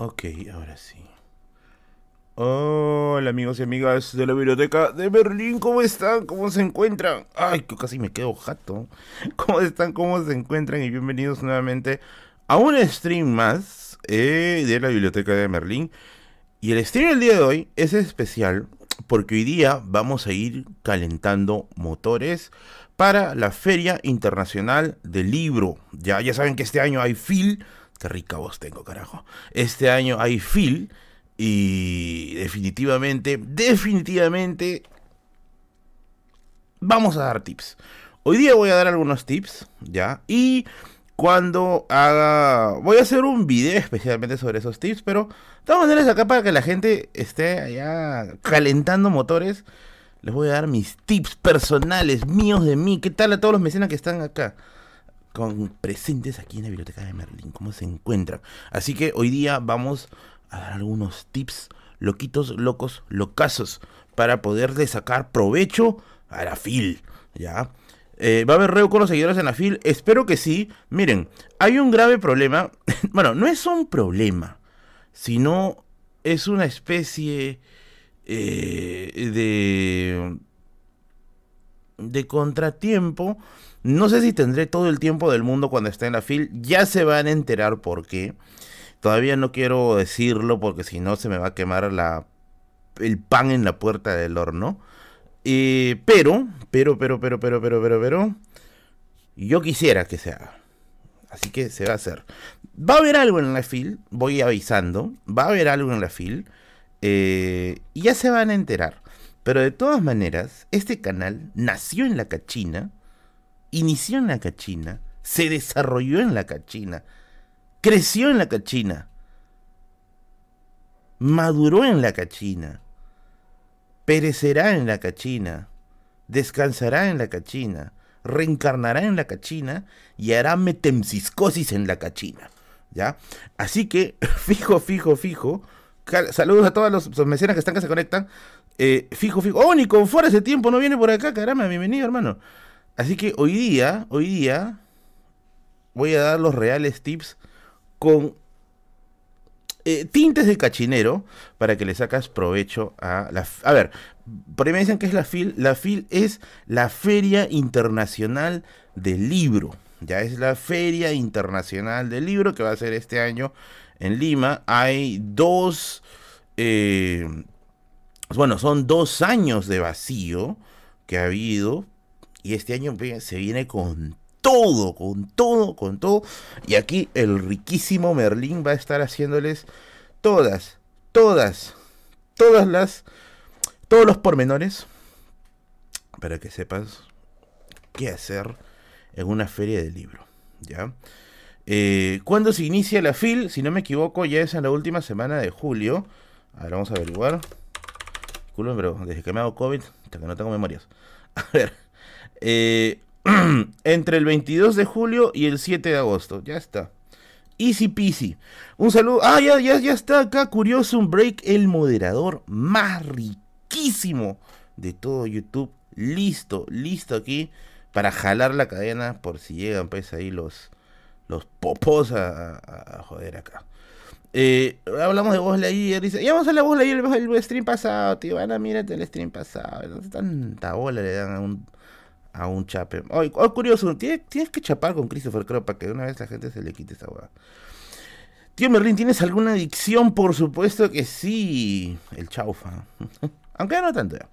Ok, ahora sí. Hola amigos y amigas de la biblioteca de Berlín, ¿cómo están? ¿Cómo se encuentran? Ay, que casi me quedo jato. ¿Cómo están? ¿Cómo se encuentran? Y bienvenidos nuevamente a un stream más eh, de la biblioteca de Berlín. Y el stream del día de hoy es especial porque hoy día vamos a ir calentando motores para la Feria Internacional del Libro. Ya, ya saben que este año hay FIL. Qué rica voz tengo, carajo. Este año hay FIL. Y definitivamente, definitivamente, vamos a dar tips. Hoy día voy a dar algunos tips, ¿ya? Y cuando haga... Voy a hacer un video especialmente sobre esos tips, pero todas maneras acá para que la gente esté allá calentando motores, les voy a dar mis tips personales, míos de mí. ¿Qué tal a todos los mecenas que están acá? Con presentes aquí en la biblioteca de Merlin, cómo se encuentran. Así que hoy día vamos a dar algunos tips loquitos, locos, locazos para poderle sacar provecho a la FIL, ¿ya? Eh, ¿Va a haber reo con los seguidores en la FIL? Espero que sí. Miren, hay un grave problema. bueno, no es un problema, sino es una especie eh, de, de contratiempo. No sé si tendré todo el tiempo del mundo cuando esté en la FIL. Ya se van a enterar por qué. Todavía no quiero decirlo porque si no se me va a quemar la, el pan en la puerta del horno. Pero, pero, pero, pero, pero, pero, pero, pero, yo quisiera que se haga. Así que se va a hacer. Va a haber algo en la fil, voy avisando. Va a haber algo en la fil. Eh, y ya se van a enterar. Pero de todas maneras, este canal nació en la cachina, inició en la cachina, se desarrolló en la cachina, creció en la cachina, maduró en la cachina, perecerá en la cachina, descansará en la cachina, reencarnará en la cachina y hará metempsiscosis en la cachina. ¿Ya? Así que, fijo, fijo, fijo. Saludos a todos los, mecenas que están que se conectan. Eh, fijo, fijo. Oh, ni con fuera ese tiempo no viene por acá, caramba, bienvenido, hermano. Así que hoy día, hoy día, voy a dar los reales tips con eh, tintes de cachinero para que le sacas provecho a la... A ver, por ahí me dicen que es la FIL. La FIL es la Feria Internacional del Libro. Ya es la Feria Internacional del Libro que va a ser este año en Lima. Hay dos... Eh, bueno, son dos años de vacío que ha habido. Y este año se viene con todo, con todo, con todo. Y aquí el riquísimo Merlín va a estar haciéndoles todas, todas, todas las, todos los pormenores para que sepas qué hacer en una feria de libro, ¿ya? Eh, ¿Cuándo se inicia la FIL? Si no me equivoco, ya es en la última semana de julio. Ahora vamos a averiguar. pero desde que me hago COVID, hasta que no tengo memorias. A ver. Eh, entre el 22 de julio y el 7 de agosto. Ya está. Easy peasy. Un saludo. Ah, ya, ya, ya está acá. Curioso un break. El moderador más riquísimo de todo YouTube. Listo, listo aquí. Para jalar la cadena. Por si llegan, pues ahí los, los popos a, joder acá. Eh, hablamos de voz Lightyear. Dice, ya vamos a la voz Lightyear el, stream pasado, tío. Mírate el stream pasado. Tanta bola le dan a un a un chape. Oh, curioso, tienes, que chapar con Christopher creo para que una vez la gente se le quite esa hueá. Tío Merlin, ¿tienes alguna adicción? Por supuesto que sí. El chaufa. Aunque no tanto ya.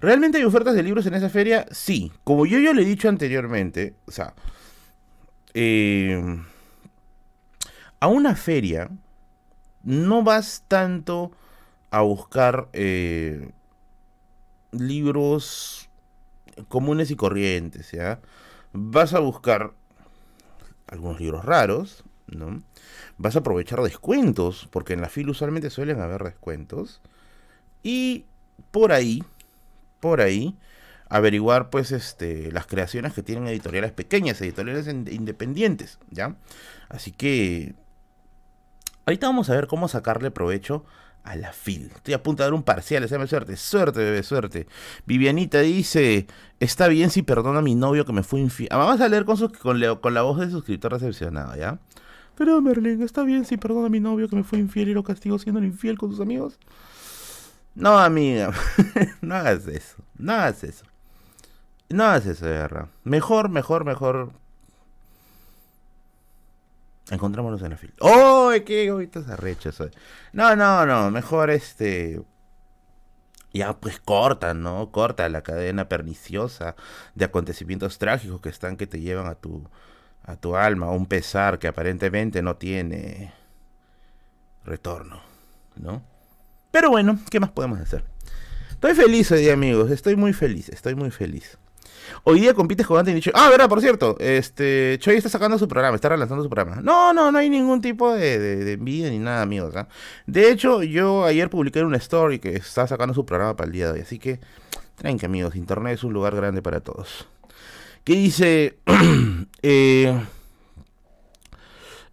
¿Realmente hay ofertas de libros en esa feria? Sí. Como yo ya le he dicho anteriormente, o sea, eh, a una feria no vas tanto a buscar eh, libros comunes y corrientes, ¿ya? Vas a buscar algunos libros raros, ¿no? Vas a aprovechar descuentos, porque en la fila usualmente suelen haber descuentos. Y por ahí, por ahí, averiguar pues este las creaciones que tienen editoriales pequeñas, editoriales independientes, ¿ya? Así que ahorita vamos a ver cómo sacarle provecho a la fil. Estoy a punto de dar un parcial, me suerte. Suerte, bebé, suerte. Vivianita dice, está bien si perdona a mi novio que me fue infiel. Ah, vamos a leer con, con, la voz del suscriptor recepcionado, ¿ya? Pero Merlin, ¿está bien si perdona a mi novio que me fue infiel y lo castigo siendo infiel con sus amigos? No, amiga, no hagas eso, no hagas eso. No hagas eso, de verdad. Mejor, mejor, mejor. Encontrámonos en la fila. ¡Oh! ¡Qué ahorita arrecho eso! No, no, no. Mejor este. Ya, pues corta, ¿no? Corta la cadena perniciosa de acontecimientos trágicos que están que te llevan a tu a tu alma un pesar que aparentemente no tiene retorno, ¿no? Pero bueno, ¿qué más podemos hacer? Estoy feliz hoy día, amigos, estoy muy feliz, estoy muy feliz. Hoy día compites con Anthony Choi. Ah, verdad, por cierto, este Choi está sacando su programa, está relanzando su programa. No, no, no hay ningún tipo de, de, envidia ni nada, amigos. ¿ah? De hecho, yo ayer publiqué una story que está sacando su programa para el día de hoy. Así que, tranqui, amigos, Internet es un lugar grande para todos que dice, eh,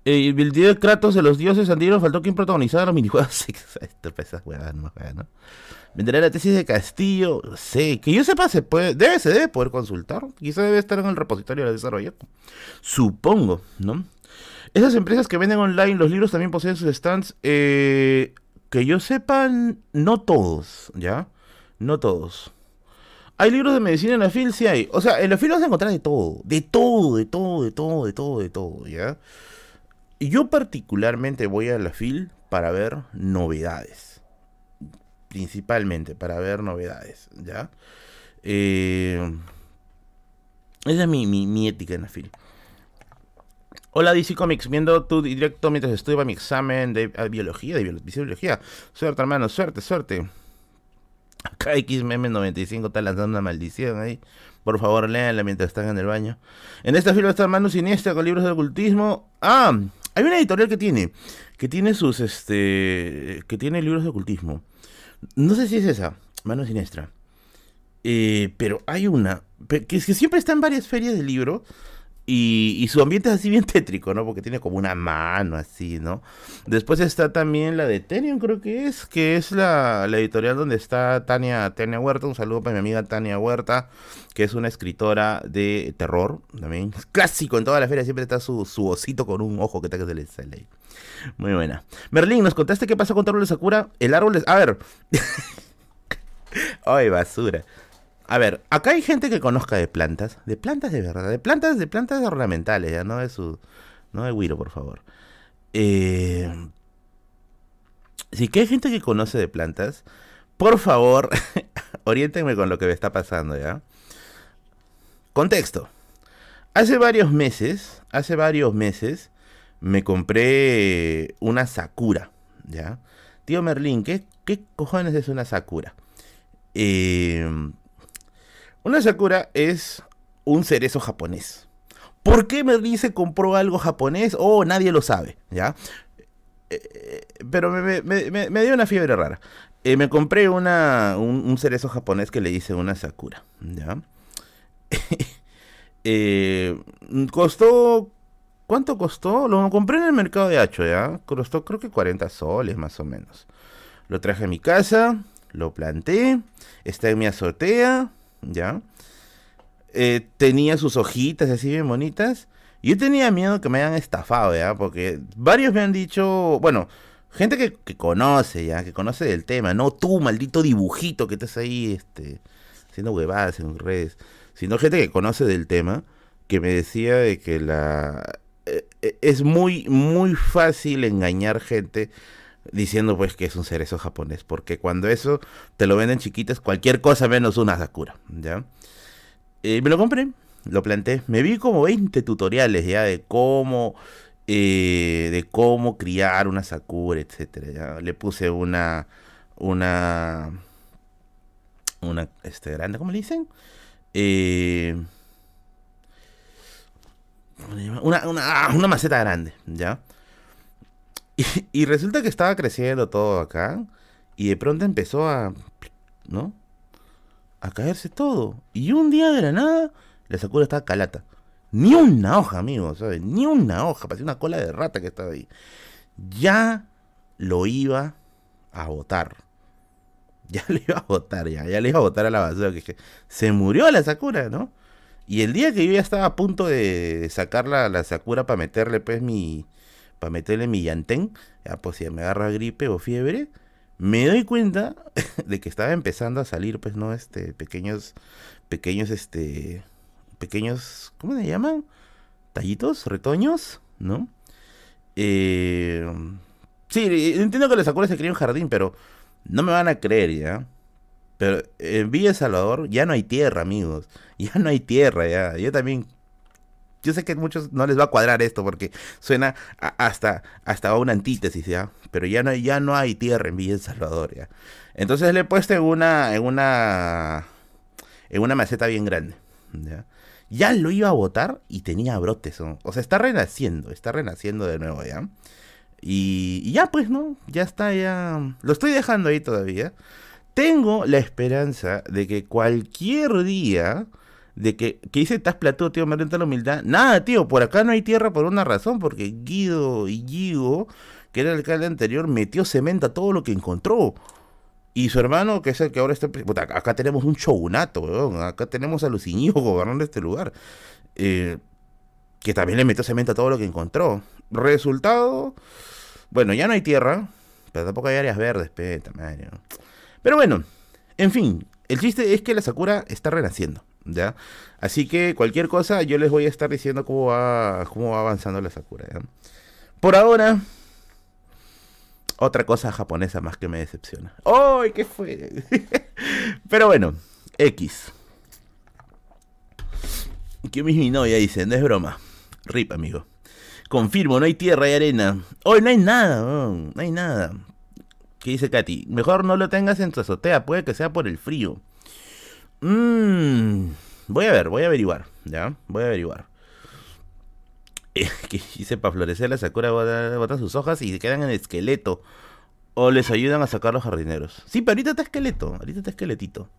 eh, el día de Kratos de los dioses andinos faltó quien protagonizara los minijuegos. Esto pesa ¿no? Vendrá la tesis de Castillo. Sé, que yo sepa, se puede, debe, se debe poder consultar. Quizá debe estar en el repositorio de desarrollo. Supongo, ¿no? Esas empresas que venden online los libros también poseen sus stands. Eh, que yo sepa, no todos, ¿ya? No todos. Hay libros de medicina en la FIL, sí hay. O sea, en la FIL vas a encontrar de todo. De todo, de todo, de todo, de todo, de todo, ¿ya? Y yo particularmente voy a la FIL para ver novedades. Principalmente para ver novedades, ¿ya? Eh, esa es mi, mi, ética en la FIL. Hola DC Comics, viendo tu directo mientras estudio para mi examen de biología, de biología. Suerte, hermano, suerte, suerte. KXMM95 está lanzando una maldición ahí. Por favor, léanla mientras están en el baño. En esta fila está Mano Siniestra con libros de ocultismo. Ah, hay una editorial que tiene. Que tiene sus, este... Que tiene libros de ocultismo. No sé si es esa, Mano Siniestra. Eh, pero hay una. Que, siempre está en varias ferias de libro. Y, su ambiente es así bien tétrico, ¿no? Porque tiene como una mano así, ¿no? Después está también la de Tenion, creo que es, que es la, editorial donde está Tania, Tania Huerta. Un saludo para mi amiga Tania Huerta, que es una escritora de terror, también. Clásico, en toda la feria siempre está su, su osito con un ojo que está que se le. Muy buena. Merlín, ¿nos contaste qué pasa con el árbol de Sakura? El árbol de... A ver. Ay, basura. A ver, acá hay gente que conozca de plantas, de plantas de verdad, de plantas, de plantas ornamentales, ya no de su, no de Wiro, por favor. Eh, si que hay gente que conoce de plantas, por favor, oriéntenme con lo que me está pasando, ¿ya? Contexto. Hace varios meses, hace varios meses, me compré una Sakura, ¿ya? Tío Merlín, ¿qué, cojones es una Sakura? Eh, una Sakura es un cerezo japonés. ¿Por qué me dice compró algo japonés? Oh, nadie lo sabe, ¿ya? Eh, pero me, dio una fiebre rara. Eh, me compré una, un, cerezo japonés que le hice una Sakura, ¿ya? Eh, costó... ¿Cuánto costó? Lo compré en el mercado de Hacho, ¿ya? Costó creo que 40 soles más o menos. Lo traje a mi casa, lo planté, está en mi azotea, ¿ya? Eh, tenía sus hojitas así bien bonitas. Yo tenía miedo que me hayan estafado, ¿ya? Porque varios me han dicho, bueno, gente que, conoce, ¿ya? Que conoce del tema, no tú, maldito dibujito que estás ahí, este, haciendo huevadas en redes, sino gente que conoce del tema, que me decía de que la... Eh, es muy, muy fácil engañar gente diciendo pues que es un cerezo japonés, porque cuando eso te lo venden chiquitas, cualquier cosa menos una Sakura, ¿ya? Eh, me lo compré, lo planté, me vi como 20 tutoriales ya de cómo, eh, de cómo criar una Sakura, etcétera, ¿ya? Le puse una, una, una, este, grande, ¿cómo le dicen? Eh, una, una, una maceta grande, ¿ya? Y, resulta que estaba creciendo todo acá. Y de pronto empezó a. ¿No? A caerse todo. Y un día de la nada, la Sakura estaba calata. Ni una hoja, amigo, ¿sabes? Ni una hoja. Parecía una cola de rata que estaba ahí. Ya lo iba a botar. Ya lo iba a botar, ya. Ya le iba a botar a la basura. Que, se murió la Sakura, ¿no? Y el día que yo ya estaba a punto de sacar la, la Sakura para meterle, pues, mi para meterle mi llantén, ya pues si me agarra gripe o fiebre, me doy cuenta de que estaba empezando a salir, pues, ¿no? Este, pequeños, pequeños, este, pequeños, ¿cómo se llaman? Tallitos, retoños, ¿no? Eh, sí, entiendo que los Sakura se cría un jardín, pero no me van a creer, ¿ya? Pero en Villa Salvador ya no hay tierra, amigos. Ya no hay tierra, ya. Yo también yo sé que a muchos no les va a cuadrar esto porque suena hasta, hasta una antítesis, ¿ya? Pero ya no, ya no hay tierra en Villa El Salvador, ¿ya? Entonces le he puesto en una, en una, en una maceta bien grande, ¿ya? Ya lo iba a botar y tenía brotes, O sea, está renaciendo, está renaciendo de nuevo, ¿ya? Y, y ya pues, ¿no? Ya está, ya... Lo estoy dejando ahí todavía. Tengo la esperanza de que cualquier día de que, que dice estás Plató, tío, me renta la humildad. Nada, tío, por acá no hay tierra por una razón, porque Guido y Gigo, que era el alcalde anterior, metió cemento a todo lo que encontró. Y su hermano, que es el que ahora está... acá tenemos un shogunato, weón. Acá tenemos a Luciño gobernando este lugar. Eh, que también le metió cemento a todo lo que encontró. Resultado... Bueno, ya no hay tierra, pero tampoco hay áreas verdes, peta, Pero bueno, en fin, el chiste es que la Sakura está renaciendo. ¿ya? Así que cualquier cosa yo les voy a estar diciendo cómo va, cómo va avanzando la Sakura, Por ahora, otra cosa japonesa más que me decepciona. ¡Ay, qué fue! Pero bueno, X. Que mi novia dice, no es broma. Rip, amigo. Confirmo, no hay tierra y arena. Hoy no hay nada, no hay nada. ¿Qué dice Katy? Mejor no lo tengas en tu azotea, puede que sea por el frío. Mmm. Voy a ver, voy a averiguar. ¿Ya? Voy a averiguar. Eh, que dice para florecer la sakura botan sus hojas y quedan en esqueleto. O les ayudan a sacar los jardineros. Sí, pero ahorita está esqueleto. Ahorita está esqueletito.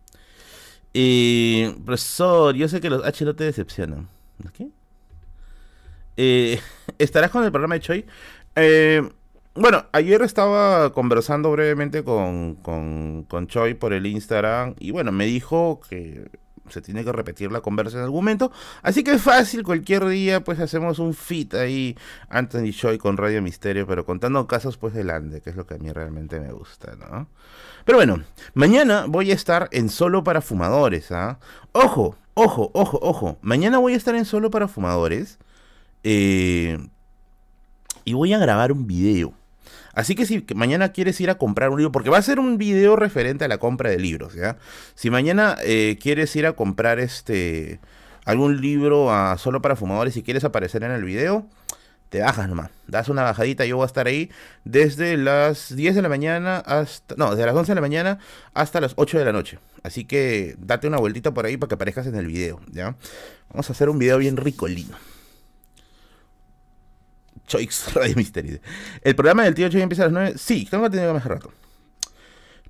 Eh, profesor, yo sé que los H no te decepcionan. ¿Qué? Eh, ¿Estarás con el programa de Choi? Eh, bueno, ayer estaba conversando brevemente con, con, con Choi por el Instagram y bueno, me dijo que se tiene que repetir la conversa en algún momento. Así que es fácil, cualquier día pues hacemos un fit ahí, Anthony Choi con Radio Misterio, pero contando casos pues delante, que es lo que a mí realmente me gusta, ¿no? Pero bueno, mañana voy a estar en Solo para Fumadores, ¿ah? Ojo, ojo, ojo, ojo, mañana voy a estar en Solo para Fumadores eh, y voy a grabar un video. Así que si mañana quieres ir a comprar un libro, porque va a ser un video referente a la compra de libros, ¿ya? Si mañana eh, quieres ir a comprar este algún libro a, solo para fumadores y quieres aparecer en el video, te bajas nomás, das una bajadita, yo voy a estar ahí desde las 10 de la mañana hasta, no, desde las 11 de la mañana hasta las 8 de la noche. Así que date una vueltita por ahí para que aparezcas en el video, ¿ya? Vamos a hacer un video bien ricolino. Choix Radio Mystery. ¿El programa del tío Choix empieza a las 9? Sí, tengo que tener más rato.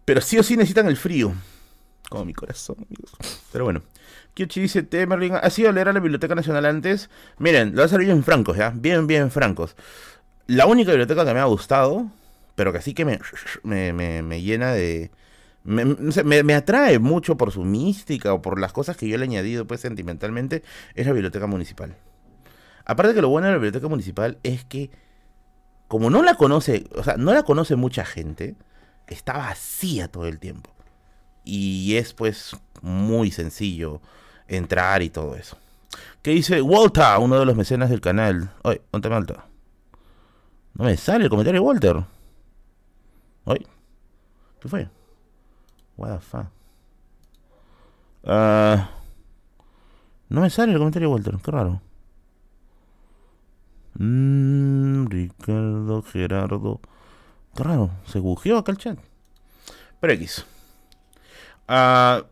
Pero sí o sí necesitan el frío. Como mi corazón, amigos. Pero bueno. Kyochi dice, Temerling, ¿has ido a leer a la Biblioteca Nacional antes? Miren, lo voy a hacer bien francos, ¿ya? Bien, bien francos. La única biblioteca que me ha gustado, pero que sí que me, me, me, llena de... Me, me, atrae mucho por su mística o por las cosas que yo le he añadido pues sentimentalmente, es la biblioteca municipal. Aparte que lo bueno de la biblioteca municipal es que, como no la conoce, o sea, no la conoce mucha gente, está vacía todo el tiempo. Y es pues muy sencillo entrar y todo eso. ¿Qué dice Walter, uno de los mecenas del canal? Oye, ¿dónde Malta? No me sale el comentario de Walter. Oye, ¿qué fue? What the fuck? Ah, no me sale el comentario de Walter, qué raro. Mmm, Ricardo, Gerardo. Qué raro, se bugueó acá el chat. Pero X. Ah,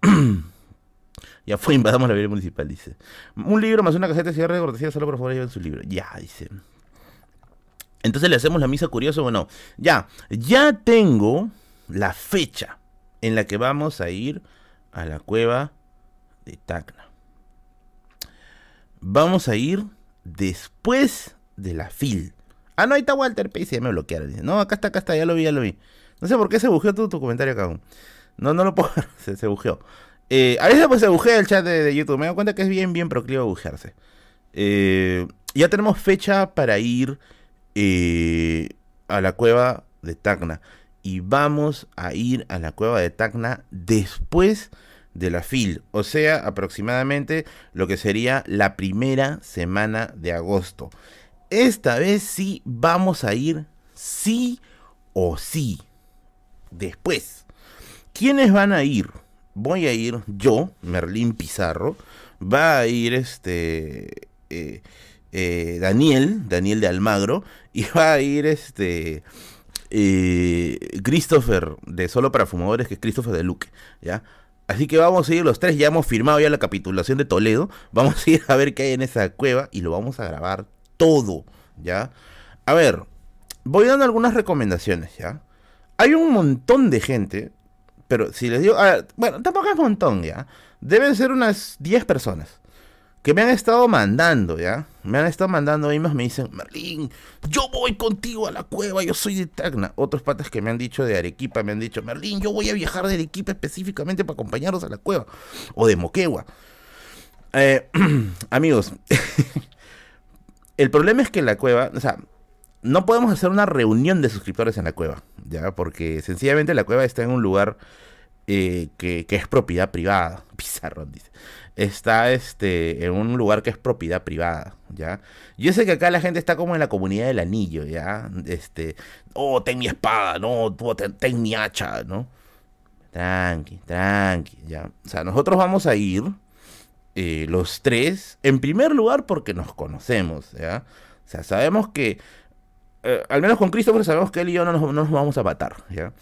ya fue, invadamos la vida municipal, dice. Un libro más una caseta de cierre de cortesía, solo por favor lleven su libro. Ya, dice. Entonces le hacemos la misa curiosa o no. Ya, ya tengo la fecha en la que vamos a ir a la cueva de Tacna. Vamos a ir después de la fil. Ah, no, ahí está Walter Pace, ya me bloquearon. No, acá está, acá está, ya lo vi, ya lo vi. No sé por qué se bujeó todo tu comentario acá. No, no lo puedo se, se bujeó. Eh, a veces pues se bujea el chat de, YouTube. Me doy cuenta que es bien, bien proclive a bujearse. Eh, ya tenemos fecha para ir eh, a la cueva de Tacna. Y vamos a ir a la cueva de Tacna después de la FIL, o sea, aproximadamente lo que sería la primera semana de agosto. Esta vez sí vamos a ir sí o sí. Después, ¿quiénes van a ir? Voy a ir yo, Merlín Pizarro, va a ir este eh, eh, Daniel, Daniel de Almagro, y va a ir este eh, Christopher de Solo para Fumadores, que es Christopher de Luque, ¿ya? Así que vamos a ir los tres, ya hemos firmado ya la capitulación de Toledo, vamos a ir a ver qué hay en esa cueva y lo vamos a grabar todo, ¿ya? A ver, voy dando algunas recomendaciones, ¿ya? Hay un montón de gente, pero si les digo, bueno, tampoco es un montón, ¿ya? Deben ser unas 10 personas que me han estado mandando, ¿ya? Me han estado mandando más me dicen, Merlín, yo voy contigo a la cueva, yo soy de Tacna. Otros patas que me han dicho de Arequipa me han dicho, Merlín, yo voy a viajar de Arequipa específicamente para acompañarlos a la cueva. O de Moquegua. Eh, amigos, el problema es que la cueva, o sea, no podemos hacer una reunión de suscriptores en la cueva, ¿ya? Porque sencillamente la cueva está en un lugar eh, que, que, es propiedad privada. Pizarrón dice está este, en un lugar que es propiedad privada, ¿ya? Yo sé que acá la gente está como en la comunidad del anillo, ¿ya? Este, oh, ten mi espada, no, ten, mi hacha, ¿no? Tranqui, tranqui, ¿ya? O sea, nosotros vamos a ir, eh, los tres, en primer lugar porque nos conocemos, ¿ya? O sea, sabemos que, eh, al menos con Christopher sabemos que él y yo no nos, no nos vamos a matar, ¿ya?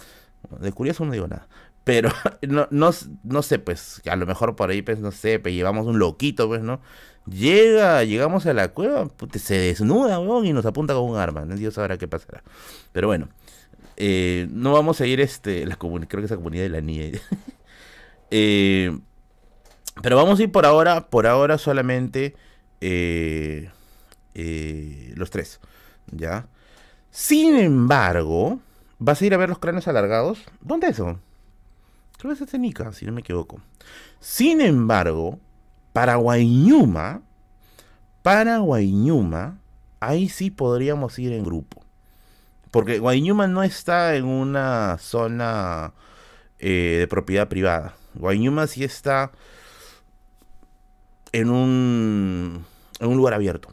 De curioso no digo nada. Pero no, no, no sé, pues, a lo mejor por ahí, pues, no sé, pues llevamos un loquito, pues, ¿no? Llega, llegamos a la cueva, se desnuda, weón, y nos apunta con un arma. Dios sabrá qué pasará. Pero bueno, eh, no vamos a ir, este, la creo que esa comunidad de la nieve. eh, pero vamos a ir por ahora, por ahora solamente eh, eh, los tres, ¿ya? Sin embargo, ¿vas a ir a ver los cráneos alargados? ¿Dónde es eso? Creo es Nica, si no me equivoco. Sin embargo, para Guayñuma, para Guayñuma, ahí sí podríamos ir en grupo. Porque Guayñuma no está en una zona eh, de propiedad privada. Guayñuma sí está en un, en un lugar abierto.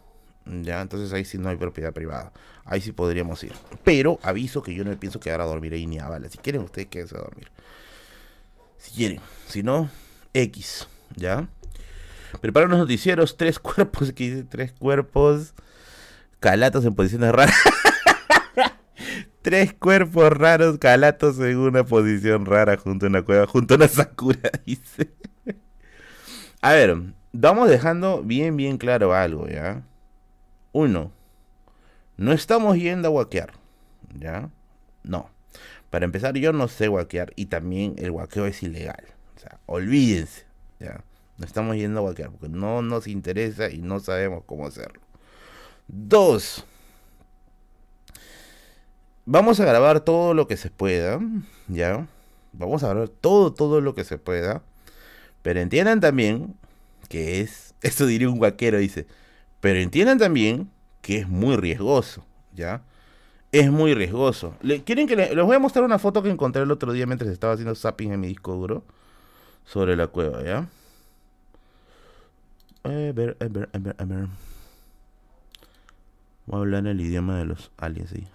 ¿ya? Entonces ahí sí no hay propiedad privada. Ahí sí podríamos ir. Pero aviso que yo no pienso quedar a dormir ahí ni a bala. Si quieren ustedes quédense a dormir. Si quieren. Si no, X. ¿Ya? Prepara unos noticieros, tres cuerpos, tres cuerpos, calatos en posiciones raras. tres cuerpos raros, calatos en una posición rara junto a una cueva, junto a una sakura, dice. a ver, vamos dejando bien, bien claro algo, ¿ya? Uno, no estamos yendo a guaquear, ¿ya? No. Para empezar, yo no sé guaquear y también el guaqueo es ilegal. Olvídense. Ya. No estamos yendo a guaquear porque no nos interesa y no sabemos cómo hacerlo. Dos. Vamos a grabar todo lo que se pueda. Ya. Vamos a grabar todo, todo lo que se pueda. Pero entiendan también que es. Eso diría un guaquero, dice. Pero entiendan también que es muy riesgoso. ¿Ya? Es muy riesgoso. ¿Le, ¿Quieren que les voy a mostrar una foto que encontré el otro día mientras estaba haciendo zapping en mi disco duro sobre la cueva, ¿ya? A ver, a ver, a ver, a ver. Voy a hablar el idioma de los aliens ahí.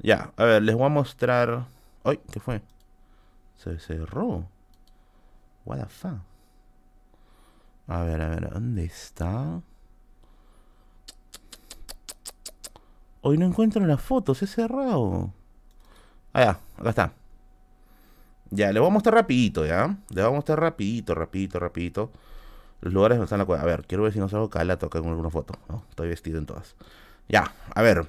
Ya, a ver, les voy a mostrar. ¡Ay! ¿Qué fue? Se cerró. What the fuck? A ver, a ver, ¿dónde está? Hoy no encuentro las fotos, es cerrado. Ah, ya, acá está. Ya, le voy a mostrar rapidito, ¿ya? Le voy a mostrar rapidito, rapidito, rapidito. Los lugares donde están la cueva. A ver, quiero ver si no salgo calato acá con alguna foto. ¿no? Estoy vestido en todas. Ya, a ver.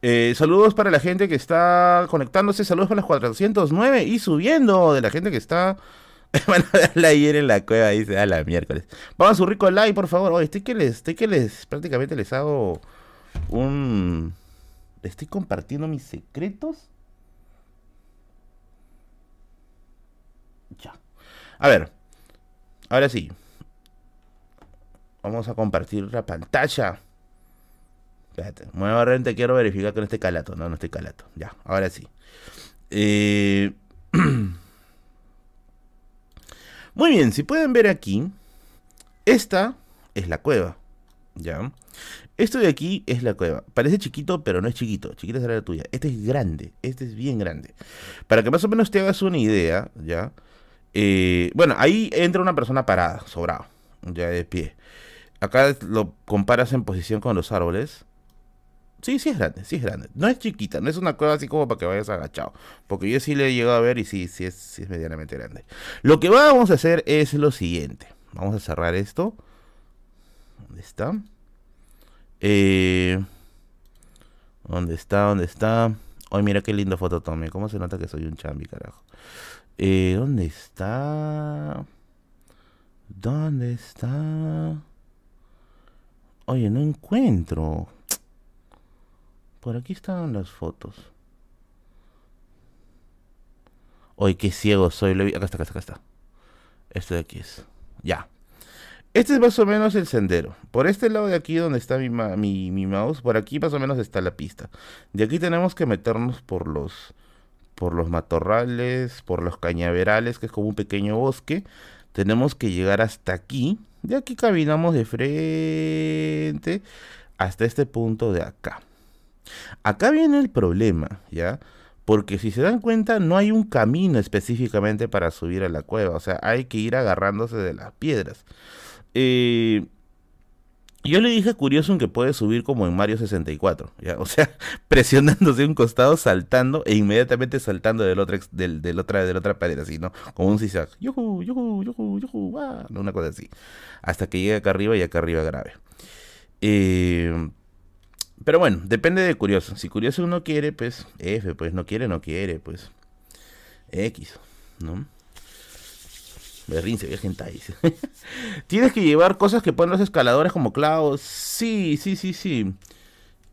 Eh, saludos para la gente que está conectándose. Saludos para las 409 y subiendo de la gente que está. Van a darle ayer en la cueva, dice, a la miércoles. Vamos a su rico like, por favor. Oye, estoy que les, estoy que les, prácticamente les hago un... Estoy compartiendo mis secretos. Ya. A ver. Ahora sí. Vamos a compartir la pantalla. Espérate, nuevamente quiero verificar que no esté calato. No, no estoy calato. Ya, ahora sí. Eh... Muy bien, si pueden ver aquí, esta es la cueva. ¿Ya? Esto de aquí es la cueva. Parece chiquito, pero no es chiquito. Chiquita será la tuya. Este es grande. Este es bien grande. Para que más o menos te hagas una idea, ¿ya? Eh, bueno, ahí entra una persona parada, sobrado, ya de pie. Acá lo comparas en posición con los árboles. Sí, sí es grande, sí es grande. No es chiquita, no es una cueva así como para que vayas agachado. Porque yo sí le he llegado a ver y sí, sí es, sí es medianamente grande. Lo que vamos a hacer es lo siguiente. Vamos a cerrar esto. ¿Dónde está? Eh, ¿Dónde está? ¿Dónde está? Ay, mira qué linda foto tomé. ¿Cómo se nota que soy un chambi, carajo? Eh, ¿Dónde está? ¿Dónde está? Oye, no encuentro. Por aquí están las fotos. Oye, qué ciego soy. Acá está, acá está, acá está. Este de aquí es. Ya. Este es más o menos el sendero. Por este lado de aquí donde está mi, mouse, por aquí más o menos está la pista. De aquí tenemos que meternos por los, por los matorrales, por los cañaverales, que es como un pequeño bosque. Tenemos que llegar hasta aquí. De aquí caminamos de frente hasta este punto de acá. Acá viene el problema, ¿ya? Porque si se dan cuenta, no hay un camino específicamente para subir a la cueva. O sea, hay que ir agarrándose de las piedras. Eh, yo le dije a Curioso que puede subir como en Mario 64, ¿ya? o sea, presionándose un costado, saltando e inmediatamente saltando del otro, del, del otra, de la otra pared, así, ¿no? Como un zigzag, yuju, yuju, yuju, ah, una cosa así. Hasta que llegue acá arriba y acá arriba grave. Eh, pero bueno, depende de Curioso. Si Curioso no quiere, pues F, pues no quiere, no quiere, pues X, ¿no? Berrince, hentai. Tienes que llevar cosas que ponen los escaladores como clavos. Sí, sí, sí, sí.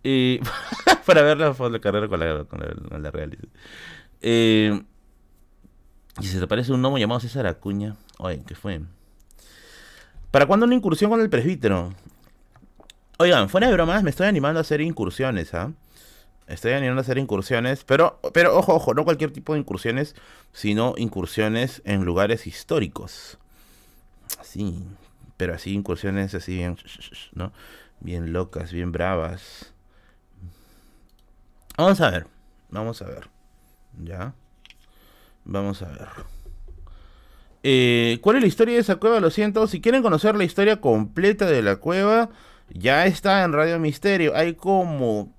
Eh, para ver la, la carrera con la, con la, real. Eh, y se te parece un gnomo llamado César Acuña. Oye, ¿qué fue? ¿Para cuándo una incursión con el presbítero? Oigan, fuera de bromas, me estoy animando a hacer incursiones, ¿ah? Estoy animando a hacer incursiones, pero, pero ojo, ojo, no cualquier tipo de incursiones, sino incursiones en lugares históricos. Sí, pero así incursiones así bien, ¿no? Bien locas, bien bravas. Vamos a ver, vamos a ver. ¿Ya? Vamos a ver. Eh, ¿Cuál es la historia de esa cueva? Lo siento, si quieren conocer la historia completa de la cueva, ya está en Radio Misterio. Hay como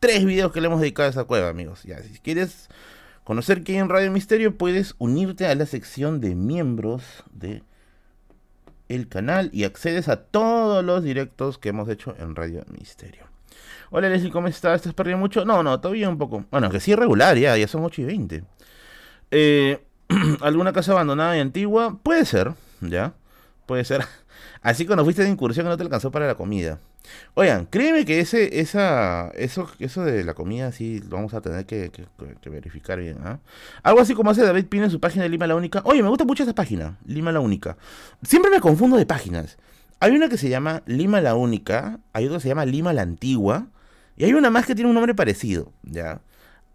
tres videos que le hemos dedicado a esa cueva, amigos. Ya, si quieres conocer qué hay en Radio Misterio, puedes unirte a la sección de miembros de el canal y accedes a todos los directos que hemos hecho en Radio Misterio. Hola Leslie, ¿cómo estás? ¿Estás perdiendo mucho? No, no, todavía un poco. Bueno, que sí regular, ya, ya son 8 y 20. Eh, ¿Alguna casa abandonada y antigua? Puede ser, ya. Puede ser. Así cuando fuiste de incursión no te alcanzó para la comida. Oigan, créeme que ese, esa, eso, eso de la comida sí lo vamos a tener que, verificar bien. ¿ah? Algo así como hace David Pino en su página de Lima la Única. Oye, me gusta mucho esa página, Lima la Única. Siempre me confundo de páginas. Hay una que se llama Lima la Única, hay otra que se llama Lima la Antigua, y hay una más que tiene un nombre parecido, ¿ya?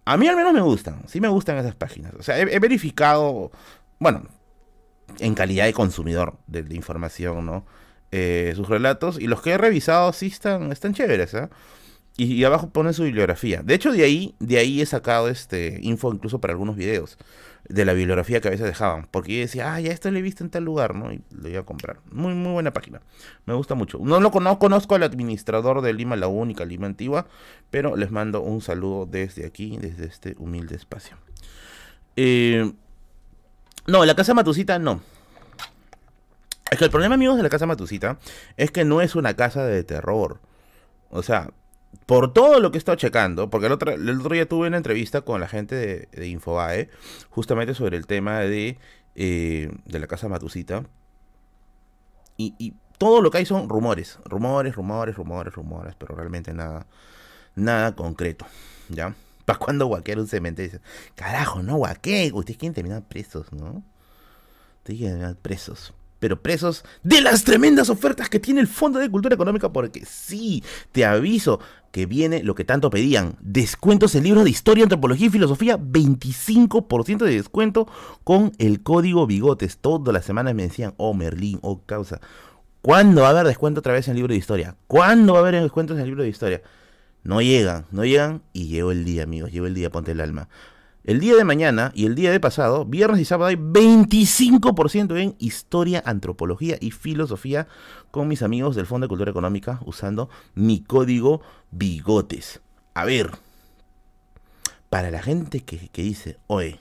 A mí al menos me gustan, sí me gustan esas páginas. O sea, he, verificado, bueno, en calidad de consumidor de, de información, ¿no? Eh, sus relatos y los que he revisado sí están, están chéveres, ¿eh? y, abajo pone su bibliografía. De hecho, de ahí, de ahí he sacado este info incluso para algunos videos de la bibliografía que a veces dejaban. Porque yo decía, ah, ya esto lo he visto en tal lugar, ¿no? Y lo iba a comprar. Muy, muy buena página. Me gusta mucho. No, lo, no conozco al administrador de Lima La Única, Lima Antigua, pero les mando un saludo desde aquí, desde este humilde espacio. Eh, no, la casa Matucita no. Es que el problema, amigos, de la casa Matusita es que no es una casa de terror. O sea, por todo lo que he estado checando, porque el otro, día tuve una entrevista con la gente de, Infobae, justamente sobre el tema de, eh, de la casa Matusita. Y, todo lo que hay son rumores, rumores, rumores, rumores, rumores, pero realmente nada, nada concreto, ¿ya? ¿Para cuando guaquea un cementerio? Carajo, no guaqué, ustedes quieren terminar presos, ¿no? Ustedes quieren terminar presos. pero presos de las tremendas ofertas que tiene el Fondo de Cultura Económica, porque sí, te aviso que viene lo que tanto pedían, descuentos en libros de historia, antropología y filosofía, 25% de descuento con el código Bigotes. Todas las semanas me decían, oh Merlín, oh causa, ¿cuándo va a haber descuento otra vez en el libro de historia? ¿Cuándo va a haber descuentos en el libro de historia? No llegan, no llegan y llegó el día, amigos, llegó el día, ponte el alma. El día de mañana y el día de pasado, viernes y sábado, hay 25% en historia, antropología y filosofía con mis amigos del Fondo de Cultura Económica usando mi código bigotes. A ver, para la gente que, dice, oye,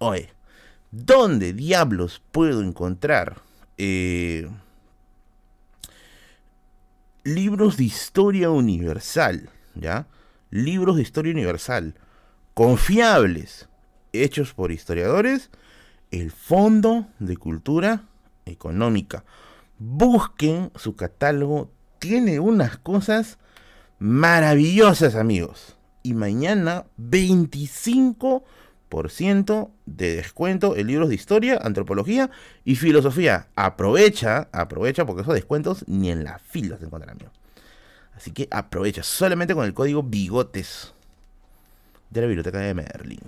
oye, ¿dónde diablos puedo encontrar eh, libros de historia universal? ¿Ya? Libros de historia universal confiables, hechos por historiadores, el Fondo de Cultura Económica. Busquen su catálogo, tiene unas cosas maravillosas amigos. Y mañana 25% de descuento en libros de historia, antropología y filosofía. Aprovecha, aprovecha porque esos descuentos ni en la fila se encuentran amigos. Así que aprovecha solamente con el código bigotes de la biblioteca de Merlin.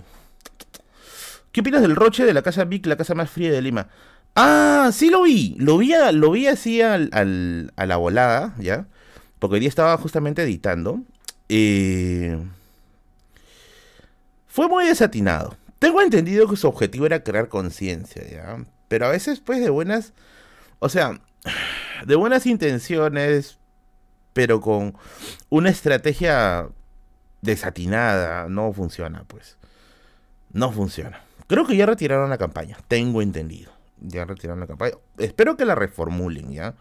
¿Qué opinas del Roche de la Casa Vic, la casa más fría de Lima? Ah, sí lo vi. Lo vi, lo vi así a la volada, ¿ya? Porque hoy día estaba justamente editando. Eh, fue muy desatinado. Tengo entendido que su objetivo era crear conciencia, ¿ya? Pero a veces, pues, de buenas... O sea, de buenas intenciones, pero con una estrategia desatinada, no funciona, pues. No funciona. Creo que ya retiraron la campaña, tengo entendido. Ya retiraron la campaña. Espero que la reformulen, ¿ya?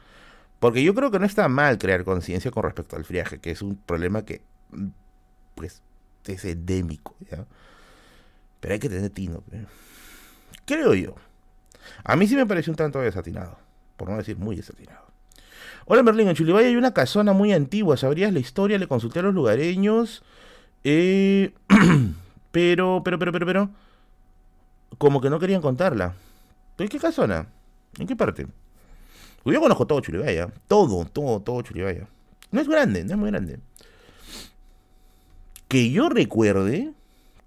Porque yo creo que no está mal crear conciencia con respecto al friaje, que es un problema que, pues, es endémico. Pero hay que tener tino. Creo yo. A mí sí me pareció un tanto desatinado, por no decir muy desatinado. Hola Merlín, en Chulibay hay una casona muy antigua, ¿sabrías la historia? Le consulté a los lugareños. Eh, pero, pero, pero, pero, pero. Como que no querían contarla. ¿En qué casona? ¿En qué parte? yo conozco todo Chulibaya. Todo, todo, todo Chulibaya. No es grande, no es muy grande. Que yo recuerde,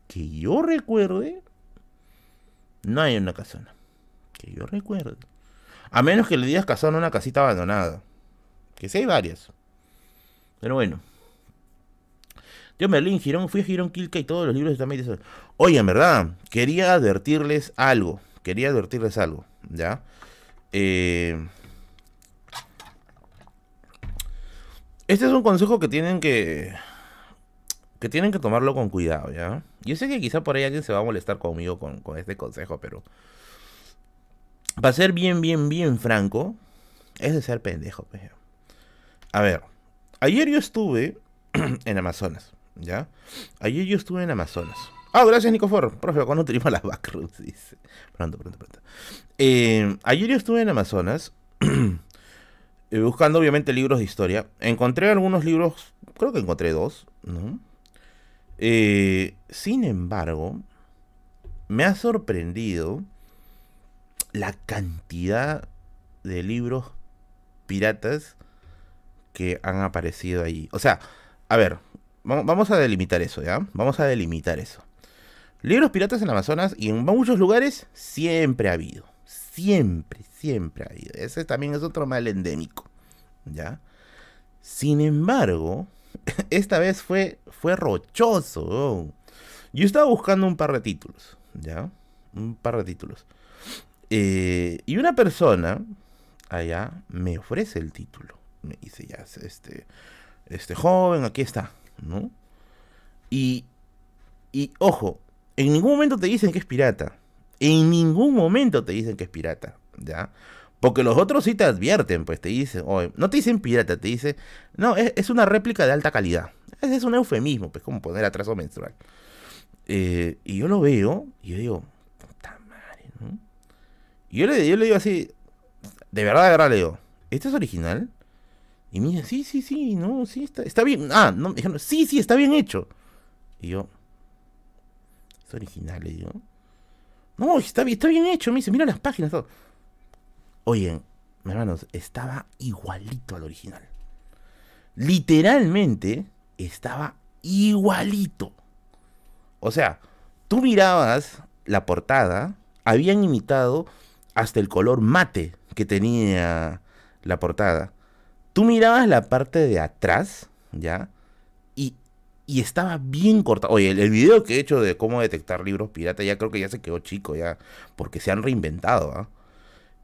que yo recuerde, no hay una casona. Que yo recuerde. A menos que le digas casona a una casita abandonada. Que sí hay varias. Pero bueno. Yo Merlín, Girón, fui a Girón Quilca y todos los libros están ahí. Oye, en verdad, quería advertirles algo. Quería advertirles algo, ¿ya? Eh, este es un consejo que tienen que que tienen que tomarlo con cuidado, ¿ya? Yo sé que quizá por ahí alguien se va a molestar conmigo con, con este consejo, pero para ser bien, bien, bien franco, es de ser pendejo, pues. A ver, ayer yo estuve en Amazonas. ¿ya? Ayer yo estuve en Amazonas. Ah, gracias Nicofor. Profe, ¿cuándo tenemos las backrooms? Dice. Pronto, pronto, pronto. Eh, ayer yo estuve en Amazonas. Eh, buscando obviamente libros de historia. Encontré algunos libros, creo que encontré dos, ¿no? Eh, sin embargo, me ha sorprendido la cantidad de libros piratas que han aparecido ahí. O sea, a ver, Vamos a delimitar eso, ¿ya? Vamos a delimitar eso. Libros piratas en Amazonas y en muchos lugares siempre ha habido. Siempre, siempre ha habido. Ese también es otro mal endémico, ¿ya? Sin embargo, esta vez fue, fue rochoso. Yo estaba buscando un par de títulos, ¿ya? Un par de títulos. Eh, y una persona allá me ofrece el título. Me dice, ya, este, este joven, aquí está. ¿no? Y, y ojo, en ningún momento te dicen que es pirata. En ningún momento te dicen que es pirata, ¿ya? Porque los otros sí te advierten, pues te dicen, no te dicen pirata, te dicen, no, es, una réplica de alta calidad. Es un eufemismo, pues como poner atraso menstrual. Eh, y yo lo veo, y yo digo, puta madre, ¿no? Y yo le, yo le digo así, de verdad, de verdad le digo, ¿este es original? Y mira, sí, sí, sí, no, sí, está, está bien. Ah, no, dijeron, sí, sí, está bien hecho. Y yo, es original, le digo. No, está está bien hecho, me dice, mira las páginas, todo. Oye, hermanos, estaba igualito al original. Literalmente estaba igualito. O sea, tú mirabas la portada, habían imitado hasta el color mate que tenía la portada. Tú mirabas la parte de atrás, ¿ya? Y, y estaba bien cortado. Oye, el, video que he hecho de cómo detectar libros pirata ya creo que ya se quedó chico, ya, porque se han reinventado, ¿ah?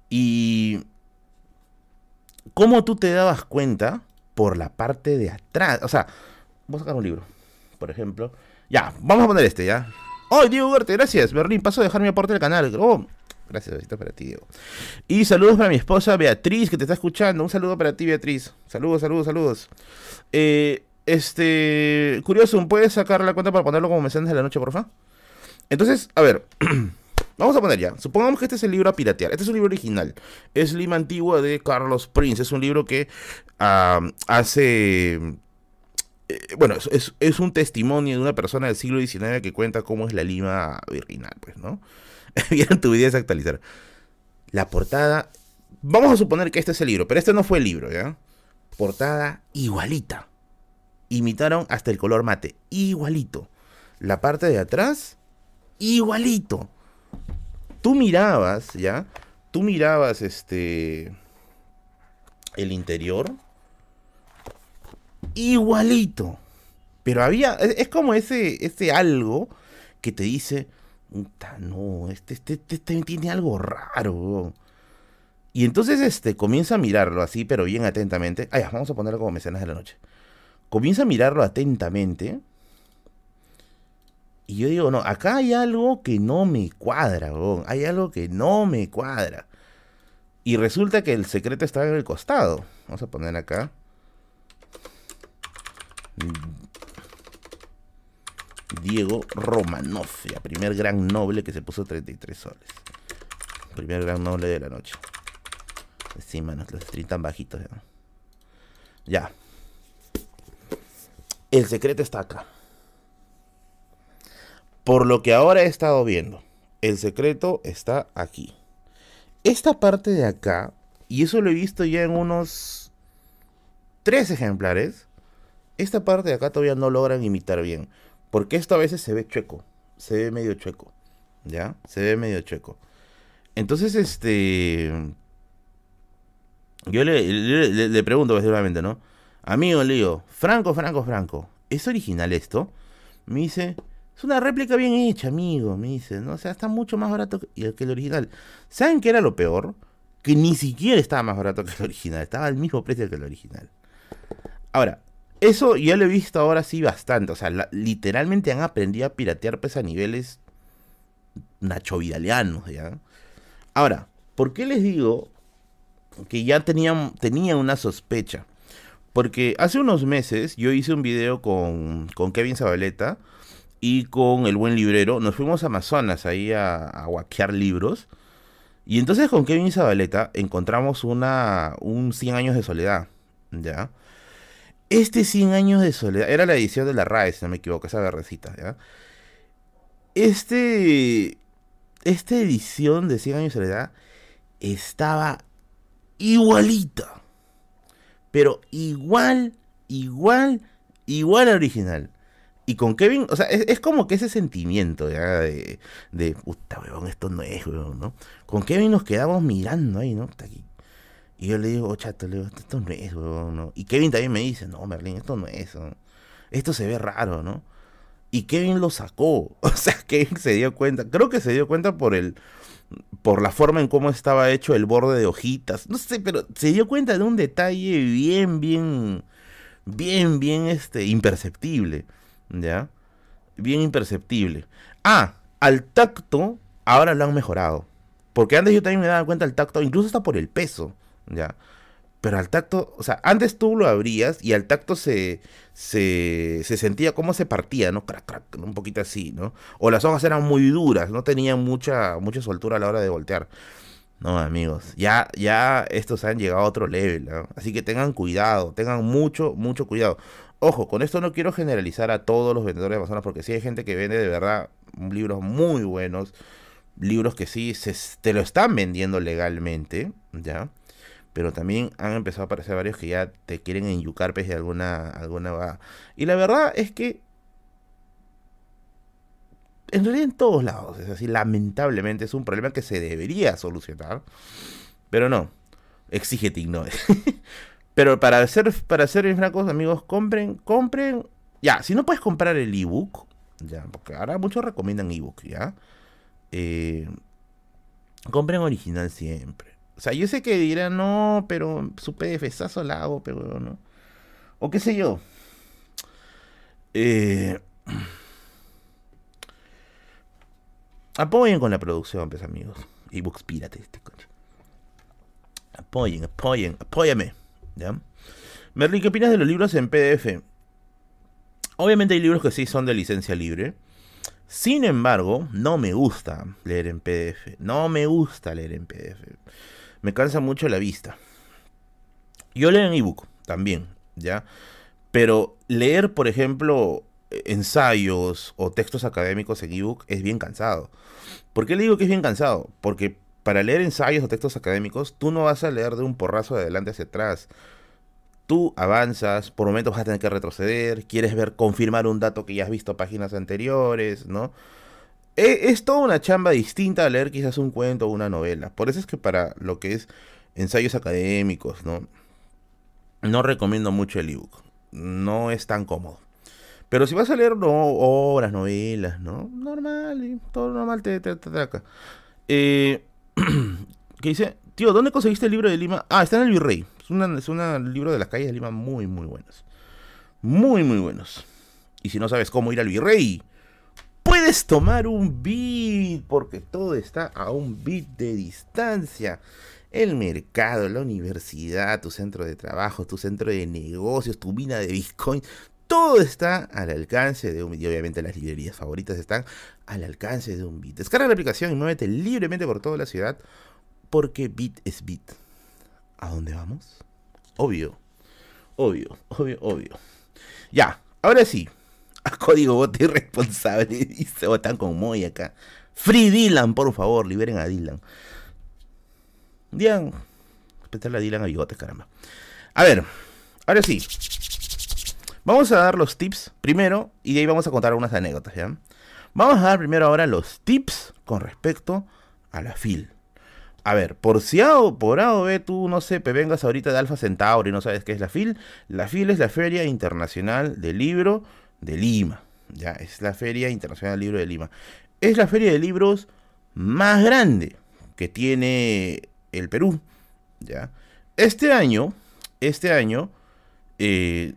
Y... ¿Cómo tú te dabas cuenta? Por la parte de atrás. O sea, voy a sacar un libro, por ejemplo. Ya, vamos a poner este, ¿ya? ¡Oh, Diego Huerte! Gracias, Berlín. Paso a dejar mi aporte al canal. Oh, gracias, besitos para ti, Diego. Y saludos para mi esposa Beatriz, que te está escuchando. Un saludo para ti, Beatriz. Saludos, saludos, saludos. Eh, este. Curioso, ¿puedes sacar la cuenta para ponerlo como mensajes de la noche, porfa? Entonces, a ver. Vamos a poner ya. Supongamos que este es el libro a piratear. Este es un libro original. Es Lima Antigua de Carlos Prince. Es un libro que ah, hace eh, bueno, es, un testimonio de una persona del siglo XIX que cuenta cómo es la Lima virginal, pues, ¿no? Vieron tu video actualizar. La portada, vamos a suponer que este es el libro, pero este no fue el libro, ¿ya? Portada igualita. Imitaron hasta el color mate, igualito. La parte de atrás, igualito. Tú mirabas, ¿ya? Tú mirabas este el interior igualito. Pero había, es, como ese, ese algo que te dice, no, este, este, este, tiene algo raro. Y entonces este, comienza a mirarlo así, pero bien atentamente. Ah, vamos a ponerlo como mecenas de la noche. Comienza a mirarlo atentamente. Y yo digo, no, acá hay algo que no me cuadra, hay algo que no me cuadra. Y resulta que el secreto está en el costado. Vamos a poner acá. Diego Romanov, ya, primer gran noble que se puso 33 soles. Primer gran noble de la noche. Sí, manos, los streams tan bajitos ya. Ya. El secreto está acá. Por lo que ahora he estado viendo, el secreto está aquí. Esta parte de acá, y eso lo he visto ya en unos tres ejemplares, esta parte de acá todavía no logran imitar bien. Porque esto a veces se ve chueco. Se ve medio chueco. ¿Ya? Se ve medio chueco. Entonces, este... Yo le, pregunto básicamente, ¿no? Amigo, le digo, Franco, Franco, Franco, ¿es original esto? Me dice, es una réplica bien hecha, amigo, me dice, ¿no? O sea, está mucho más barato que, el original. ¿Saben qué era lo peor? Que ni siquiera estaba más barato que el original, estaba al mismo precio que el original. Ahora, eso ya lo he visto ahora sí bastante. O sea, literalmente han aprendido a piratear pues a niveles Nacho Vidalianos, ¿ya? Ahora, ¿por qué les digo que ya tenía, tenía una sospecha? Porque hace unos meses yo hice un video con, con Kevin Zabaleta y con el buen librero. Nos fuimos a Amazonas ahí a, a libros. Y entonces con Kevin Zabaleta encontramos una, un 100 años de soledad, ¿ya? Este 100 años de soledad, era la edición de la RAE, si no me equivoco, esa verdecita, ¿ya? Este, esta edición de 100 años de soledad estaba igualita. Pero igual, igual, igual al original. Y con Kevin, o sea, es, como que ese sentimiento ya de, de puta, weón, esto no es, weón, ¿no? Con Kevin nos quedamos mirando ahí, ¿no? Y yo le digo, oh, chato, le digo, esto no es, weón, ¿no? Y Kevin también me dice, no, Merlin, esto no es, esto se ve raro, ¿no? Y Kevin lo sacó, o sea, Kevin se dio cuenta, creo que se dio cuenta por el, por la forma en cómo estaba hecho el borde de hojitas, no sé, pero se dio cuenta de un detalle bien, bien, bien, bien, este, imperceptible, ¿ya? Bien imperceptible. Ah, al tacto, ahora lo han mejorado. Porque antes yo también me daba cuenta del tacto, incluso hasta por el peso. ¿ya? Pero al tacto, o sea, antes tú lo abrías y al tacto se, se, se sentía como se partía, ¿no? Crack, crack, un poquito así, ¿no? O las hojas eran muy duras, no tenían mucha, mucha soltura a la hora de voltear. No, amigos, ya, ya estos han llegado a otro level, Así que tengan cuidado, tengan mucho, mucho cuidado. Ojo, con esto no quiero generalizar a todos los vendedores de Amazonas, porque sí hay gente que vende de verdad libros muy buenos, libros que sí se, te lo están vendiendo legalmente, ¿ya? Pero también han empezado a aparecer varios que ya te quieren enyucar pues, de alguna, alguna Y la verdad es que en realidad en todos lados es así, lamentablemente es un problema que se debería solucionar, pero no, exige ignore. pero para ser, para ser francos, amigos, compren, compren, ya, si no puedes comprar el ebook, ya, porque ahora muchos recomiendan ebook, ya, eh, compren original siempre. O sea, yo sé que dirán, no, pero su PDFazo la hago, pero no. O qué sé yo. Eh, Apoyen con la producción, pues amigos. Ebooks pírate este coche. Apoyen, apoyen, apóyame. ¿Ya? Merlin, ¿qué opinas de los libros en PDF? Obviamente hay libros que sí son de licencia libre. Sin embargo, no me gusta leer en PDF. No me gusta leer en PDF. Me cansa mucho la vista. Yo leo en ebook también, ¿ya? Pero leer, por ejemplo, ensayos o textos académicos en ebook es bien cansado. ¿Por qué le digo que es bien cansado? Porque para leer ensayos o textos académicos, tú no vas a leer de un porrazo de adelante hacia atrás. Tú avanzas, por momentos vas a tener que retroceder, quieres ver, confirmar un dato que ya has visto páginas anteriores, ¿no? E, es, toda una chamba distinta a leer quizás un cuento o una novela. Por eso es que para lo que es ensayos académicos, ¿no? No recomiendo mucho el ebook. No es tan cómodo. Pero si vas a leer no, obras, novelas, ¿no? Normal, todo normal te, te. Eh, ¿Qué dice? Tío, ¿dónde conseguiste el libro de Lima? Ah, está en el Virrey. Es, una, es un libro de las calles de Lima muy, muy buenos. Muy, muy buenos. Y si no sabes cómo ir al Virrey, puedes tomar un beat, porque todo está a un beat de distancia. El mercado, la universidad, tu centro de trabajo, tu centro de negocios, tu mina de Bitcoin, todo está al alcance de un beat. Y obviamente las librerías favoritas están al alcance de un beat. Descarga la aplicación y muévete libremente por toda la ciudad. Porque beat es beat. ¿A dónde vamos? Obvio. Obvio, obvio, obvio. Ya, ahora sí. A código bote irresponsable. Dice botan con Moy acá. Free Dylan, por favor, liberen a Dylan. Dylan. Respetarle a Dylan a bigotes, caramba. A ver, ahora sí. Vamos a dar los tips primero y de ahí vamos a contar algunas anécdotas, ¿ya? Vamos a dar primero ahora los tips con respecto a la FIL. A ver, por si A o por A o B tú, no sé, vengas ahorita de Alfa Centauri y no sabes qué es la FIL. La FIL es la Feria Internacional del Libro de Lima. Ya, es la Feria Internacional del Libro de Lima. Es la feria de libros más grande que tiene el Perú. ¿ya? Este año, este año, eh,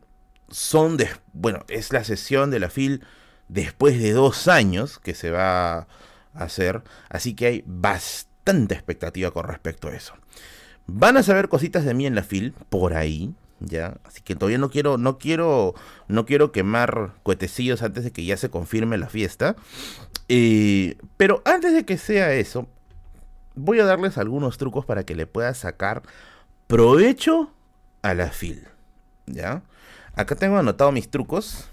son de, bueno, es la sesión de la FIL después de dos años que se va a hacer, así que hay bastante expectativa con respecto a eso. Van a saber cositas de mí en la FIL, por ahí, ya, así que todavía no quiero, no quiero, no quiero quemar cohetecillos antes de que ya se confirme la fiesta. Eh, pero antes de que sea eso, voy a darles algunos trucos para que le puedas sacar provecho a la FIL, ¿ya? Acá tengo anotado mis trucos.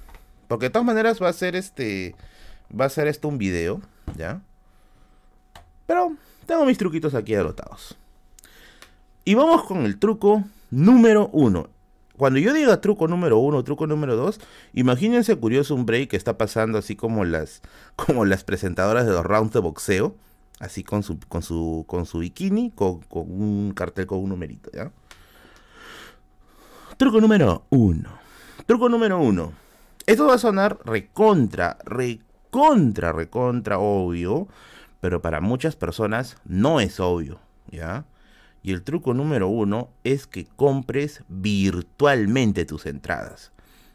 Porque de todas maneras va a ser este. Va a ser esto un video. ¿Ya? Pero tengo mis truquitos aquí anotados. Y vamos con el truco número uno. Cuando yo diga truco número uno, truco número dos, imagínense curioso un break que está pasando así como las, como las presentadoras de los rounds de boxeo, así con su, con su, con su bikini, con, con un cartel con un numerito, ¿ya? Truco número uno. Truco número uno. Esto va a sonar recontra, recontra, recontra obvio, pero para muchas personas no es obvio, ¿ya? Y el truco número uno es que compres virtualmente tus entradas.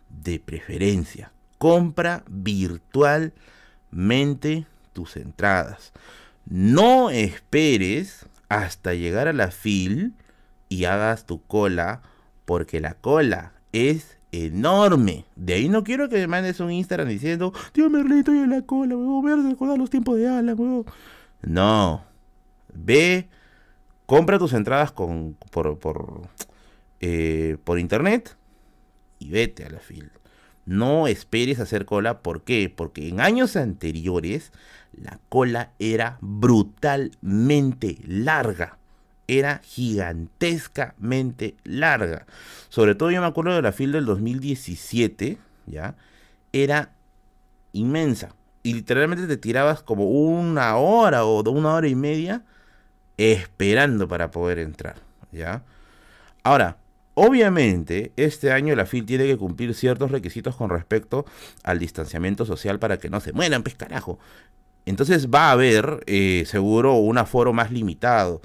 De preferencia, compra virtualmente tus entradas. No esperes hasta llegar a la fil y hagas tu cola, porque la cola es enorme. De ahí no quiero que me mandes un Instagram diciendo, tío Merlito, estoy en la cola, weón, me recordar los tiempos de Alan, weón. No. Ve, compra tus entradas por, por, eh, por internet y vete a la fila. No esperes hacer cola, ¿por qué? Porque en años anteriores la cola era brutalmente larga era gigantescamente larga. Sobre todo yo me acuerdo de la fila del 2017, ¿ya? Era inmensa. Y literalmente te tirabas como una hora o una hora y media esperando para poder entrar, ¿ya? Ahora, obviamente, este año la FIL tiene que cumplir ciertos requisitos con respecto al distanciamiento social para que no se mueran, pues carajo. Entonces va a haber, eh, seguro, un aforo más limitado.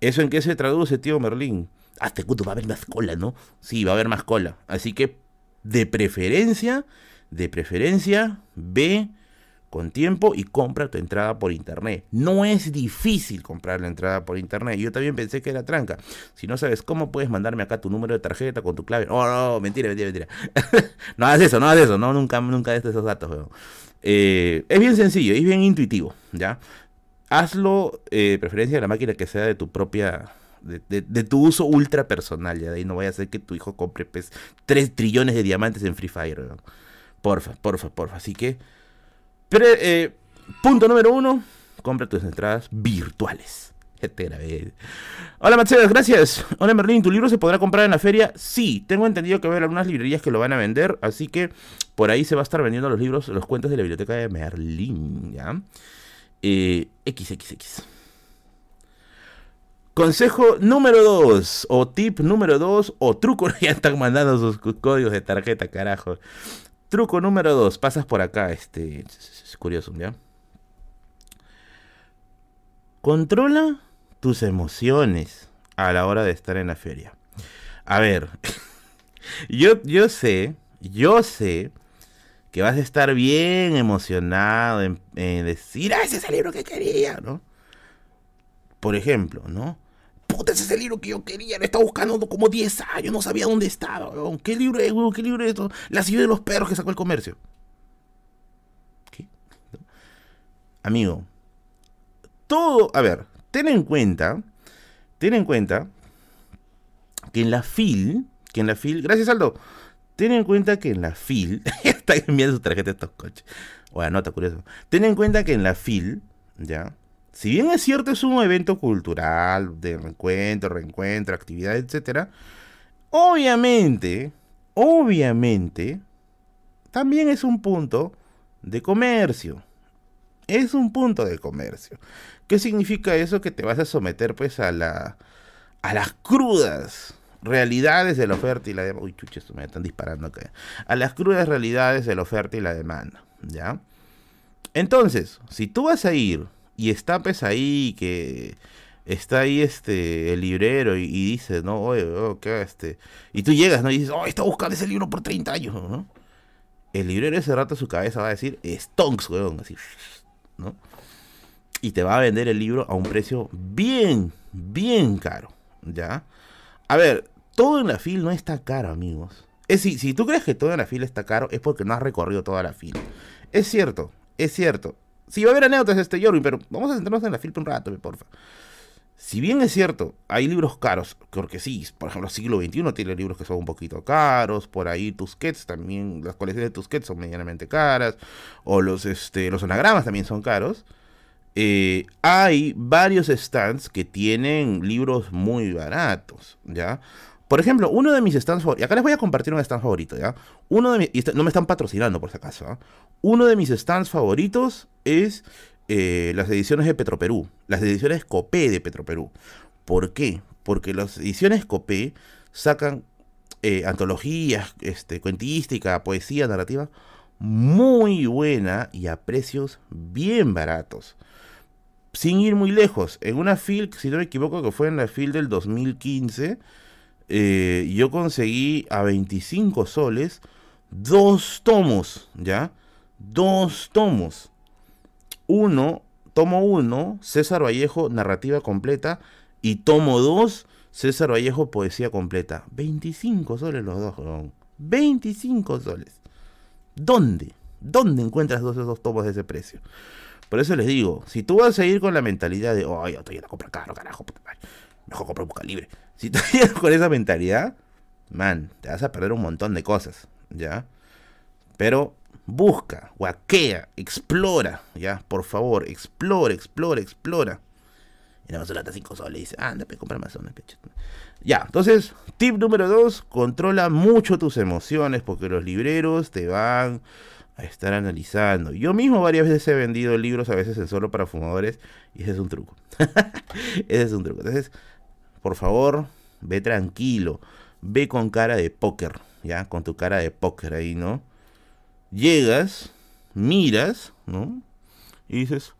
¿Eso en qué se traduce, tío Merlín? Hasta cuánto va a haber más cola, ¿no? Sí, va a haber más cola. Así que, de preferencia, de preferencia, ve con tiempo y compra tu entrada por internet. No es difícil comprar la entrada por internet. Yo también pensé que era tranca. Si no sabes cómo, puedes mandarme acá tu número de tarjeta con tu clave. Oh, no, mentira, mentira, mentira. no hagas eso, no hagas eso. No, nunca, nunca des esos datos, eh, es bien sencillo, es bien intuitivo, ¿ya? Hazlo, eh, preferencia de la máquina que sea de tu propia de, tu uso ultra personal, ya de ahí no vaya a ser que tu hijo compre pues, 3 trillones de diamantes en Free Fire. Porfa, porfa, porfa. Así que eh, punto número uno, compra tus entradas virtuales. Hola Mateo, gracias. Hola Merlin, ¿tu libro se podrá comprar en la feria? Sí, tengo entendido que va a haber algunas librerías que lo van a vender, así que por ahí se va a estar vendiendo los libros, los cuentos de la biblioteca de Merlin, ¿ya? Eh, XXX. Consejo número 2, o tip número 2, o truco, ya están mandando sus códigos de tarjeta, carajo. Truco número 2, pasas por acá, este, es curioso, ¿ya? Controla tus emociones a la hora de estar en la feria. A ver, yo, yo sé, yo sé que vas a estar bien emocionado en, decir, ah, ese es el libro que quería, ¿no? Por ejemplo, ¿no? puta, ese es el libro que yo quería, lo estaba buscando como 10 años, no sabía dónde estaba, ¿Qué libro es, ¿Qué libro es esto? La ciudad de los perros que sacó el comercio. ¿Qué? Amigo, todo, a ver, ten en cuenta, ten en cuenta que en la FIL, que en la FIL, gracias Aldo, ten en cuenta que en la FIL, está enviando su tarjeta a estos coches, o nota curioso, ten en cuenta que en la FIL, ya, si bien es cierto, es un evento cultural, de reencuentro, reencuentro, actividad, etc. Obviamente, obviamente, también es un punto de comercio. Es un punto de comercio. ¿Qué significa eso? Que te vas a someter pues a la a las crudas realidades de la oferta y la demanda. Uy, chuches, me están disparando acá. A las crudas realidades de la oferta y la demanda, ¿ya? Entonces, si tú vas a ir y está pues ahí que está ahí este el librero y, dice, no, oye, oh, ¿qué este? Y tú llegas, ¿no? Y dices, oh, está buscando ese libro por 30 años, ¿no? El librero ese rato su cabeza va a decir, stonks, weón, así, ¿no? Y te va a vender el libro a un precio bien, bien caro, ¿ya? A ver, todo en la fila no está caro, amigos. Es decir, si tú crees que todo en la fila está caro, es porque no has recorrido toda la fila. Es cierto, es cierto. Sí, va a haber anécdotas este Jorwin, pero vamos a centrarnos en la filpa un rato, porfa. Si bien es cierto, hay libros caros, porque sí, por ejemplo, siglo XXI tiene libros que son un poquito caros, por ahí Tusquets también, las colecciones de Tusquets son medianamente caras, o los, este, los anagramas también son caros. Eh, hay varios stands que tienen libros muy baratos, ¿ya? Por ejemplo, uno de mis stands favoritos, acá les voy a compartir un stand favorito, ¿ya? Uno de mis, no me están patrocinando por si acaso, ¿ah? Uno de mis stands favoritos es eh, las ediciones de Petroperú, las ediciones Copé de Petroperú. ¿Por qué? Porque las ediciones Copé sacan eh, antologías, este, cuentística, poesía, narrativa, muy buena y a precios bien baratos. Sin ir muy lejos, en una FIL, si no me equivoco, que fue en la FIL del 2015, eh, yo conseguí a 25 soles dos tomos, ¿ya? Dos tomos. Uno, tomo uno, César Vallejo, narrativa completa, y tomo dos, César Vallejo, poesía completa. 25 soles los dos, 25 soles. ¿Dónde? ¿Dónde encuentras dos esos tomos de ese precio? Por eso les digo, si tú vas a ir con la mentalidad de, oh, yo estoy a comprar caro, carajo, mejor comprar busca libre. Si tú vienes con esa mentalidad, man, te vas a perder un montón de cosas, ¿ya? Pero busca, guaquea, explora, ¿ya? Por favor, explora, explora, explora. Y nada más lata 5 soles. Dice, anda, pe, compra más una, Ya, entonces, tip número 2, controla mucho tus emociones porque los libreros te van a estar analizando. Yo mismo varias veces he vendido libros, a veces en solo para fumadores, y ese es un truco. ese es un truco. Entonces, por favor, ve tranquilo, ve con cara de póker, ya, con tu cara de póker ahí, ¿no? Llegas, miras, ¿no? Y dices,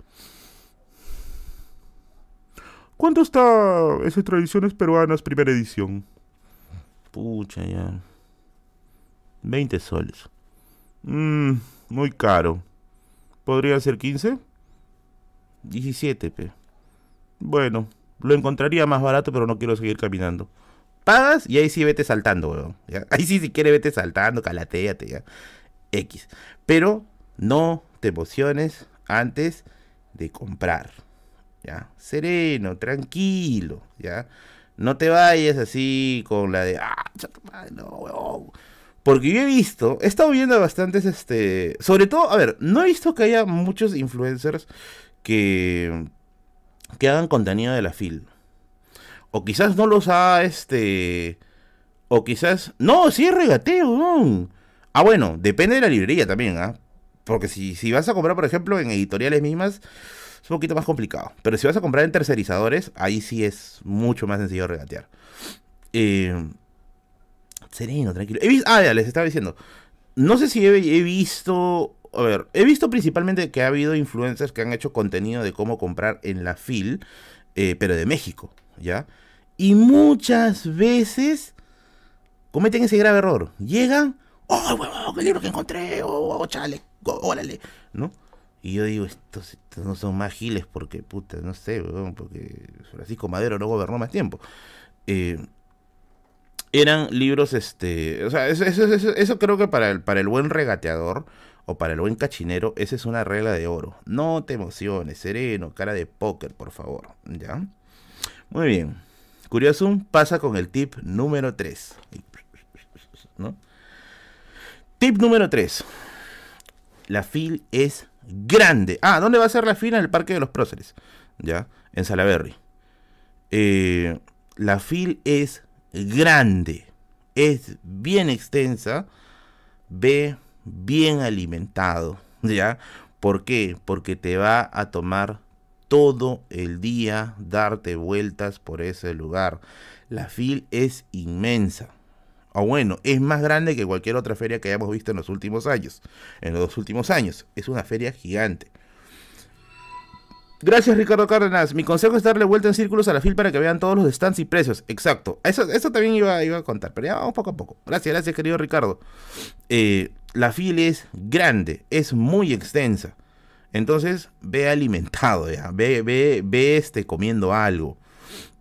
¿cuánto está ese Tradiciones Peruanas primera edición? Pucha, ya. 20 soles. Mmm, muy caro. ¿Podría ser 15? 17, pe. Bueno, lo encontraría más barato, pero no quiero seguir caminando. Pagas y ahí sí vete saltando, weón. Ahí sí, si quieres, vete saltando, calateate, ya. X. Pero no te emociones antes de comprar. ¿Ya? Sereno, tranquilo, ¿ya? No te vayas así con la de, ah, no, weón. Porque yo he visto, he estado viendo bastantes, este, sobre todo, a ver, no he visto que haya muchos influencers que, que hagan contenido de la FIL. O quizás no los ha, este, o quizás, no, sí es regateo, no. Ah, bueno, depende de la librería también, ¿ah? Porque si, si vas a comprar, por ejemplo, en editoriales mismas, es un poquito más complicado. Pero si vas a comprar en tercerizadores, ahí sí es mucho más sencillo regatear. Eh, sereno, tranquilo. ah, ya, les estaba diciendo. No sé si he, visto. A ver, he visto principalmente que ha habido influencers que han hecho contenido de cómo comprar en la FIL, eh, pero de México, ¿ya? Y muchas veces cometen ese grave error. Llegan, ¡oh, huevón, qué libro que encontré! ¡oh, chale! ¡órale! ¿No? Y yo digo, estos, no son más giles porque, puta, no sé, porque Francisco Madero no gobernó más tiempo. Eh, eran libros, este, o sea, eso, eso, creo que para el, para el buen regateador o para el buen cachinero, esa es una regla de oro. No te emociones, sereno, cara de póker, por favor, ¿ya? Muy bien. Curioso, pasa con el tip número 3. ¿no? Tip número 3. La fil es grande. Ah, ¿dónde va a ser la fila? En el Parque de los Próceres. ¿Ya? En Salaberry. Eh, la fil es grande, es bien extensa, ve bien alimentado, ¿ya? ¿Por qué? Porque te va a tomar todo el día darte vueltas por ese lugar. La fil es inmensa. O bueno, es más grande que cualquier otra feria que hayamos visto en los últimos años. En los últimos años. Es una feria gigante. Gracias Ricardo Cárdenas. Mi consejo es darle vuelta en círculos a la fil para que vean todos los stands y precios. Exacto. Eso, eso también iba, iba a contar. Pero ya vamos poco a poco. Gracias, gracias querido Ricardo. Eh, la fil es grande, es muy extensa. Entonces, ve alimentado ya. Ve, ve, ve este, comiendo algo.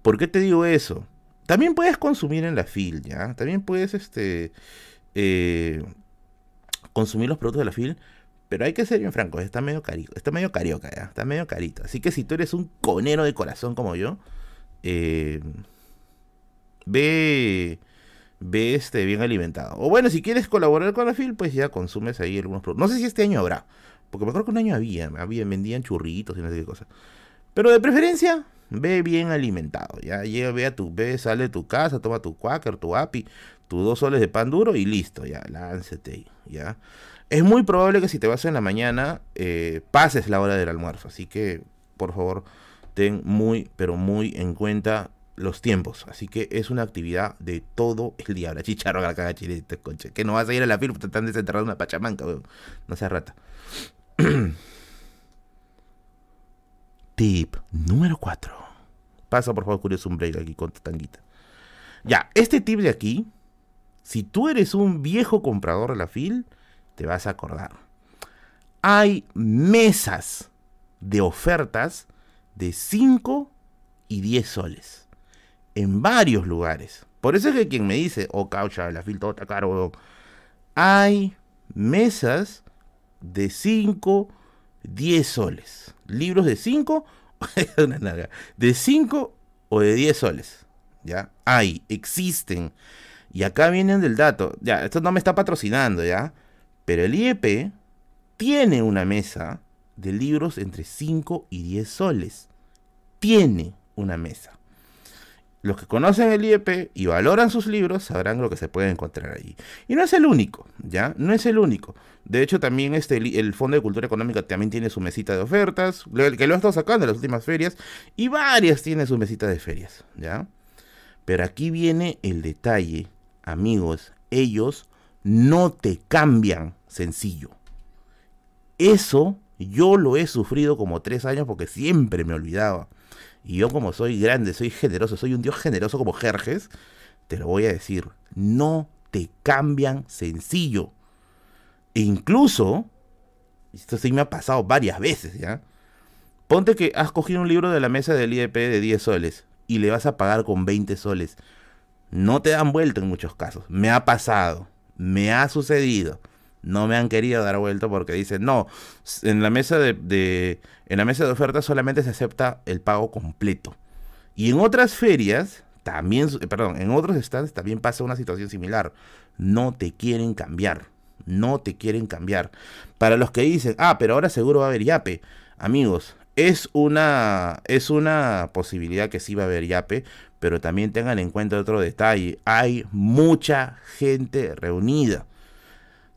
¿Por qué te digo eso? También puedes consumir en la fil, ¿ya? También puedes, este... Eh, consumir los productos de la fil pero hay que ser bien franco, está medio carito, está medio carioca ya, está medio carito. Así que si tú eres un conero de corazón como yo, eh, ve, ve este bien alimentado. O bueno, si quieres colaborar con la FIL, pues ya consumes ahí algunos productos. No sé si este año habrá, porque me acuerdo que un año había, había vendían churritos y no sé qué cosa. Pero de preferencia, ve bien alimentado. Ya llega, ve a tu, ve, sale de tu casa, toma tu quaker, tu api, tus dos soles de pan duro y listo, ya, láncete, ya. Es muy probable que si te vas en la mañana eh, pases la hora del almuerzo. Así que, por favor, ten muy, pero muy en cuenta los tiempos. Así que es una actividad de todo el día. Ahora, chicharro, chilete, coche. Que no vas a ir a la fila porque están desenterrando una pachamanca, weón. No seas rata. Tip número 4. Pasa, por favor, curioso un break aquí con tu tanguita. Ya, este tip de aquí, si tú eres un viejo comprador de la fil, te vas a acordar. Hay mesas de ofertas de 5 y 10 soles en varios lugares. Por eso es que quien me dice, oh caucha, la filtra está caro, hay mesas de 5, 10 soles. Libros de 5, de 5 o de 10 soles. ¿Ya? Hay, existen. Y acá vienen del dato. Ya, esto no me está patrocinando, ¿ya? Pero el IEP tiene una mesa de libros entre 5 y 10 soles. Tiene una mesa. Los que conocen el IEP y valoran sus libros sabrán lo que se puede encontrar allí. Y no es el único, ¿ya? No es el único. De hecho, también este, el Fondo de Cultura Económica también tiene su mesita de ofertas, que lo ha estado sacando en las últimas ferias, y varias tienen su mesita de ferias, ¿ya? Pero aquí viene el detalle, amigos, ellos no te cambian sencillo. Eso yo lo he sufrido como tres años porque siempre me olvidaba. Y yo como soy grande, soy generoso, soy un dios generoso como Jerjes, te lo voy a decir, no te cambian sencillo. E incluso, esto sí me ha pasado varias veces, ¿ya? Ponte que has cogido un libro de la mesa del IEP de 10 soles y le vas a pagar con 20 soles. No te dan vuelta en muchos casos. Me ha pasado, me ha sucedido no me han querido dar vuelta porque dicen, no, en la mesa de, en la mesa de ofertas solamente se acepta el pago completo. Y en otras ferias, también, perdón, en otros stands también pasa una situación similar. No te quieren cambiar. No te quieren cambiar. Para los que dicen, ah, pero ahora seguro va a haber yape. Amigos, es una, es una posibilidad que sí va a haber yape, pero también tengan en cuenta otro detalle. Hay mucha gente reunida.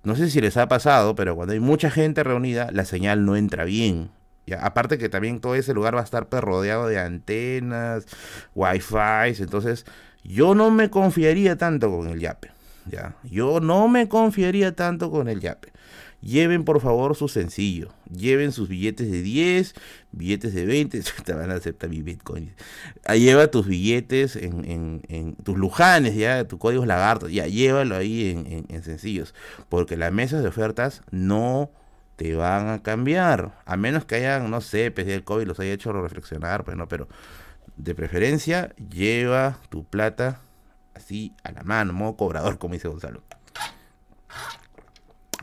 No sé si les ha pasado, pero cuando hay mucha gente reunida, la señal no entra bien. Ya, aparte que también todo ese lugar va a estar pues, rodeado de antenas, wifi, entonces yo no me confiaría tanto con el Yape. Ya, yo no me confiaría tanto con el Yape. Lleven por favor su sencillo. Lleven sus billetes de 10, billetes de 20. Te van a aceptar mi Bitcoin. Ah, lleva tus billetes en, tus lujanes, ya, tus códigos lagartos. Ya, llévalo ahí en, en, sencillos. Porque las mesas de ofertas no te van a cambiar. A menos que hayan, no sé, pese el COVID los haya hecho reflexionar, pues no, pero de preferencia lleva tu plata así a la mano, modo cobrador, como dice Gonzalo.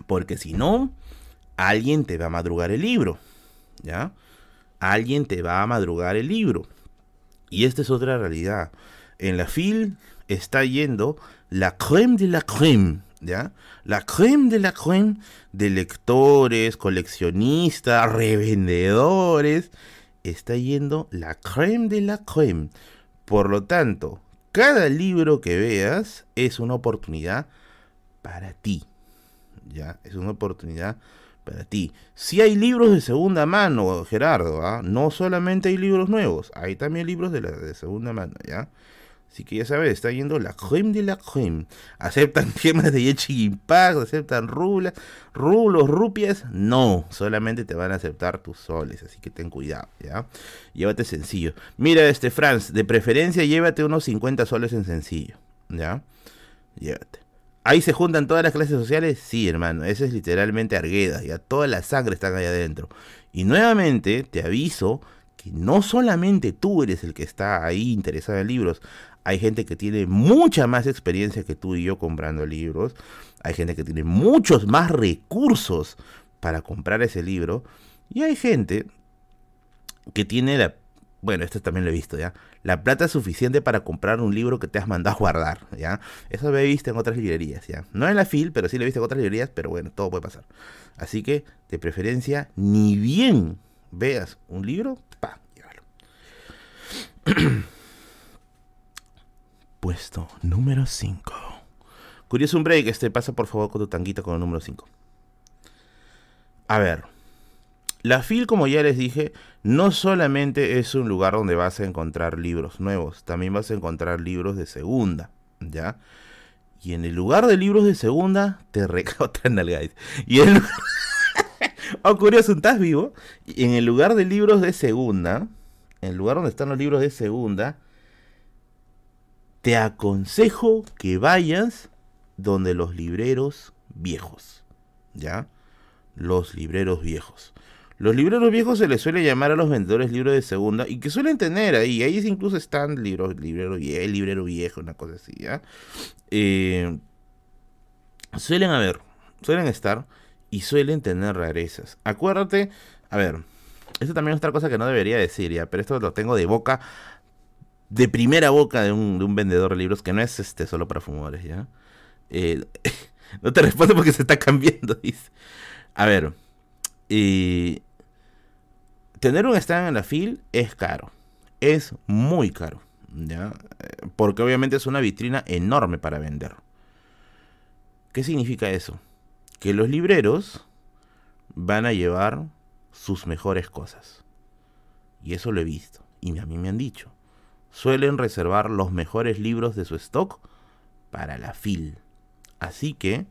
Porque si no, alguien te va a madrugar el libro. ¿Ya? Alguien te va a madrugar el libro. Y esta es otra realidad. En la FIL está yendo la creme de la creme. ¿Ya? La creme de la creme de lectores, coleccionistas, revendedores. Está yendo la creme de la creme. Por lo tanto, cada libro que veas es una oportunidad para ti. ¿Ya? Es una oportunidad para ti. Si hay libros de segunda mano, Gerardo, ¿ah? no solamente hay libros nuevos, hay también libros de, segunda mano, ¿ya? Así que ya sabes, está yendo la creme de la creme. Aceptan gemas de Yechi Impact, aceptan rublas, rublos, rupias. No, solamente te van a aceptar tus soles, así que ten cuidado, ¿ya? Llévate sencillo. Mira este Franz, de preferencia llévate unos 50 soles en sencillo, ¿ya? Llévate. Ahí se juntan todas las clases sociales, sí, hermano, eso es literalmente Argueda, ya toda la sangre está ahí adentro. Y nuevamente te aviso que no solamente tú eres el que está ahí interesado en libros, hay gente que tiene mucha más experiencia que tú y yo comprando libros, hay gente que tiene muchos más recursos para comprar ese libro, y hay gente que tiene la bueno, esto también lo he visto, ¿ya? La plata es suficiente para comprar un libro que te has mandado a guardar, ¿ya? Eso lo he visto en otras librerías, ¿ya? No en la FIL, pero sí lo he visto en otras librerías, pero bueno, todo puede pasar. Así que, de preferencia, ni bien veas un libro, pa, llévalo. Puesto número 5. Curioso un break, este pasa por favor con tu tanguita con el número 5. A ver, la FIL, como ya les dije, no solamente es un lugar donde vas a encontrar libros nuevos, también vas a encontrar libros de segunda, ¿ya? Y en el lugar de libros de segunda, te otra nalga. Y en oh, curioso, ¿estás vivo? Y en el lugar de libros de segunda, en el lugar donde están los libros de segunda, te aconsejo que vayas donde los libreros viejos, ¿ya? Los libreros viejos. Los libreros viejos se les suele llamar a los vendedores libros de segunda y que suelen tener ahí, ahí incluso están libros, librero viejo, librero viejo, una cosa así, ¿ya? Eh, suelen haber, suelen estar y suelen tener rarezas. Acuérdate, a ver, esto también es otra cosa que no debería decir, ya, pero esto lo tengo de boca, de primera boca de un, de un vendedor de libros que no es este solo para fumadores, ¿ya? Eh, no te respondo porque se está cambiando, dice. A ver, eh, tener un stand en la FIL es caro. es muy caro, ¿ya? Eh, porque obviamente es una vitrina enorme para vender. ¿Qué significa eso? Que los libreros van a llevar sus mejores cosas. Y eso lo he visto. Y a mí me han dicho. Suelen reservar los mejores libros de su stock para la FIL. Así que,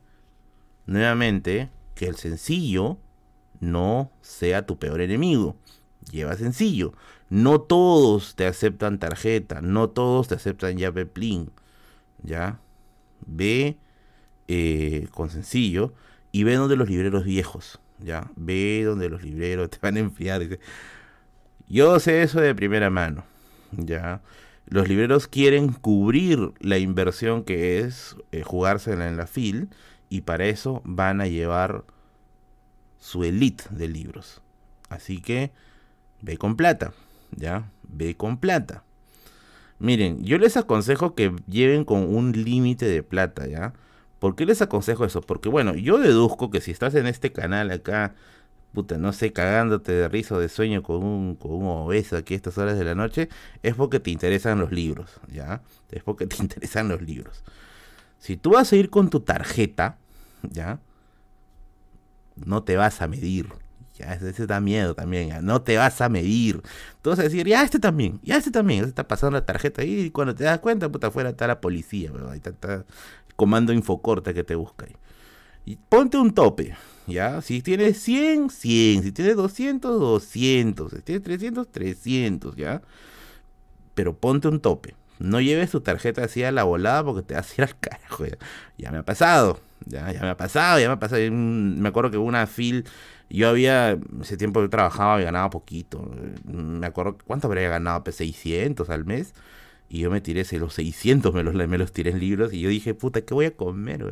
nuevamente, que el sencillo no sea tu peor enemigo. Lleva sencillo. No todos te aceptan tarjeta, no todos te aceptan llave plin. ¿Ya? Ve eh, con sencillo y ve donde los libreros viejos. ¿Ya? Ve donde los libreros te van a enviar. Yo sé eso de primera mano. ¿Ya? Los libreros quieren cubrir la inversión que es eh, jugársela en la FIL y para eso van a llevar su elite de libros. Así que ve con plata, ¿ya? Ve con plata. Miren, yo les aconsejo que lleven con un límite de plata, ¿ya? ¿Por qué les aconsejo eso? Porque bueno, yo deduzco que si estás en este canal acá, puta, no sé, cagándote de risa de sueño con un, con un obeso aquí a estas horas de la noche, es porque te interesan los libros, ¿ya? Es porque te interesan los libros. Si tú vas a ir con tu tarjeta, ¿ya? No te vas a medir, ya, ese da miedo también, no te vas a medir. A decir, ya este también, ya este también, se está pasando la tarjeta ahí y cuando te das cuenta, puta, afuera está la policía, ahí está, está, comando infocorte que te busca ahí. Y ponte un tope, ¿ya? Si tienes 100, 100, si tienes 200, 200, si tienes 300, 300, ¿ya? Pero ponte un tope. No lleves tu tarjeta así a la volada porque te vas a ir al carajo. Ya, me ha pasado, ya, ya me ha pasado, ya me ha pasado. Me acuerdo que una fil yo había, ese tiempo yo trabajaba y ganaba poquito. Me acuerdo, ¿cuánto habría ganado? Pues 600 al mes. Y yo me tiré los 600, me los, me los tiré en libros. Y yo dije, puta, ¿qué voy a comer?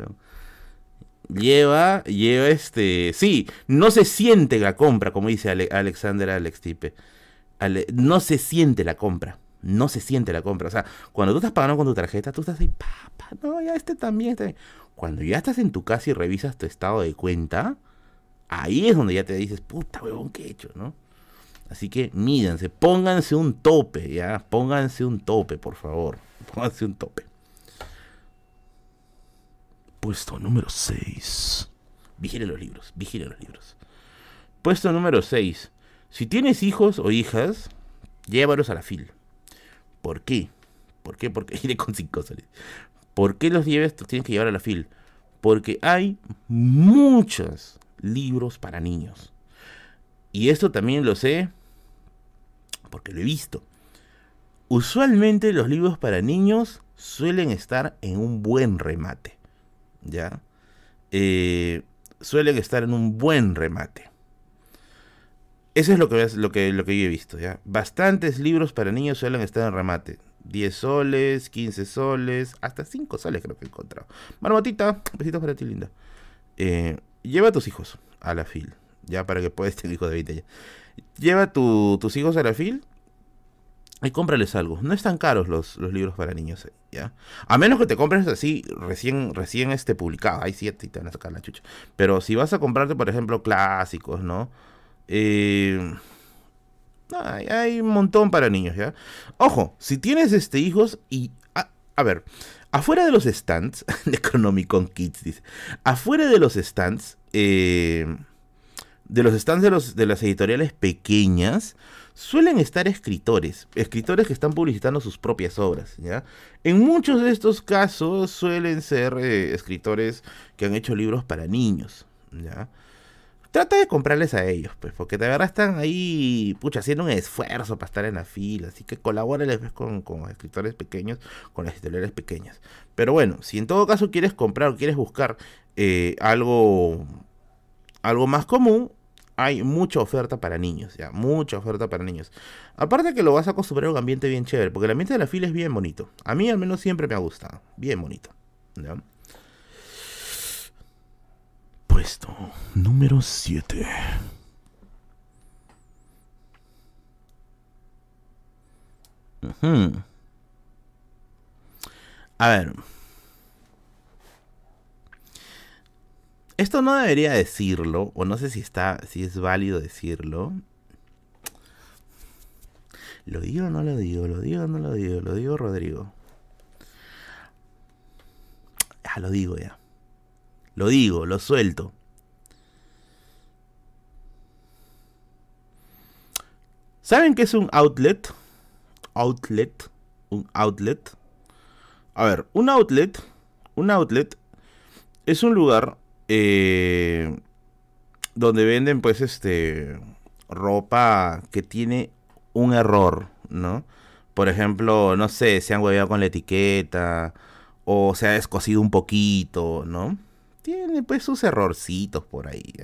Lleva, lleva este. Sí, no se siente la compra, como dice Alexander Alex Tipe. no se siente la compra. No se siente la compra. O sea, cuando tú estás pagando con tu tarjeta, tú estás ahí, papá, no, ya este también, Cuando ya estás en tu casa y revisas tu estado de cuenta, ahí es donde ya te dices, puta huevón, ¿qué he hecho, no? Así que mídanse, pónganse un tope, ya, pónganse un tope, por favor, pónganse un tope. Puesto número 6. Vigile los libros, vigile los libros. Puesto número 6. Si tienes hijos o hijas, llévalos a la fil. ¿Por qué? ¿Por qué? Porque iré con 5 soles. ¿Por qué los lleves? Tienes que llevar a la fil. Porque hay muchas libros para niños. Y esto también lo sé porque lo he visto. Usualmente los libros para niños suelen estar en un buen remate. ¿Ya? Eh, suelen estar en un buen remate. Eso es lo que, lo que, lo que yo he visto, ¿ya? Bastantes libros para niños suelen estar en remate. 10 soles, 15 soles, hasta 5 soles creo que he encontrado. Marmotita, besitos para ti, linda. Eh, lleva a tus hijos a la fil, ya para que puedas tener hijo de 20 ya. Lleva tus hijos a la fil y cómprales algo. No están caros los, libros para niños, ¿ya? A menos que te compres así recién recién este publicado. Ahí sí te van a sacar la chucha. Pero si vas a comprarte, por ejemplo, clásicos, ¿no? Eh, hay, un montón para niños, ¿ya? Ojo, si tienes este hijos y... a ver, Afuera de los stands de Chronomicon Kids. Afuera de los stands, eh, de los stands de, los, de las editoriales pequeñas, suelen estar escritores, escritores que están publicitando sus propias obras, ¿ya? En muchos de estos casos suelen ser eh, escritores que han hecho libros para niños, ¿ya? Trata de comprarles a ellos, pues, porque de verdad están ahí, pucha, haciendo un esfuerzo para estar en la fila, así que colabórales con, con escritores pequeños, con las editoriales pequeñas. Pero bueno, si en todo caso quieres comprar o quieres buscar eh, algo, algo más común, hay mucha oferta para niños, ya, mucha oferta para niños. Aparte que lo vas a acostumbrar a un ambiente bien chévere, porque el ambiente de la fila es bien bonito. A mí al menos siempre me ha gustado, bien bonito. Puesto número 7. A ver. Esto no debería decirlo, o no sé si está, si es válido decirlo. ¿Lo digo o no lo digo? ¿Lo digo o no lo digo? ¿Lo digo, Rodrigo? Ah, lo digo ya. Lo digo, lo suelto. ¿Saben qué es un outlet? Outlet. Un outlet. A ver, un outlet. Un outlet es un lugar eh, donde venden pues este ropa que tiene un error, ¿no? Por ejemplo, no sé, se han hueveado con la etiqueta o se ha descosido un poquito, ¿no? Tiene pues sus errorcitos por ahí.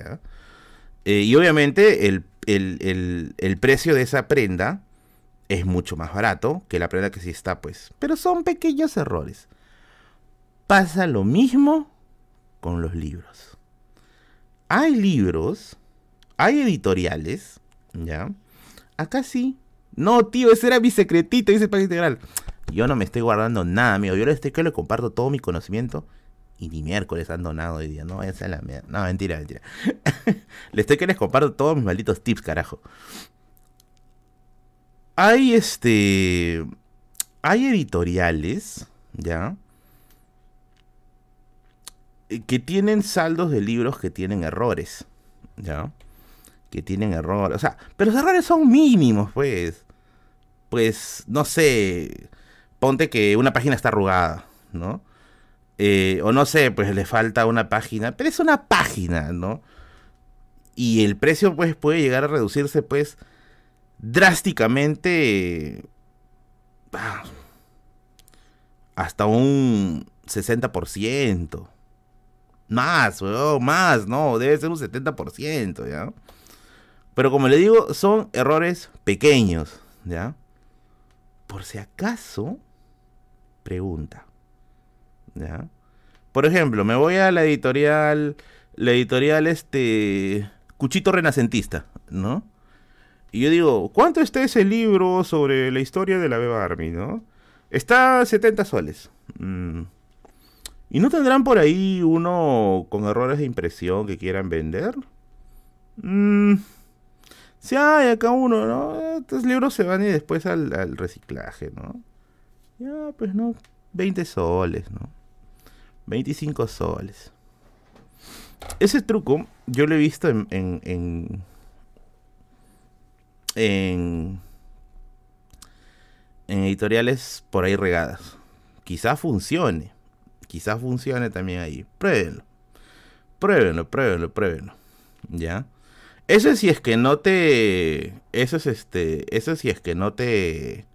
Eh, y obviamente el, el, precio de esa prenda es mucho más barato que la prenda que sí está, pues. Pero son pequeños errores. Pasa lo mismo con los libros. Hay libros, hay editoriales, ¿ya? Acá sí. No, tío, ese era mi secretito, dice el Integral. Yo no me estoy guardando nada, amigo. Yo estoy que le comparto todo mi conocimiento. Y ni miércoles han donado hoy día. No a la mierda. No, mentira, mentira. le estoy que les comparto todos mis malditos tips, carajo. Hay este. Hay editoriales, ¿ya? Que tienen saldos de libros que tienen errores, ¿ya? Que tienen errores. O sea, pero los errores son mínimos, pues. Pues, no sé ponte que una página está arrugada, ¿no? Eh, o no sé, pues le falta una página, pero es una página, ¿no? Y el precio pues puede llegar a reducirse pues drásticamente ah, hasta un 60%. Más, weón, más, no, debe ser un 70%, ¿ya? Pero como le digo, son errores pequeños, ¿ya? Por si acaso, pregunta. Por ejemplo, me voy a la editorial, la editorial este, Cuchito Renacentista, ¿no? Y yo digo, ¿cuánto está ese libro sobre la historia de la Beba Army, no? Está a 70 soles. Mm. ¿Y no tendrán por ahí uno con errores de impresión que quieran vender? Mm. Si hay acá uno, ¿no? Estos libros se van y después al reciclaje, ¿no? Ya, pues no, 20 soles, ¿no? 25 soles. Ese truco yo lo he visto en, en, en, editoriales por ahí regadas. Quizás funcione. Quizás funcione también ahí. Pruébenlo. Pruébenlo, pruébenlo, pruébenlo. ¿Ya? Eso si es que no te... Eso es este... Eso si es que no te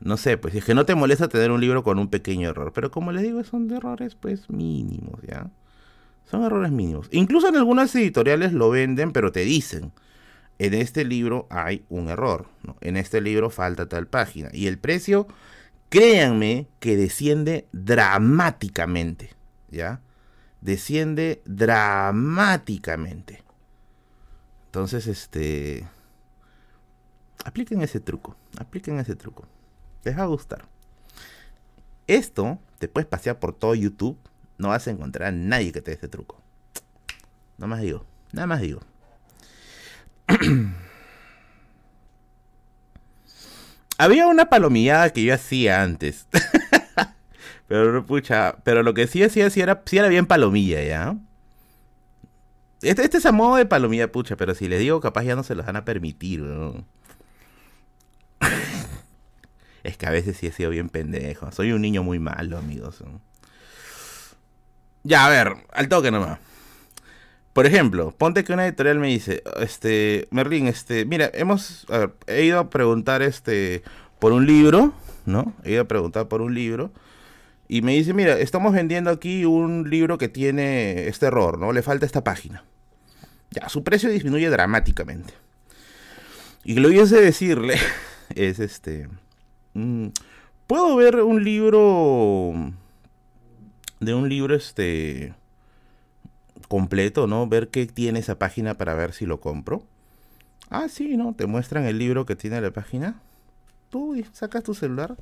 no sé, pues es que no te molesta tener un libro con un pequeño error, pero como les digo, son errores pues mínimos, ¿ya? Son errores mínimos. Incluso en algunas editoriales lo venden, pero te dicen, en este libro hay un error, en este libro falta tal página. Y el precio, créanme que desciende dramáticamente, ¿ya? Desciende dramáticamente. Entonces, este... Apliquen ese truco, apliquen ese truco. Les va a gustar. Esto te puedes pasear por todo YouTube. No vas a encontrar a nadie que te dé este truco. Nada más digo. Nada más digo. Había una palomillada que yo hacía antes. pero pucha, pero lo que sí hacía sí era, era bien palomilla, ¿ya? Este, este es a modo de palomilla, pucha, pero si les digo, capaz ya no se los van a permitir. Es que a veces sí he sido bien pendejo. Soy un niño muy malo, amigos. Ya, a ver, al toque nomás. Por ejemplo, ponte que una editorial me dice, este, Merlin, este, mira, hemos, a ver, he ido a preguntar, este, por un libro, ¿no? He ido a preguntar por un libro. Y me dice, mira, estamos vendiendo aquí un libro que tiene este error, ¿no? Le falta esta página. Ya, su precio disminuye dramáticamente. Y lo que yo decirle es, este, Puedo ver un libro de un libro este completo, ¿no? Ver qué tiene esa página para ver si lo compro. Ah, sí, ¿no? Te muestran el libro que tiene la página. Tú sacas tu celular.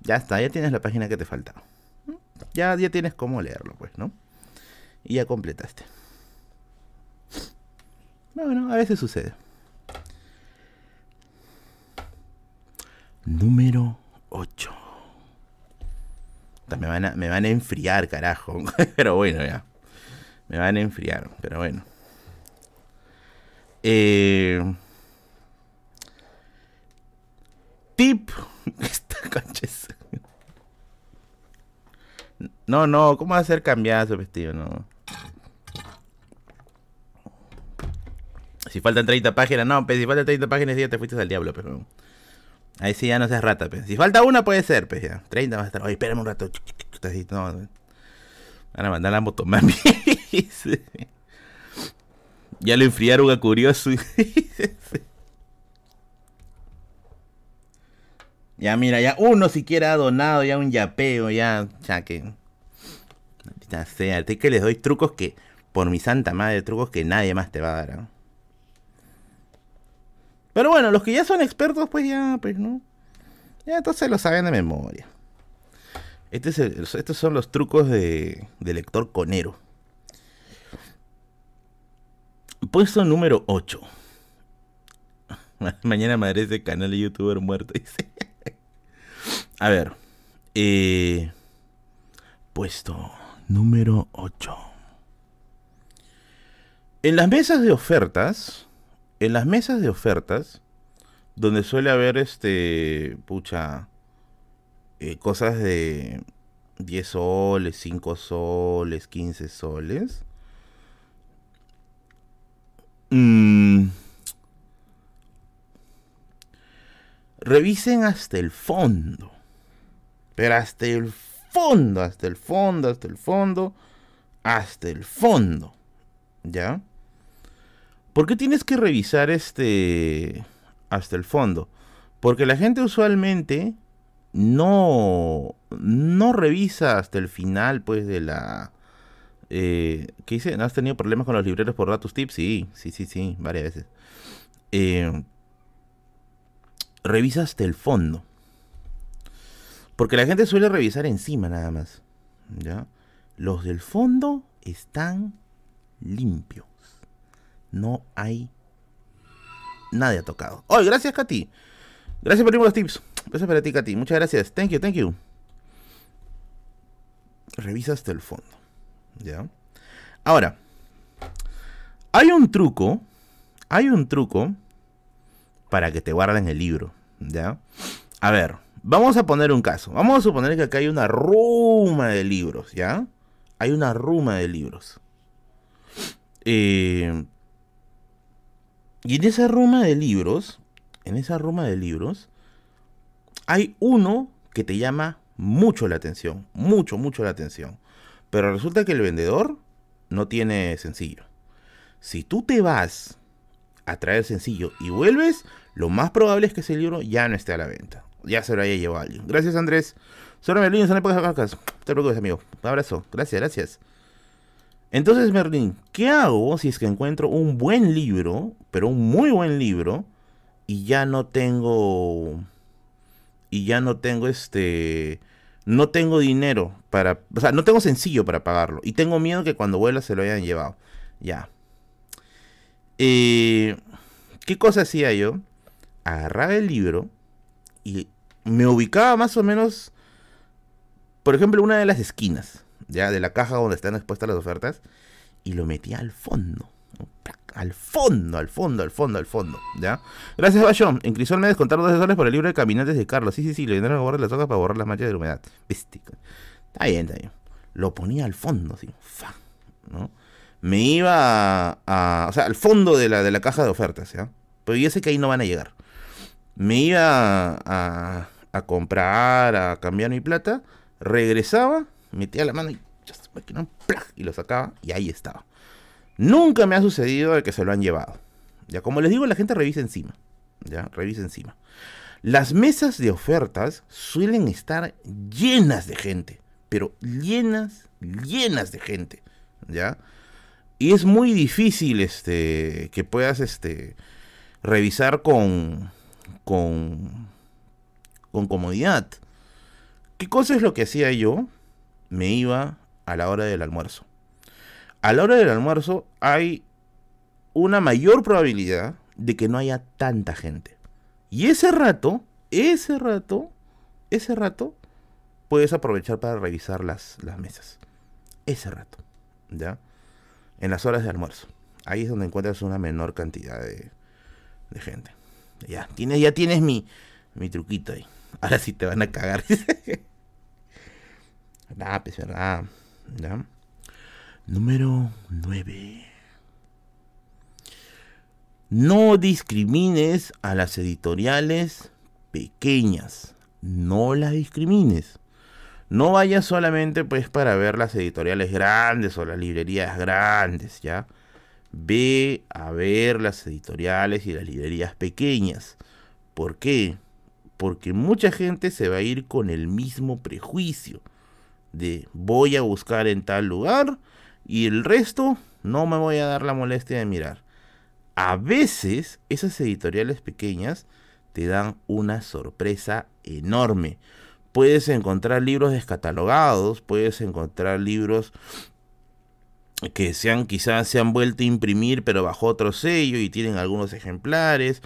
Ya está, ya tienes la página que te faltaba. Ya, ya tienes cómo leerlo, pues, ¿no? Y ya completaste. Bueno, a veces sucede. Número 8. Me van, a, me van a enfriar, carajo. pero bueno, ya. Me van a enfriar, pero bueno. Eh, tip. No, no, ¿cómo va a ser cambiar su vestido? No. Si faltan 30 páginas, no, pues si faltan 30 páginas ya te fuiste al diablo, pero... Ahí sí ya no seas rata, pues. Si falta una puede ser, pues ya. 30 va a estar. Oye, espérame un rato. No, Van a mandar la motomami. ya lo enfriaron a curioso. ya mira, ya uno siquiera ha donado ya un yapeo, ya, ya que... Ya sea, que les doy trucos que, por mi santa madre, trucos que nadie más te va a dar. Pero bueno, los que ya son expertos, pues ya, pues no. Ya entonces lo saben de memoria. Este es estos son los trucos de, de lector conero. Puesto número 8. Mañana madre ese canal de youtuber muerto, dice. A ver. Eh, puesto número 8. En las mesas de ofertas en las mesas de ofertas, donde suele haber este, pucha, eh, cosas de 10 soles, 5 soles, 15 soles. Mm, revisen hasta el fondo. Pero hasta el fondo, hasta el fondo, hasta el fondo, hasta el fondo. ¿Ya? ¿Por qué tienes que revisar este hasta el fondo? Porque la gente usualmente no, no revisa hasta el final, pues, de la... Eh, ¿Qué dice? ¿Has tenido problemas con los libreros por datos tips? Sí, sí, sí, sí, varias veces. Eh, revisa hasta el fondo. Porque la gente suele revisar encima nada más. ¿Ya? Los del fondo están limpios no hay nadie ha tocado. ¡Oh, gracias, Katy! Gracias por los tips. Gracias para ti, Katy. Muchas gracias. Thank you, thank you. Revisa hasta el fondo. ¿Ya? Ahora, hay un truco. Hay un truco para que te guarden el libro. ¿Ya? A ver, vamos a poner un caso. Vamos a suponer que acá hay una ruma de libros. ¿Ya? Hay una ruma de libros. Eh, y en esa ruma de libros, en esa ruma de libros, hay uno que te llama mucho la atención, mucho, mucho la atención. Pero resulta que el vendedor no tiene sencillo. Si tú te vas a traer sencillo y vuelves, lo más probable es que ese libro ya no esté a la venta. Ya se lo haya llevado alguien. Gracias, Andrés. Solo me en épocas vacas. Te preocupes, amigo. Un abrazo. Gracias, gracias. Entonces, Merlin, ¿qué hago si es que encuentro un buen libro, pero un muy buen libro, y ya no tengo. Y ya no tengo este. No tengo dinero para. O sea, no tengo sencillo para pagarlo. Y tengo miedo que cuando vuela se lo hayan llevado. Ya. Eh, ¿Qué cosa hacía yo? Agarraba el libro y me ubicaba más o menos. Por ejemplo, una de las esquinas ya de la caja donde están expuestas las ofertas, y lo metí al fondo. Al fondo, al fondo, al fondo, al fondo. ¿Ya? Gracias, Bachón. En Crisol me descontaron 12 dólares por el libro de caminantes de Carlos. Sí, sí, sí, le dieron a borrar las hojas para borrar las manchas de humedad. Está bien, está bien. Lo ponía al fondo, así. ¿no? Me iba a, O sea, al fondo de la, de la caja de ofertas, ¿ya? Pero yo sé que ahí no van a llegar. Me iba a, a comprar, a cambiar mi plata. Regresaba metía la mano y, y lo sacaba y ahí estaba. Nunca me ha sucedido de que se lo han llevado. Ya como les digo, la gente revisa encima. Ya, revisa encima. Las mesas de ofertas suelen estar llenas de gente, pero llenas, llenas de gente, ¿ya? Y es muy difícil este que puedas este revisar con con con comodidad. ¿Qué cosa es lo que hacía yo? Me iba a la hora del almuerzo. A la hora del almuerzo hay una mayor probabilidad de que no haya tanta gente. Y ese rato ese rato, ese rato, puedes aprovechar para revisar las, mesas. Ese rato, ¿ya? En las horas de almuerzo. Ahí es donde encuentras una menor cantidad de, de gente. Ya tienes, ya tienes mi, mi truquito ahí. Ahora sí te van a cagar. verdad, verdad. Número 9. No discrimines a las editoriales pequeñas. No las discrimines. No vayas solamente pues para ver las editoriales grandes o las librerías grandes, ¿ya? Ve a ver las editoriales y las librerías pequeñas. ¿Por qué? Porque mucha gente se va a ir con el mismo prejuicio de voy a buscar en tal lugar y el resto no me voy a dar la molestia de mirar. A veces esas editoriales pequeñas te dan una sorpresa enorme. Puedes encontrar libros descatalogados, puedes encontrar libros que sean quizás se han vuelto a imprimir pero bajo otro sello y tienen algunos ejemplares.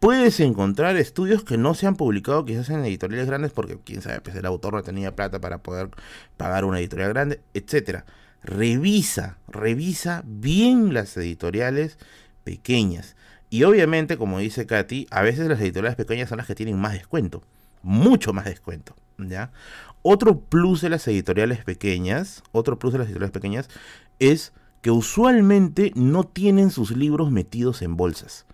Puedes encontrar estudios que no se han publicado quizás en editoriales grandes porque quién sabe, pues el autor no tenía plata para poder pagar una editorial grande, etcétera. Revisa, revisa bien las editoriales pequeñas. Y obviamente, como dice Katy, a veces las editoriales pequeñas son las que tienen más descuento, mucho más descuento, ¿ya? Otro plus de las editoriales pequeñas, otro plus de las editoriales pequeñas es que usualmente no tienen sus libros metidos en bolsas.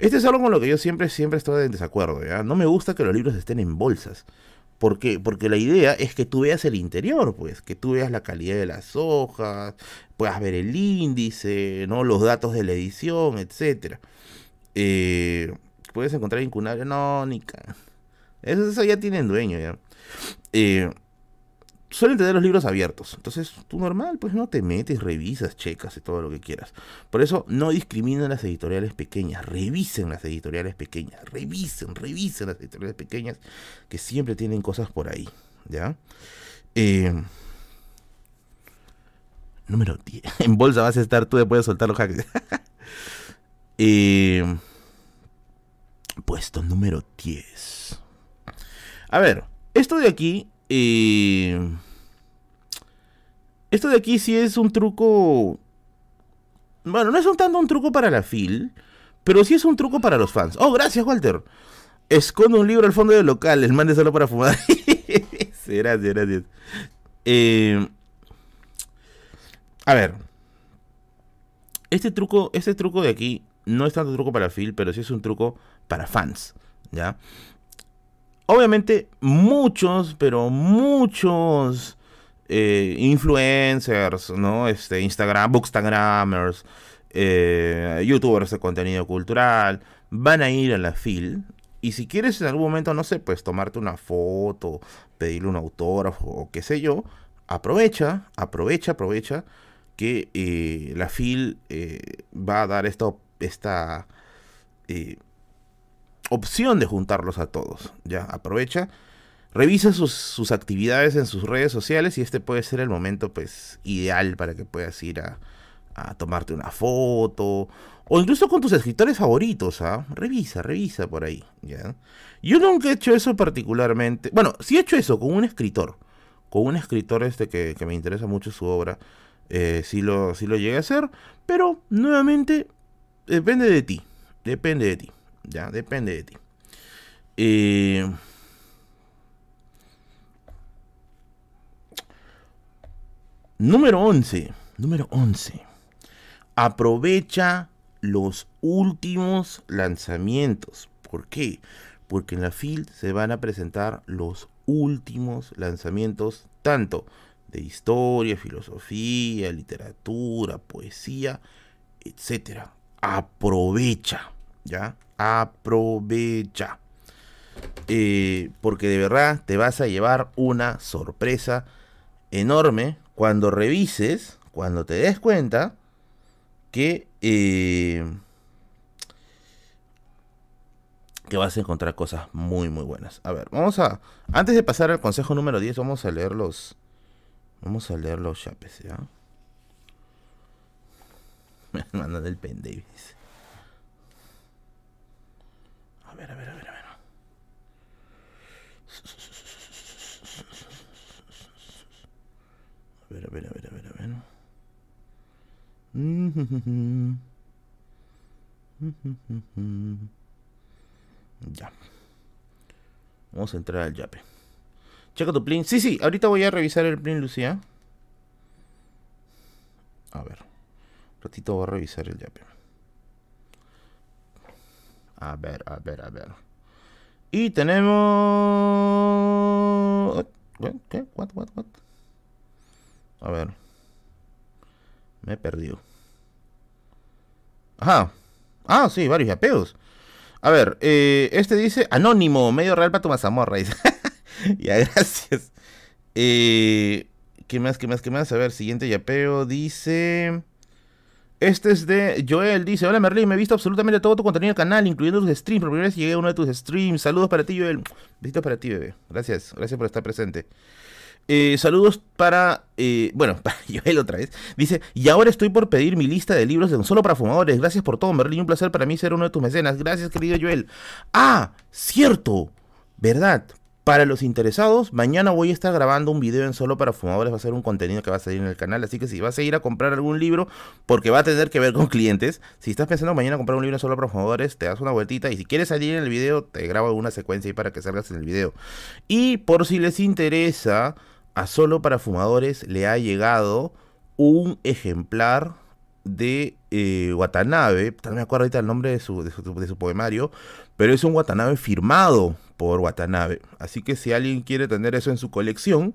Este es algo con lo que yo siempre, siempre estoy en desacuerdo, ¿ya? No me gusta que los libros estén en bolsas. Porque la idea es que tú veas el interior, pues, que tú veas la calidad de las hojas, puedas ver el índice, ¿no? Los datos de la edición, etcétera. Eh, puedes encontrar incunable, no, ni eso, eso, ya tienen dueño, ya. Eh, suelen tener los libros abiertos. Entonces, tú normal, pues no te metes, revisas, checas y todo lo que quieras. Por eso, no discriminen las editoriales pequeñas. Revisen las editoriales pequeñas. Revisen, revisen las editoriales pequeñas que siempre tienen cosas por ahí. ¿Ya? Eh, número 10. En bolsa vas a estar, tú después de soltar los hacks. eh, puesto número 10. A ver, esto de aquí eh, esto de aquí sí es un truco... Bueno, no es un tanto un truco para la fil, pero sí es un truco para los fans. Oh, gracias, Walter. Esconde un libro al fondo del local, el mande solo para fumar. gracias, gracias. Eh, a ver. Este truco, este truco de aquí no es tanto truco para Phil, pero sí es un truco para fans. ¿Ya? Obviamente muchos, pero muchos eh, influencers, ¿no? Este, Instagram, bookstagramers, eh, youtubers de contenido cultural, van a ir a la FIL. Y si quieres en algún momento, no sé, pues tomarte una foto, pedirle un autógrafo o qué sé yo, aprovecha, aprovecha, aprovecha que eh, la FIL va a dar esta, esta opción de juntarlos a todos. Ya, aprovecha, revisa sus, actividades en sus redes sociales y este puede ser el momento pues ideal para que puedas ir a, tomarte una foto o incluso con tus escritores favoritos, ¿ah? Revisa, revisa por ahí, ¿ya? Yo nunca he hecho eso particularmente. Bueno, sí he hecho eso con un escritor. Con un escritor este que, me interesa mucho su obra. Eh, sí, lo, sí lo llegué a hacer. Pero, nuevamente, depende de ti. Depende de ti. Ya, depende de ti. Eh, número 11. Número 11. Aprovecha los últimos lanzamientos. ¿Por qué? Porque en la FIL se van a presentar los últimos lanzamientos, tanto de historia, filosofía, literatura, poesía, etcétera. Aprovecha, ¿ya? aprovecha. Porque de verdad te vas a llevar una sorpresa enorme cuando revises, cuando te des cuenta que, eh, que vas a encontrar cosas muy muy buenas. A ver, vamos a, antes de pasar al consejo número 10, vamos a leer los, vamos a leer los chapes, ¿ya? Me mandan el pen ver, a ver, a ver, a ver. A ver, a ver, a ver, a ver, a ver. Ya. Vamos a entrar al yape. Checa tu plin. Sí, sí, ahorita voy a revisar el plin, Lucía. A ver. Un ratito voy a revisar el yape. A ver, a ver, a ver. Y tenemos... ¿Qué? What, what, what? A ver. Me he perdido. Ajá. Ah, sí, varios yapeos. A ver, eh, este dice anónimo, medio real para tu mazamorra. ya, gracias. Eh, ¿Qué más, qué más, qué más? A ver, siguiente yapeo dice... Este es de Joel, dice, hola Merlin, me he visto absolutamente todo tu contenido en el canal, incluyendo tus streams. Por primera vez llegué a uno de tus streams. Saludos para ti, Joel. Besitos para ti, bebé. Gracias, gracias por estar presente. Eh, saludos para, eh, bueno, para Joel otra vez. Dice, y ahora estoy por pedir mi lista de libros de un solo para fumadores. Gracias por todo, Merlin. Un placer para mí ser uno de tus mecenas. Gracias, querido Joel. Ah, cierto. ¿Verdad? Para los interesados, mañana voy a estar grabando un video en solo para fumadores, va a ser un contenido que va a salir en el canal, así que si vas a ir a comprar algún libro, porque va a tener que ver con clientes, si estás pensando mañana comprar un libro en solo para fumadores, te das una vueltita y si quieres salir en el video, te grabo alguna secuencia ahí para que salgas en el video. Y por si les interesa, a solo para fumadores le ha llegado un ejemplar de eh, Watanabe, no me acuerdo ahorita el nombre de su, de su poemario, pero es un Watanabe firmado por Watanabe. Así que si alguien quiere tener eso en su colección,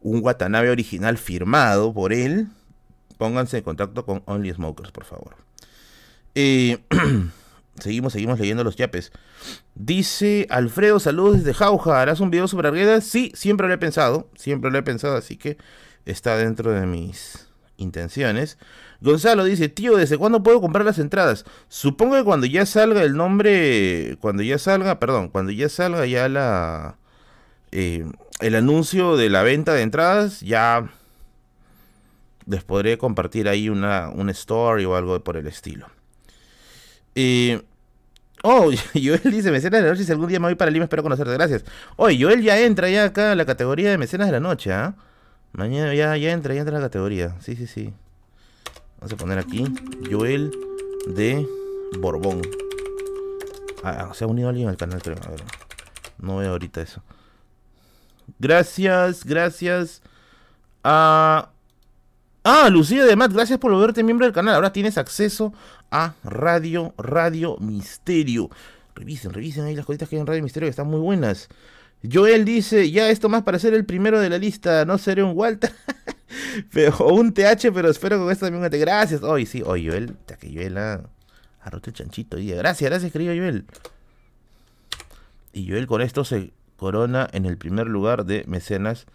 un Watanabe original firmado por él, pónganse en contacto con Only Smokers, por favor. Eh, seguimos, seguimos leyendo los yapes. Dice Alfredo, saludos desde Jauja. ¿Harás un video sobre Arguedas? Sí, siempre lo he pensado. Siempre lo he pensado, así que está dentro de mis intenciones. Gonzalo dice, tío, ¿desde cuándo puedo comprar las entradas? Supongo que cuando ya salga el nombre, cuando ya salga, perdón, cuando ya salga ya la... Eh, el anuncio de la venta de entradas, ya les podré compartir ahí una, una story o algo por el estilo. Eh, oh, Joel dice, mecenas de la noche, si algún día me voy para Lima, espero conocerte, gracias. Oye, Joel ya entra ya acá a la categoría de mecenas de la noche, ¿ah? Mañana ya, ya entra, ya entra en la categoría, sí, sí, sí. Vamos a poner aquí Joel de Borbón. Ah, se ha unido alguien al canal, creo. A ver, no veo ahorita eso. Gracias, gracias a... Ah, Lucía de Matt, gracias por volverte miembro del canal. Ahora tienes acceso a Radio, Radio Misterio. Revisen, revisen ahí las cositas que hay en Radio Misterio que están muy buenas. Joel dice, ya esto más para ser el primero de la lista, no seré un Walter. pero, o un TH, pero espero con esto también Gracias. Hoy sí, hoy Joel, ya que Joel ha, roto el chanchito. Gracias, gracias, querido Joel. Y Joel con esto se corona en el primer lugar de mecenas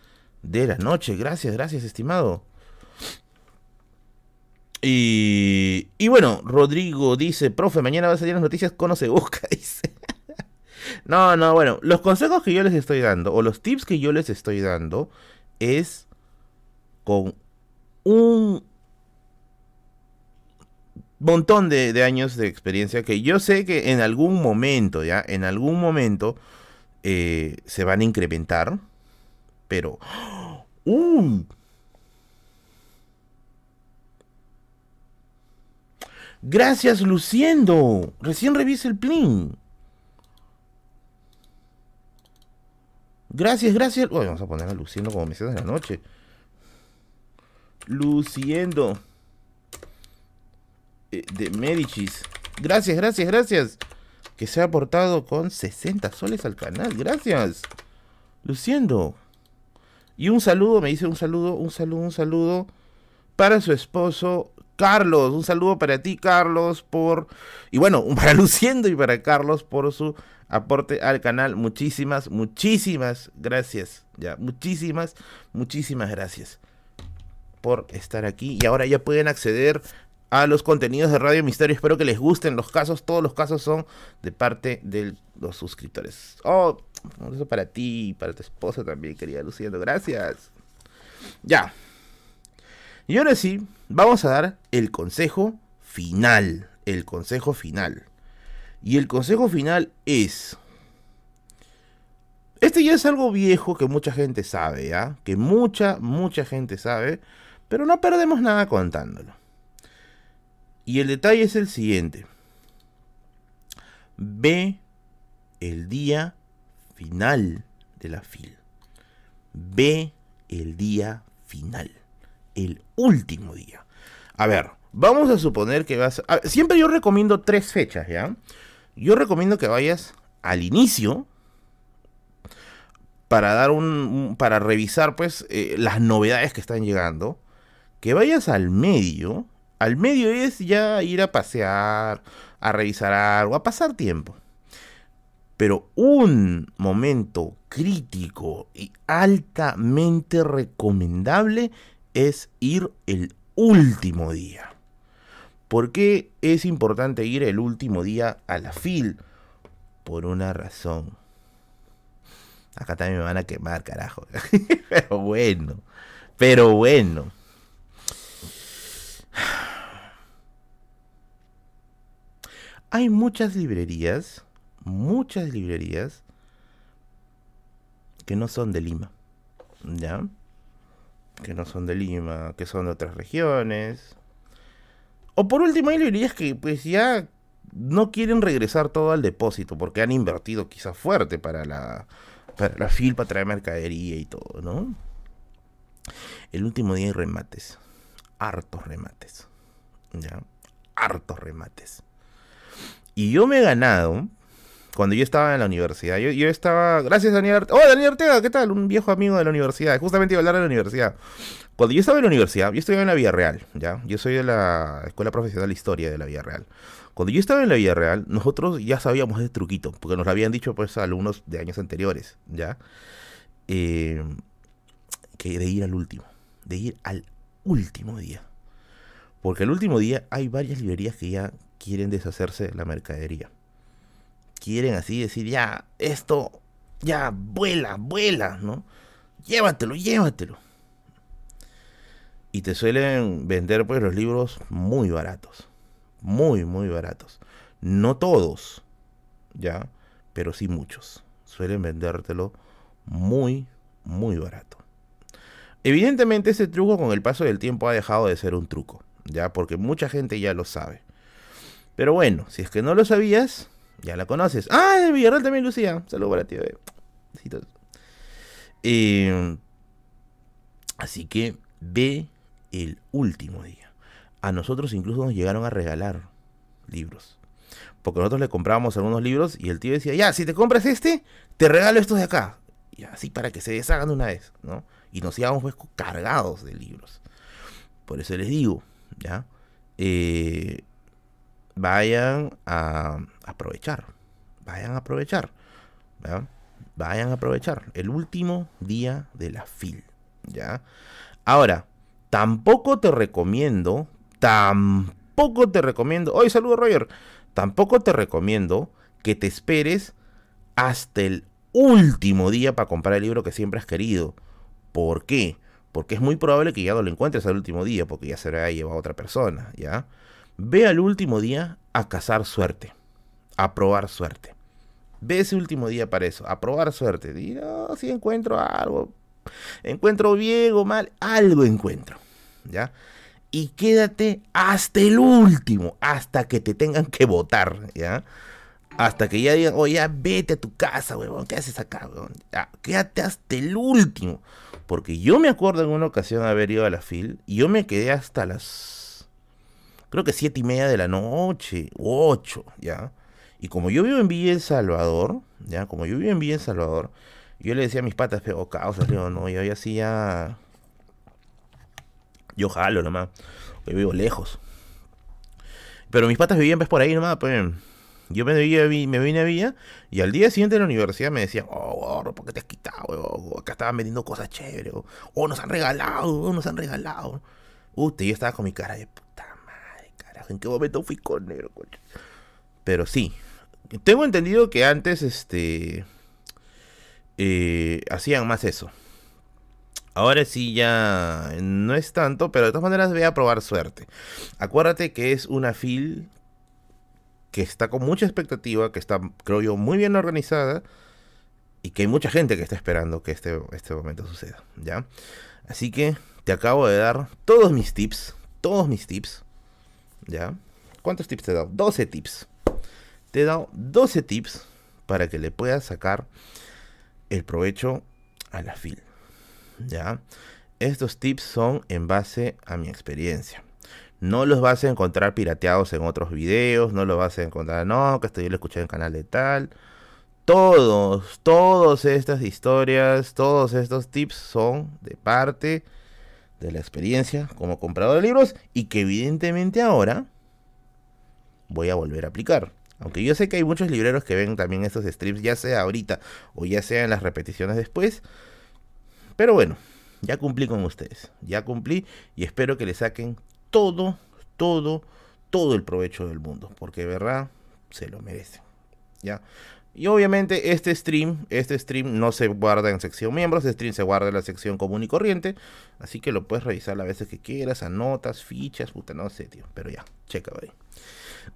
de la noche. Gracias, gracias, estimado. Y, y bueno, Rodrigo dice, profe, mañana va a salir las noticias, cono se busca, dice. No, no, bueno, los consejos que yo les estoy dando, o los tips que yo les estoy dando, es con un montón de, años de experiencia que yo sé que en algún momento, ya, en algún momento eh, se van a incrementar, pero... ¡Uh! Gracias, Luciendo. Recién revise el plin. Gracias, gracias. vamos a poner a Luciendo como me de la noche. Luciendo. Eh, de Medicis. Gracias, gracias, gracias. Que se ha aportado con 60 soles al canal. Gracias. Luciendo. Y un saludo, me dice un saludo, un saludo, un saludo para su esposo Carlos. Un saludo para ti, Carlos, por... Y bueno, para Luciendo y para Carlos por su aporte al canal. Muchísimas, muchísimas gracias. Ya, muchísimas, muchísimas gracias por estar aquí. Y ahora ya pueden acceder a los contenidos de Radio Misterio. Espero que les gusten los casos. Todos los casos son de parte de los suscriptores. Oh, eso para ti y para tu esposa también, querida Luciendo. Gracias. Ya. Y ahora sí, vamos a dar el consejo final. El consejo final. Y el consejo final es... Este ya es algo viejo que mucha gente sabe, ¿ya? Que mucha, mucha gente sabe pero no perdemos nada contándolo. Y el detalle es el siguiente. Ve el día final de la fil. Ve el día final. El último día. A ver, vamos a suponer que vas... A... siempre yo recomiendo tres fechas, ¿ya? Yo recomiendo que vayas al inicio para dar un, para revisar pues eh, las novedades que están llegando. Que vayas al medio. Al medio es ya ir a pasear a revisar algo a pasar tiempo. Pero un momento crítico y altamente recomendable es ir el último día ¿Por qué es importante ir el último día a la FIL? Por una razón. Acá también me van a quemar, carajo. pero bueno. Pero bueno. Hay muchas librerías, muchas librerías que no son de Lima. ¿Ya? Que no son de Lima, que son de otras regiones o por último, hay librerías que pues ya no quieren regresar todo al depósito porque han invertido quizás fuerte para la, para la fil, para traer mercadería y todo, ¿no? El último día hay remates. Hartos remates. ¿Ya? Hartos remates. Y yo me he ganado, cuando yo estaba en la universidad, yo, yo estaba, gracias Daniel Ortega, oh Daniel Ortega, ¿qué tal? Un viejo amigo de la universidad, justamente iba a hablar de la universidad. Cuando yo estaba en la universidad, yo estudiaba en la Vía Real, ¿ya? Yo soy de la Escuela Profesional de Historia de la Vía Real. Cuando yo estaba en la Vía Real, nosotros ya sabíamos de truquito, porque nos lo habían dicho pues alumnos de años anteriores, ¿ya? Eh, que de ir al último, de ir al último día. Porque el último día hay varias librerías que ya quieren deshacerse de la mercadería. Quieren así decir, ya, esto, ya, vuela, vuela, ¿no? Llévatelo, llévatelo y te suelen vender pues los libros muy baratos. Muy, muy baratos. No todos, ¿ya? Pero sí muchos. Suelen vendértelo muy, muy barato. Evidentemente ese truco con el paso del tiempo ha dejado de ser un truco, ¿ya? Porque mucha gente ya lo sabe. Pero bueno, si es que no lo sabías, ya la conoces. Ah, de Villarreal también, Lucía. Saludos para ti, besitos. Eh, así que ve el último día. A nosotros incluso nos llegaron a regalar libros. Porque nosotros le comprábamos algunos libros y el tío decía, ya, si te compras este, te regalo estos de acá. Y así para que se deshagan de una vez, ¿no? Y nos íbamos pues, cargados de libros. Por eso les digo, ¿ya? Eh, vayan a aprovechar. Vayan a aprovechar. Vayan a aprovechar. El último día de la FIL, ¿ya? Ahora, Tampoco te recomiendo, tampoco te recomiendo, hoy saludo Roger, tampoco te recomiendo que te esperes hasta el último día para comprar el libro que siempre has querido. ¿Por qué? Porque es muy probable que ya no lo encuentres al último día, porque ya se lo haya llevado otra persona, ¿ya? Ve al último día a cazar suerte, a probar suerte. Ve ese último día para eso, a probar suerte. Diga, si encuentro algo, encuentro bien o mal, algo encuentro. ¿Ya? Y quédate hasta el último, hasta que te tengan que votar, ¿ya? Hasta que ya digan, oye, ya vete a tu casa, weón, ¿qué haces acá, weón? quédate hasta el último. Porque yo me acuerdo en una ocasión haber ido a la FIL y yo me quedé hasta las, creo que siete y media de la noche, ocho, ¿ya? Y como yo vivo en Villa El Salvador, ¿ya? Como yo vivo en Villa Salvador, yo le decía a mis patas, pero causa, digo, no, yo ya así ya yo jalo nomás. Yo vivo lejos. Pero mis patas vivían pues por ahí nomás, pues. Yo me, me vine a Villa y al día siguiente de la universidad me decían, oh, gorro, ¿por qué te has quitado? Acá estaban vendiendo cosas chéveres. Oh, nos han regalado, oh, nos han regalado. Usted, yo estaba con mi cara de puta madre, carajo, ¿en qué momento fui con él, coche? Pero sí, tengo entendido que antes, este, eh, hacían más eso. Ahora sí ya no es tanto, pero de todas maneras voy a probar suerte. Acuérdate que es una fil que está con mucha expectativa, que está, creo yo, muy bien organizada y que hay mucha gente que está esperando que este, este momento suceda, ¿ya? Así que te acabo de dar todos mis tips, todos mis tips, ¿ya? ¿Cuántos tips te he dado? 12 tips. Te he dado 12 tips para que le puedas sacar el provecho a la FIL. ¿Ya? Estos tips son en base a mi experiencia. No los vas a encontrar pirateados en otros videos, no los vas a encontrar, no, que esto yo lo escuché en el canal de tal. Todos, todas estas historias, todos estos tips son de parte de la experiencia como comprador de libros y que evidentemente ahora voy a volver a aplicar. Aunque yo sé que hay muchos libreros que ven también estos streams, ya sea ahorita o ya sea en las repeticiones después. Pero bueno, ya cumplí con ustedes. Ya cumplí y espero que le saquen todo, todo, todo el provecho del mundo. Porque de verdad se lo merece. ¿Ya? Y obviamente este stream, este stream no se guarda en sección miembros, este stream se guarda en la sección común y corriente, así que lo puedes revisar las veces que quieras, anotas, fichas, puta, no sé, tío, pero ya, checa ahí.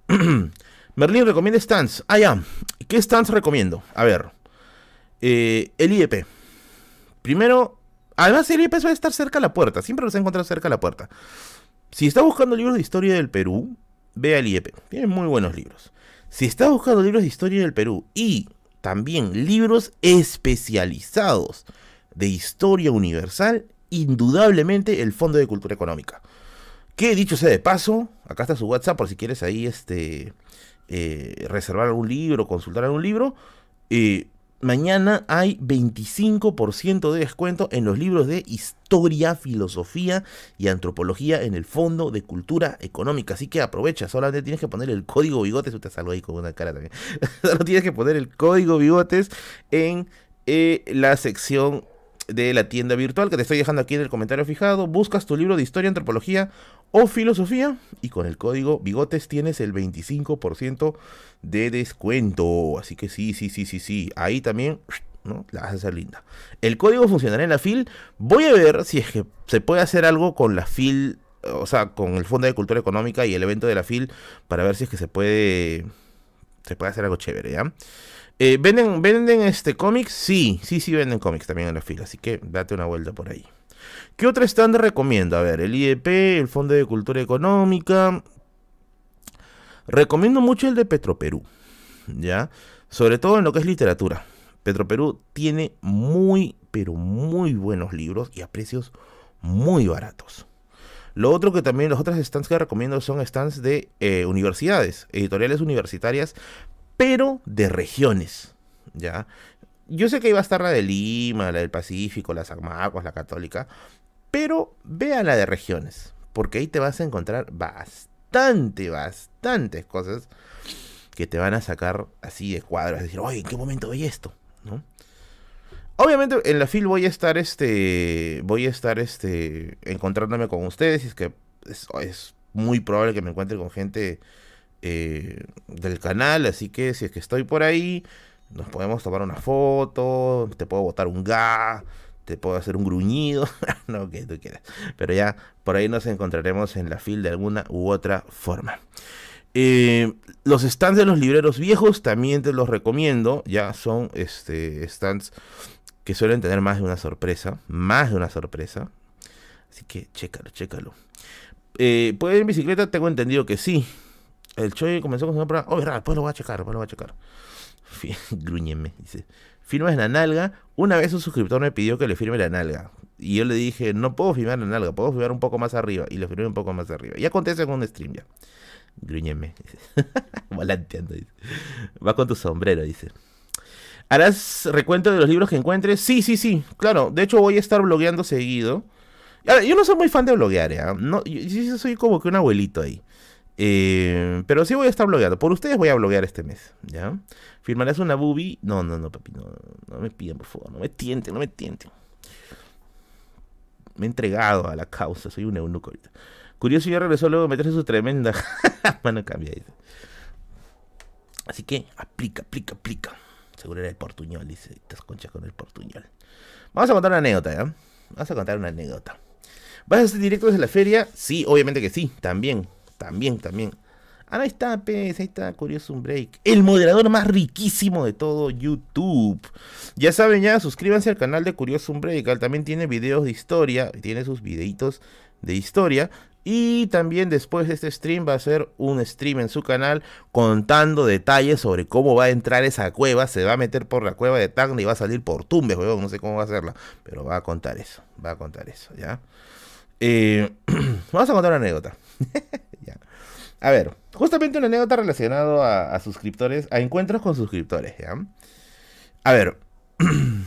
Merlin recomienda stands. Ah, ya. ¿Qué stands recomiendo? A ver. Eh, el IEP. Primero, además el IEP suele estar cerca de la puerta. Siempre los he encontrado cerca de la puerta. Si está buscando libros de historia del Perú, ve al IEP. Tiene muy buenos libros. Si está buscando libros de historia del Perú y también libros especializados de historia universal, indudablemente el Fondo de Cultura Económica. Que dicho sea de paso, acá está su WhatsApp por si quieres ahí este, eh, reservar algún libro, consultar algún libro. Eh, mañana hay 25% de descuento en los libros de historia, filosofía y antropología en el Fondo de Cultura Económica. Así que aprovecha, solamente tienes que poner el código bigotes. Usted salgo ahí con una cara también. Solo tienes que poner el código bigotes en eh, la sección de la tienda virtual que te estoy dejando aquí en el comentario fijado. Buscas tu libro de historia, antropología o filosofía y con el código bigotes tienes el 25% de descuento. Así que sí, sí, sí, sí, sí. Ahí también ¿no? La vas a hacer linda. El código funcionará en la FIL. Voy a ver si es que se puede hacer algo con la FIL, o sea, con el Fondo de Cultura Económica y el evento de la FIL, para ver si es que se puede, se puede hacer algo chévere, ¿ya? Eh, ¿Venden, ¿Venden este cómics? Sí, sí, sí venden cómics también en la fila, así que date una vuelta por ahí. ¿Qué otro stand recomiendo? A ver, el IEP, el Fondo de Cultura Económica. Recomiendo mucho el de Petroperú, ¿ya? Sobre todo en lo que es literatura. Petroperú tiene muy, pero muy buenos libros y a precios muy baratos. Lo otro que también, los otros stands que recomiendo son stands de eh, universidades, editoriales universitarias, pero de regiones, ¿ya? Yo sé que iba a estar la de Lima, la del Pacífico, la San la Católica, pero ve a la de regiones, porque ahí te vas a encontrar bastante, bastantes cosas que te van a sacar así de cuadros, decir, oye, ¿en qué momento veis esto? ¿No? Obviamente en la fil voy a estar este voy a estar este encontrándome con ustedes, y es que es muy probable que me encuentre con gente eh, del canal, así que si es que estoy por ahí, nos podemos tomar una foto, te puedo botar un ga, te puedo hacer un gruñido, no que tú quieras, pero ya por ahí nos encontraremos en la fila de alguna u otra forma. Eh, los stands de los libreros viejos también te los recomiendo, ya son este, stands que suelen tener más de una sorpresa, más de una sorpresa, así que chécalo, chécalo. Eh, ¿Puede ir en bicicleta? Tengo entendido que sí, el Choi comenzó con su programa. Oh, verdad, pues lo voy a checar, pues lo voy a checar. Gruñeme, dice. Firmas la nalga. Una vez un suscriptor me pidió que le firme la nalga. Y yo le dije, no puedo firmar la nalga, puedo firmar un poco más arriba. Y le firmé un poco más arriba. Y acontece con un stream ya. Gruñeme. Volanteando, dice. Va con tu sombrero, dice. ¿Harás recuento de los libros que encuentres? Sí, sí, sí. Claro. De hecho, voy a estar blogueando seguido. yo no soy muy fan de bloguear, ¿eh? No, yo soy como que un abuelito ahí. Eh, pero sí voy a estar blogueando. Por ustedes voy a bloguear este mes. ¿Ya? ¿Firmarás una boobie? No, no, no, papi. No, no me pidan, por favor. No me tienten, no me tienten. Me he entregado a la causa. Soy un eunuco ahorita. Curioso, ya regresó luego a meterse su tremenda. Mano cambia. Así que aplica, aplica, aplica. Seguro era el portuñol, dice. Estas conchas con el portuñol. Vamos a contar una anécdota, ¿ya? Vamos a contar una anécdota. ¿Vas a hacer directo desde la feria? Sí, obviamente que sí, también. También, también. Ah, ahí está, pez, ahí está, Curioso un Break. El moderador más riquísimo de todo YouTube. Ya saben, ya, suscríbanse al canal de Curioso un Break. también tiene videos de historia, tiene sus videitos de historia. Y también después de este stream va a ser un stream en su canal contando detalles sobre cómo va a entrar esa cueva. Se va a meter por la cueva de Tacna y va a salir por Tumbes, weón. No sé cómo va a hacerla, pero va a contar eso. Va a contar eso, ¿ya? Eh, vamos a contar una anécdota. A ver, justamente una anécdota relacionada a, suscriptores, a encuentros con suscriptores, ¿ya? A ver.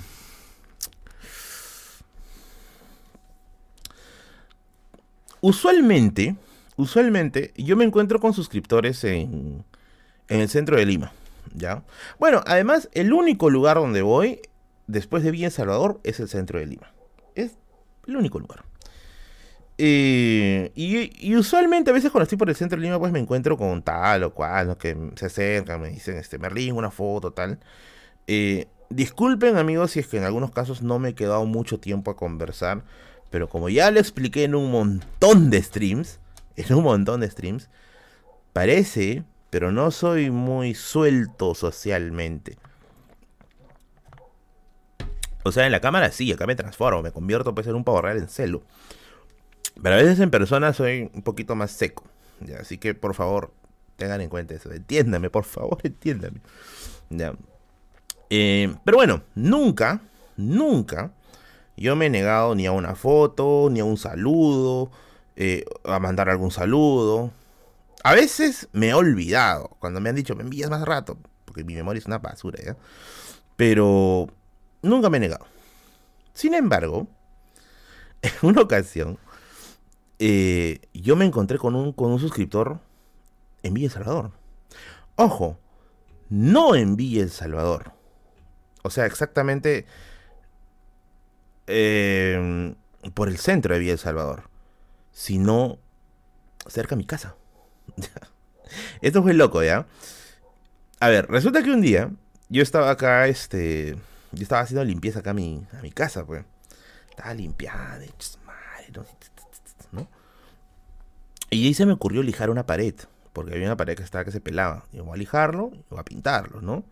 Usualmente, usualmente yo me encuentro con suscriptores en, en el centro de Lima, ¿ya? Bueno, además, el único lugar donde voy después de Villa Salvador es el centro de Lima. Es el único lugar. Eh, y, usualmente a veces cuando estoy por el centro de Lima pues me encuentro con tal o cual, que se acercan, me dicen, este, Merlín, una foto, tal. Eh, disculpen amigos si es que en algunos casos no me he quedado mucho tiempo a conversar, pero como ya le expliqué en un montón de streams, en un montón de streams, parece, pero no soy muy suelto socialmente. O sea, en la cámara sí, acá me transformo, me convierto pues en un pavo real en celo. Pero a veces en persona soy un poquito más seco. Así que por favor, tengan en cuenta eso. Entiéndame, por favor, entiéndame. ¿ya? Eh, pero bueno, nunca, nunca yo me he negado ni a una foto, ni a un saludo, eh, a mandar algún saludo. A veces me he olvidado, cuando me han dicho, me envías más rato, porque mi memoria es una basura, ¿ya? Pero nunca me he negado. Sin embargo, en una ocasión, eh, yo me encontré con un, con un suscriptor en Villa El Salvador. Ojo, no en Villa El Salvador. O sea, exactamente em, por el centro de Villa El Salvador. Sino cerca de mi casa. Esto fue loco, ¿ya? A ver, resulta que un día yo estaba acá, este. Yo estaba haciendo limpieza acá a mi, a mi casa, pues. Estaba limpiando, madre, no y ahí se me ocurrió lijar una pared, porque había una pared que estaba que se pelaba. Y voy a lijarlo y voy a pintarlo, ¿no?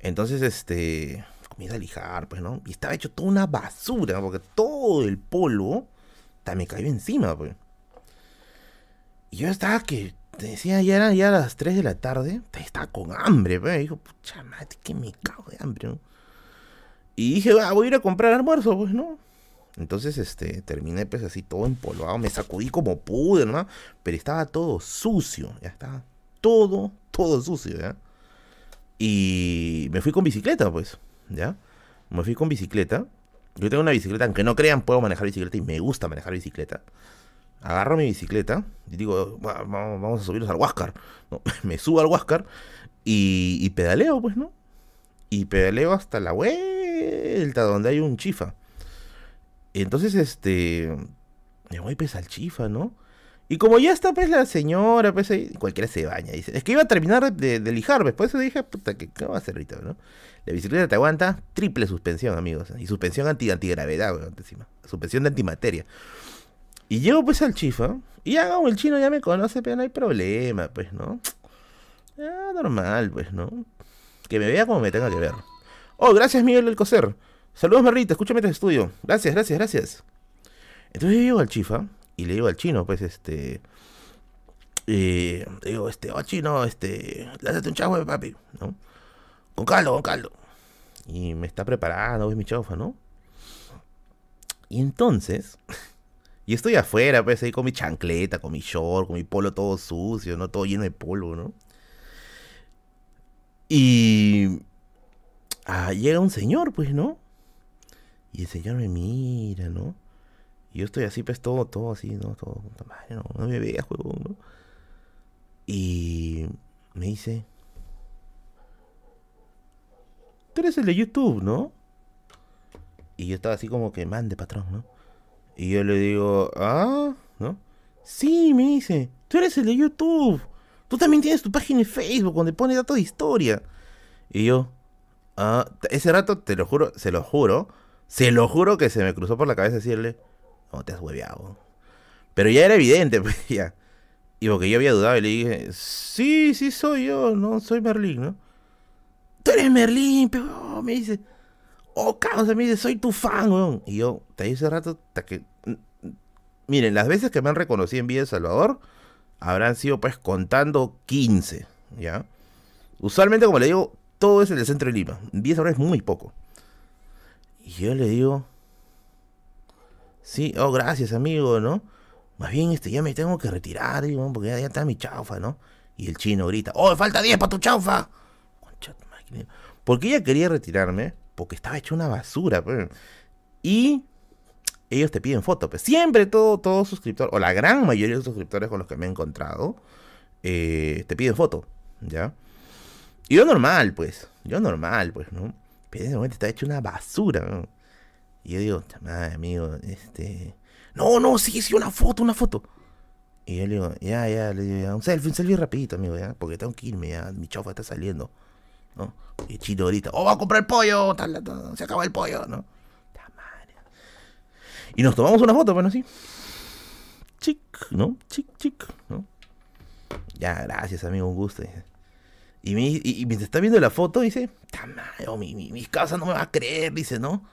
Entonces, este, comienza a lijar, pues, ¿no? Y estaba hecho toda una basura, porque todo el polvo me cayó encima, pues. Y yo estaba que, te decía, ya eran ya las 3 de la tarde, estaba con hambre, pues. Y dijo, pucha madre, que me cago de hambre, ¿no? Y dije, ah, voy a ir a comprar almuerzo, pues, ¿no? Entonces, este, terminé pues así todo empolvado, me sacudí como pude, ¿no? Pero estaba todo sucio, ya estaba todo, todo sucio, ¿ya? Y me fui con bicicleta, pues, ¿ya? Me fui con bicicleta. Yo tengo una bicicleta, aunque no crean, puedo manejar bicicleta y me gusta manejar bicicleta. Agarro mi bicicleta y digo, vamos a subirnos al Huáscar. me subo al Huáscar y pedaleo, pues, ¿no? Y pedaleo hasta la vuelta donde hay un chifa. Entonces, este, me voy pues al chifa, ¿no? Y como ya está pues la señora, pues ahí, cualquiera se baña. Dice, es que iba a terminar de, de lijar, después pues, eso dije, puta, ¿qué, va a hacer ahorita, no? La bicicleta te aguanta triple suspensión, amigos. Y suspensión anti antigravedad, weón, encima. Suspensión de antimateria. Y llego pues al chifa, y ya el chino ya me conoce, pero no hay problema, pues, ¿no? Ya, normal, pues, ¿no? Que me vea como me tenga que ver. Oh, gracias Miguel del Coser. Saludos, Merrita, escúchame este estudio. Gracias, gracias, gracias. Entonces yo llego al chifa y le digo al chino, pues, este. Eh, le digo, este, oh chino, este, lánzate un chavo, papi, ¿no? Con caldo, con caldo. Y me está preparando, es mi chofa, ¿no? Y entonces, y estoy afuera, pues, ahí con mi chancleta, con mi short, con mi polo todo sucio, ¿no? Todo lleno de polvo, ¿no? Y ah, llega un señor, pues, ¿no? Y el señor me mira, ¿no? Y yo estoy así, pues todo, todo así, ¿no? Todo, madre, no, me veas, juego, ¿no? Y me dice, tú eres el de YouTube, ¿no? Y yo estaba así como que, mande, patrón, ¿no? Y yo le digo, ah, ¿no? Sí, me dice, tú eres el de YouTube. Tú también tienes tu página en Facebook donde pone datos de historia. Y yo, ah, ese rato, te lo juro, se lo juro, se lo juro que se me cruzó por la cabeza decirle, no te has hueveado. Pero ya era evidente, pues ya. Y porque yo había dudado y le dije, sí, sí soy yo, no soy Merlín, ¿no? Tú eres Merlín, pero me dice, oh, causa, me dice, soy tu fan, weón. Y yo, te ese rato, hasta que miren, las veces que me han reconocido en Villa El Salvador habrán sido pues contando 15, ¿ya? Usualmente, como le digo, todo es en el centro de Lima. Villa Salvador es muy poco. Y yo le digo, sí, oh, gracias, amigo, ¿no? Más bien, este, ya me tengo que retirar, digo, porque ya, está mi chaufa, ¿no? Y el chino grita, ¡oh, falta 10 para tu chaufa! Porque ella quería retirarme, porque estaba hecho una basura, pues. Y ellos te piden foto, pues. Siempre todo, todo suscriptor, o la gran mayoría de suscriptores con los que me he encontrado, eh, te piden foto, ¿ya? Y yo normal, pues. Yo normal, pues, ¿no? Pero en ese momento está hecho una basura, ¿no? Y yo digo, madre, amigo, este no, no, sí, sí, una foto, una foto. Y yo le digo, ya, ya, le digo, un selfie, un selfie rapidito, amigo, ya, porque tengo que irme, ya, mi chofa está saliendo, ¿no? Y chino ahorita, oh, va a comprar el pollo, tal, se acaba el pollo, ¿no? Y nos tomamos una foto, bueno, sí. Chic, ¿no? Chic, chic, ¿no? Ya, gracias, amigo, un gusto. Y, me, y, mientras está viendo la foto, dice, oh, mi, mi, mi casa no me va a creer, dice, ¿no?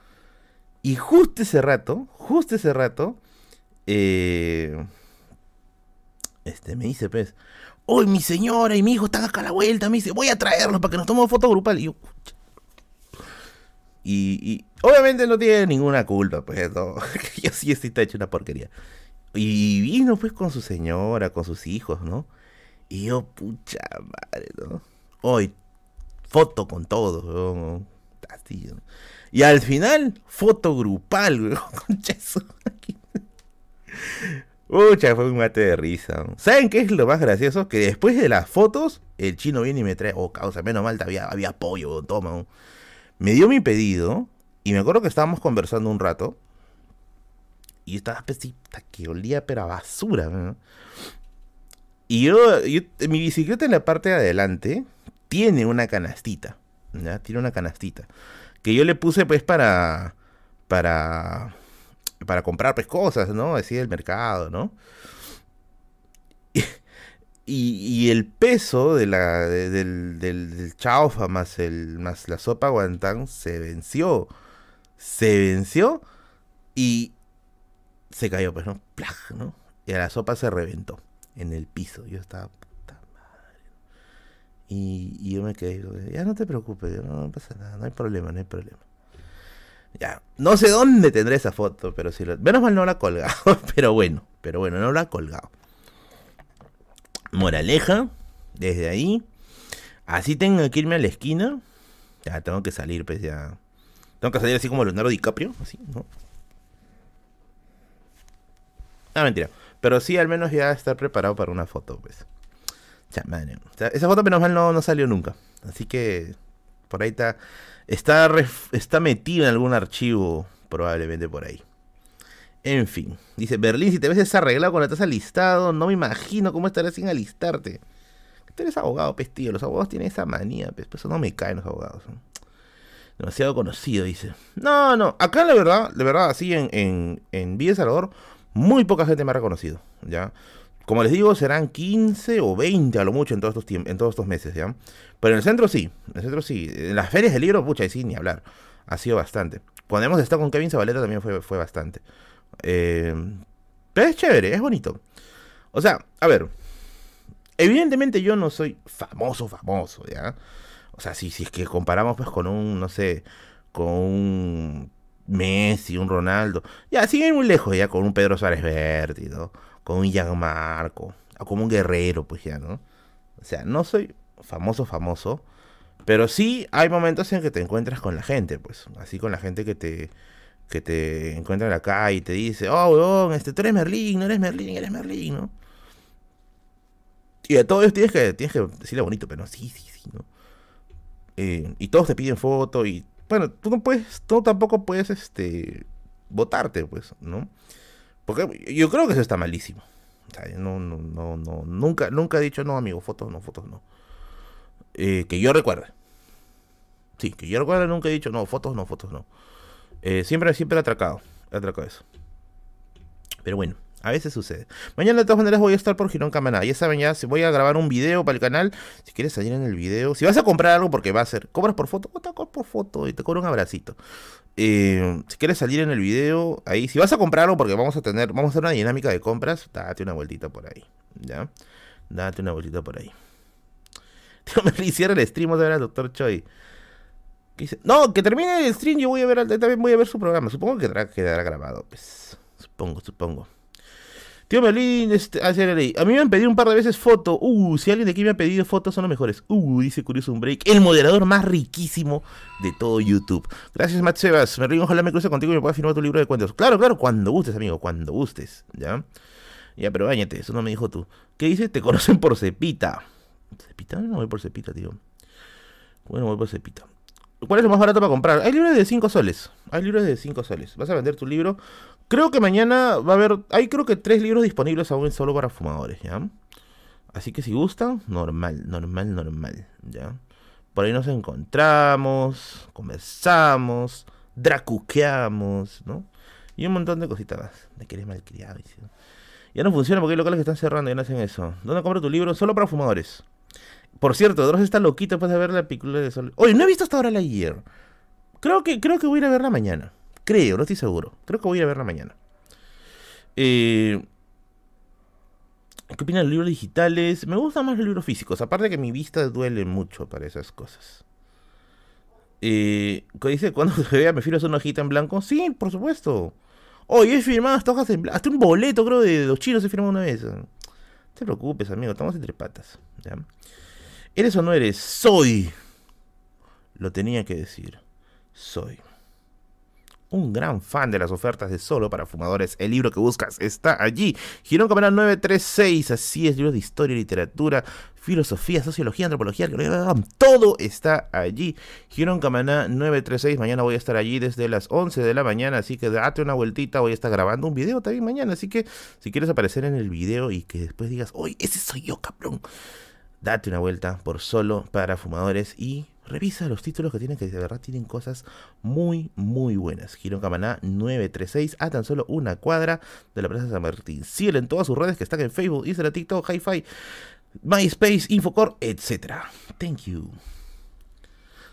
Y justo ese rato, justo ese rato, eh, este, me dice, pues, hoy mi señora y mi hijo están acá a la vuelta, me dice, voy a traerlos para que nos tomemos foto grupal. Y yo, y, obviamente no tiene ninguna culpa, pues, no. yo sí estoy hecho una porquería. Y vino pues con su señora, con sus hijos, ¿no? Y yo, pucha madre, ¿no? Hoy, foto con todo. Y al final, foto grupal, güey. Concha. Pucha, fue un mate de risa. ¿Saben qué es lo más gracioso? Que después de las fotos, el chino viene y me trae, oh, causa, menos mal, había, había pollo, toma. Me dio mi pedido y me acuerdo que estábamos conversando un rato y estaba pesita que olía pero basura. Y yo, mi bicicleta en la parte de adelante tiene una canastita, ¿ya? Tiene una canastita que yo le puse pues para para para comprar pues cosas, ¿no? Así del mercado, ¿no? Y, el peso de la, del, del, chaufa más, el, más la sopa guantán se venció. Se venció y se cayó, pues, ¿no? ¿no? Y la sopa se reventó en el piso. Yo estaba, puta madre. Y, yo me quedé, ya no te preocupes, no, pasa nada, no hay problema, no hay problema. Ya, no sé dónde tendré esa foto, pero si lo... Menos mal no la ha colgado, pero bueno, pero bueno, no la ha colgado. Moraleja, desde ahí. Así tengo que irme a la esquina. Ya tengo que salir, pues ya. Tengo que salir así como Leonardo DiCaprio, así, ¿no? Ah, mentira. Pero sí, al menos ya estar preparado para una foto, pues. Ya, madre. esa foto menos mal no, no salió nunca. Así que por ahí está. Está, está metido en algún archivo, probablemente por ahí. En fin, dice Berlín, si te ves desarreglado cuando estás alistado, no me imagino cómo estarás sin alistarte. Tú eres abogado, pestillo. Los abogados tienen esa manía, pues, eso no me caen los abogados. Demasiado conocido, dice. No, no, acá la verdad, de verdad, así en, en, en Villa Salvador, muy poca gente me ha reconocido, ¿ya? Como les digo, serán 15 o 20 a lo mucho en todos estos, en todos estos meses, ¿ya? Pero en el centro sí, en el centro sí. En las ferias del libro, pucha, y sí, ni hablar. Ha sido bastante. Cuando hemos estado con Kevin Zabaleta también fue, fue bastante. Eh, pero es chévere, es bonito. O sea, a ver. Evidentemente yo no soy famoso, famoso, ¿ya? O sea, si, si es que comparamos pues con un, no sé, con un Messi, un Ronaldo. Ya, siguen muy lejos ya con un Pedro Suárez Berti, ¿no? Con un Gianmarco. O como un guerrero, pues ya, ¿no? O sea, no soy famoso, famoso. Pero sí hay momentos en que te encuentras con la gente, pues. Así con la gente que te, que te encuentran acá y te dice, oh, weón, este, tú eres Merlín, no eres Merlín, eres Merlín, ¿no? Y a todos tienes que, tienes que decirle bonito, pero sí, sí, sí, ¿no? Eh, y todos te piden foto y, bueno, tú no puedes, tú tampoco puedes, este, votarte, pues, ¿no? Porque yo creo que eso está malísimo. O sea, no, no, no, no, nunca, nunca he dicho, no, amigo, fotos no, fotos no. Eh, que yo recuerde. Sí, que yo recuerde, nunca he dicho, no, fotos no, fotos no. Eh, siempre, siempre he atracado. He atracado eso. Pero bueno, A veces sucede. Mañana de todas maneras voy a estar por Girón Camaná. Ya saben, ya voy a grabar un video para el canal. Si quieres salir en el video. Si vas a comprar algo porque va a ser. Cobras por foto, te cobras por foto y te cobro un abracito. Eh, si quieres salir en el video, ahí. Si vas a comprar algo porque vamos a tener. Vamos a hacer una dinámica de compras. Date una vueltita por ahí. ¿Ya? Date una vueltita por ahí. Tío, me cierra el stream, a ver al doctor Choi. No, que termine el stream, yo voy a ver, también voy a ver su programa. Supongo que quedará grabado, pues. Supongo, supongo. Tío Merlín, este, ah, a mí me han pedido un par de veces foto. Uh, si alguien de aquí me ha pedido fotos son los mejores. Uh, dice Curioso un break. El moderador más riquísimo de todo YouTube. Gracias, Matt Sebas. Merlín, ojalá me cruce contigo y me pueda firmar tu libro de cuentos. Claro, claro, cuando gustes, amigo, cuando gustes. ¿Ya? Ya, pero bañate, eso no me dijo tú. ¿Qué dice? Te conocen por Cepita. ¿Cepita? No voy por Cepita, tío. Bueno, voy por Cepita. ¿Cuál es lo más barato para comprar? Hay libros de 5 soles. Hay libros de 5 soles. Vas a vender tu libro. Creo que mañana va a haber. Hay creo que tres libros disponibles aún solo para fumadores, ¿ya? Así que si gustan, normal, normal, normal, ¿ya? Por ahí nos encontramos, conversamos, dracuqueamos, ¿no? Y un montón de cositas más. De que eres malcriado. Ya no funciona porque hay locales que están cerrando y no hacen eso. ¿Dónde compro tu libro? Solo para fumadores. Por cierto, Dross está loquito después de ver la película de Sol. Oye, no he visto hasta ahora la ayer. Creo que, creo que voy a ir a verla mañana. Creo, no estoy seguro. Creo que voy a ir a verla mañana. Eh, ¿Qué opinan los libros digitales? Me gustan más los libros físicos. Aparte que mi vista duele mucho para esas cosas. Eh, dice, cuando se vea, me firmas una hojita en blanco. Sí, por supuesto. Oye, he firmado hasta hojas en blanco. Hasta un boleto, creo, de los chinos he firmado una vez. No te preocupes, amigo. Estamos entre patas. ¿ya? ¿Eres o no eres? Soy. Lo tenía que decir. Soy. Un gran fan de las ofertas de Solo para Fumadores. El libro que buscas está allí. Girón Camarán 936. Así es, libros de historia, literatura, filosofía, sociología, antropología, todo está allí. Girón Camaná 936. Mañana voy a estar allí desde las 11 de la mañana. Así que date una vueltita. Voy a estar grabando un video también mañana. Así que si quieres aparecer en el video y que después digas, ¡Uy, ese soy yo, cabrón! date una vuelta por solo para fumadores y revisa los títulos que tienen, que de verdad tienen cosas muy, muy buenas. Girón Camaná 936, a tan solo una cuadra de la Plaza San Martín. Síguelo en todas sus redes que están en Facebook, Instagram, TikTok, Hi-Fi, MySpace, Infocore, etc. Thank you.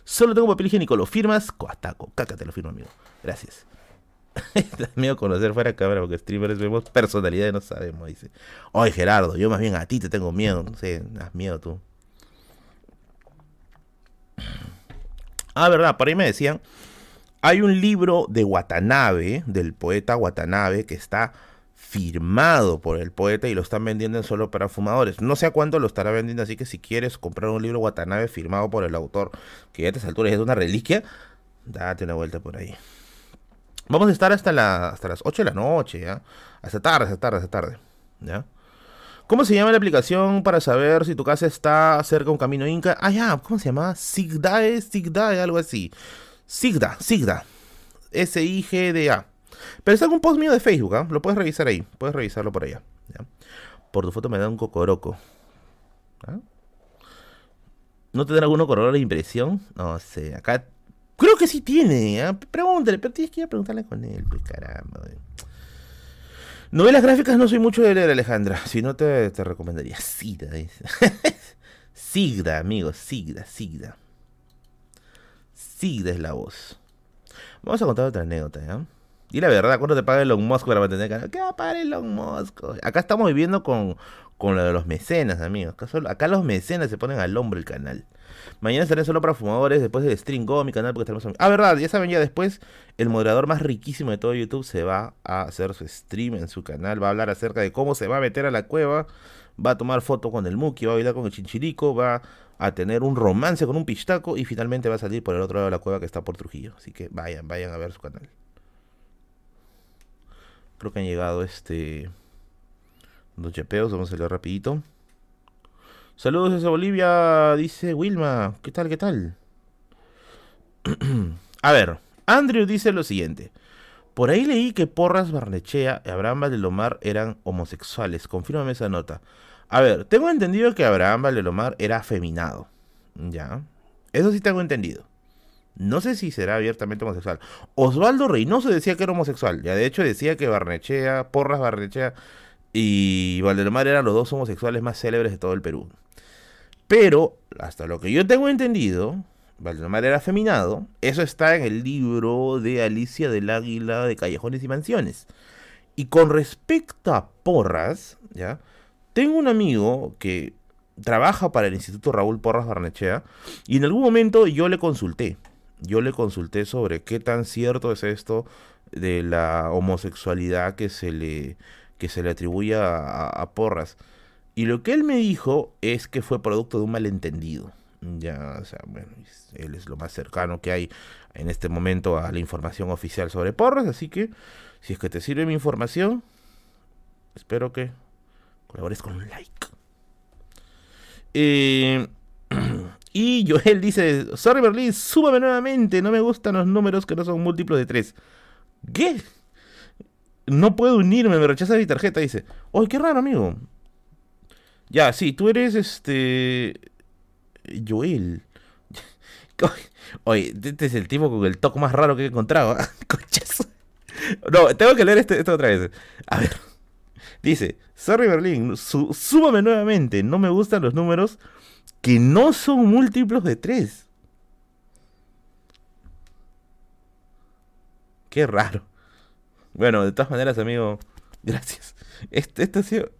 Solo tengo papel higiénico, lo firmas, coataco, caca te lo firmo, amigo. Gracias. miedo conocer fuera de cámara porque streamers vemos personalidades no sabemos, dice. Oye Gerardo, yo más bien a ti te tengo miedo, no sé, das miedo tú. Ah, verdad, por ahí me decían, hay un libro de Watanabe, del poeta Watanabe, que está firmado por el poeta y lo están vendiendo solo para fumadores. No sé a cuánto lo estará vendiendo, así que si quieres comprar un libro Watanabe firmado por el autor, que a estas alturas es una reliquia, date una vuelta por ahí. Vamos a estar hasta, hasta las 8 de la noche, ¿ya? Hasta tarde, hasta tarde, hasta tarde, ¿ya? ¿Cómo se llama la aplicación para saber si tu casa está cerca de un camino inca? Ah, ya, ¿cómo se llama? Sigdae, Sigdae, algo así. Sigda, Sigda. S-I-G-D-A. Pero en un post mío de Facebook, ¿ah? Lo puedes revisar ahí. Puedes revisarlo por allá. Por tu foto me da un cocoroco. ¿Ah? ¿No te da alguno color de impresión? No sé. Acá Creo que sí tiene. ¿eh? Pregúntale, pero tienes que ir a preguntarle con él, pues caramba. Novelas gráficas no soy mucho de leer, Alejandra. Si no, te, te recomendaría Sigda. Sigda, amigo. Sigda, Sigda. Sigda es la voz. Vamos a contar otra anécdota, ¿ya? Y la verdad, ¿cuánto te paga Elon Musk para mantener el canal? ¿Qué va a pagar Elon Musk? Acá estamos viviendo con, con lo de los mecenas, amigos. Acá, los mecenas se ponen al hombro el canal. Mañana estaré solo para fumadores después de Stream Go, mi canal, porque estaremos... Ah, verdad, ya saben, ya después el moderador más riquísimo de todo YouTube se va a hacer su stream en su canal, va a hablar acerca de cómo se va a meter a la cueva, va a tomar foto con el Muki, va a bailar con el Chinchirico, va a tener un romance con un pistaco y finalmente va a salir por el otro lado de la cueva que está por Trujillo. Así que vayan, vayan a ver su canal. Creo que han llegado este... Dos chepeos, vamos a leer rapidito. Saludos desde Bolivia, dice Wilma. ¿Qué tal, qué tal? a ver, Andrew dice lo siguiente. Por ahí leí que Porras Barnechea y Abraham Valdelomar eran homosexuales. Confírmame esa nota. A ver, tengo entendido que Abraham Valdelomar era afeminado. Ya. Eso sí tengo entendido. No sé si será abiertamente homosexual. Osvaldo Reynoso decía que era homosexual. Ya de hecho decía que Barnechea, Porras Barnechea y Valdemar eran los dos homosexuales más célebres de todo el Perú. Pero, hasta lo que yo tengo entendido, Valdemar era afeminado. Eso está en el libro de Alicia del Águila de Callejones y Mansiones. Y con respecto a Porras, ¿ya? Tengo un amigo que trabaja para el Instituto Raúl Porras Barnechea y en algún momento yo le consulté yo le consulté sobre qué tan cierto es esto de la homosexualidad que se le, que se le atribuye a, Porras. Y lo que él me dijo es que fue producto de un malentendido. Ya, o sea, bueno, él es lo más cercano que hay en este momento a la información oficial sobre Porras, así que si es que te sirve mi información, espero que colabores con un like. Eh, Y Joel dice, sorry Berlín, súbame nuevamente, no me gustan los números que no son múltiplos de 3. ¿Qué? No puedo unirme, me rechaza mi tarjeta, dice. Oye, qué raro, amigo. Ya, sí, tú eres este... Joel. Oye, este es el tipo con el toque más raro que he encontrado. ¿ah? no, tengo que leer esto, esto, otra vez. A ver. Dice, sorry Berlín, súbame nuevamente, no me gustan los números que no son múltiplos de 3. Qué raro. Bueno, de todas maneras, amigo, gracias. Este, esto ha sido...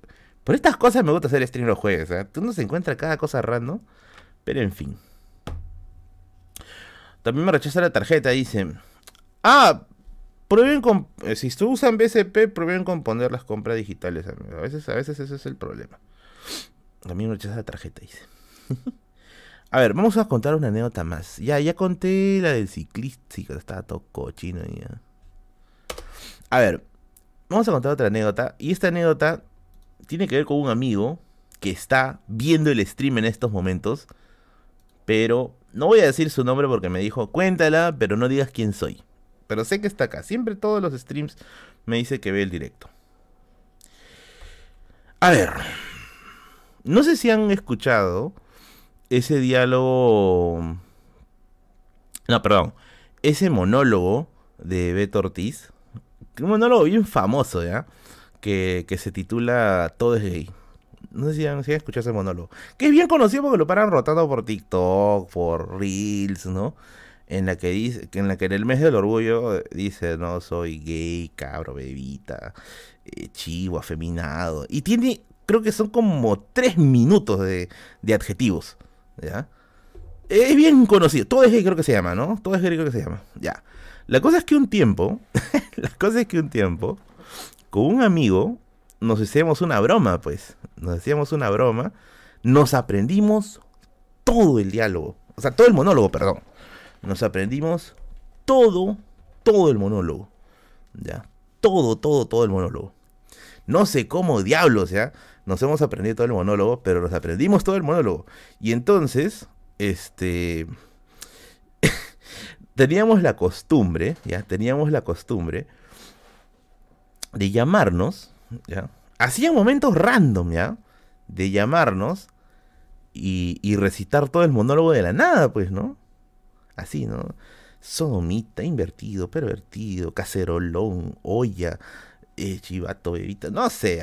Por estas cosas me gusta hacer stream los jueves. ¿eh? Tú no se encuentra cada cosa random. Pero en fin. También me rechaza la tarjeta, dice. Ah, prueben con... Eh, si tú usan BCP, prueben con poner las compras digitales. A veces, a veces ese es el problema. También me rechaza la tarjeta, dice. A ver, vamos a contar una anécdota más. Ya, ya conté la del ciclista, que estaba todo cochino. A ver, vamos a contar otra anécdota. Y esta anécdota tiene que ver con un amigo que está viendo el stream en estos momentos. Pero no voy a decir su nombre porque me dijo, cuéntala, pero no digas quién soy. Pero sé que está acá. Siempre todos los streams me dice que ve el directo. A ver. No sé si han escuchado ese diálogo... No, perdón. Ese monólogo de Beto Ortiz. Un monólogo bien famoso, ¿ya? Que, se titula Todo es gay. No sé si han, escuchado ese monólogo. Que es bien conocido porque lo paran rotando por TikTok, por Reels, ¿no? En la que dice, en la que en el mes del orgullo dice, no, soy gay, cabro, bebita, eh, chivo, afeminado. Y tiene, creo que son como tres minutos de, de adjetivos. ¿Ya? Es bien conocido. Todo es gay creo que se llama, ¿no? Todo es gay creo que se llama. Ya. La cosa es que un tiempo, la cosa es que un tiempo, con un amigo, nos hacíamos una broma, pues. Nos hacíamos una broma. Nos aprendimos todo el diálogo. O sea, todo el monólogo, perdón. Nos aprendimos todo, todo el monólogo. Ya. Todo, todo, todo el monólogo. No sé cómo diablos, ¿ya? Nos hemos aprendido todo el monólogo, pero nos aprendimos todo el monólogo. Y entonces, este, teníamos la costumbre, ya, teníamos la costumbre de llamarnos, ya, hacía momentos random, ya, de llamarnos y, y recitar todo el monólogo de la nada, pues, ¿no? Así, ¿no? Sodomita, invertido, pervertido, cacerolón, olla, eh, chivato, bebita, no sé,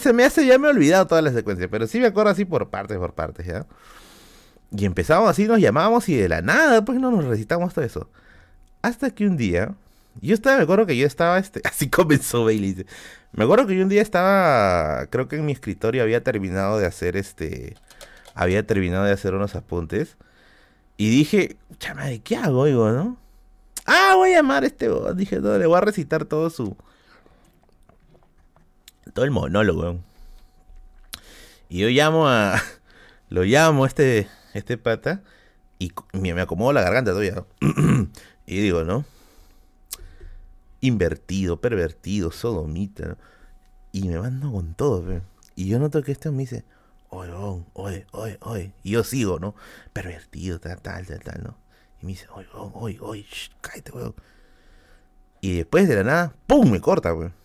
se me hace, ya me he olvidado toda la secuencia, pero sí me acuerdo así por partes, por partes, ¿ya? Y empezamos así, nos llamábamos y de la nada, pues no nos recitamos todo eso. Hasta que un día, yo estaba, me acuerdo que yo estaba, este, así comenzó Bailey. Me acuerdo que yo un día estaba, creo que en mi escritorio había terminado de hacer este, había terminado de hacer unos apuntes. Y dije, chama, ¿de qué hago, oigo, no? Ah, voy a llamar a este, dije, no, le voy a recitar todo su, todo el monólogo. Y yo llamo a. Lo llamo a este, este pata. Y me, acomodo la garganta todavía. y digo, ¿no? Invertido, pervertido, sodomita. Y me mando con todo, Y yo noto que este me dice, oye, oye, oye, oye. Y yo sigo, ¿no? Pervertido, tal, tal, tal, tal, ¿no? Y me dice, oye, oye, oye, cállate, weón. Y después de la nada, ¡pum! me corta, weón.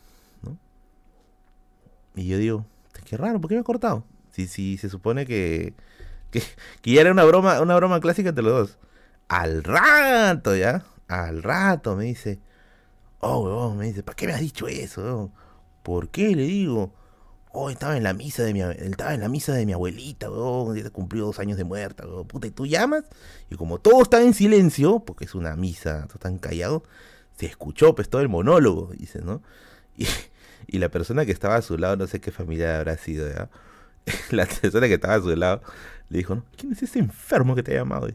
Y yo digo, qué raro, ¿por qué me ha cortado? Si, si se supone que, que, ya era una broma, una broma clásica entre los dos. Al rato, ¿ya? Al rato me dice, oh, weón, me dice, ¿para qué me has dicho eso? ¿Por qué? Le digo, oh, estaba en la misa de mi, estaba en la misa de mi abuelita, weón, ya cumplió dos años de muerta, weón, puta, ¿y tú llamas? Y como todo está en silencio, porque es una misa, todo están callado, se escuchó pues todo el monólogo, dice, ¿no? Y, y la persona que estaba a su lado, no sé qué familia habrá sido, ¿ya? La persona que estaba a su lado le dijo. ¿quién es ese enfermo que te ha llamado?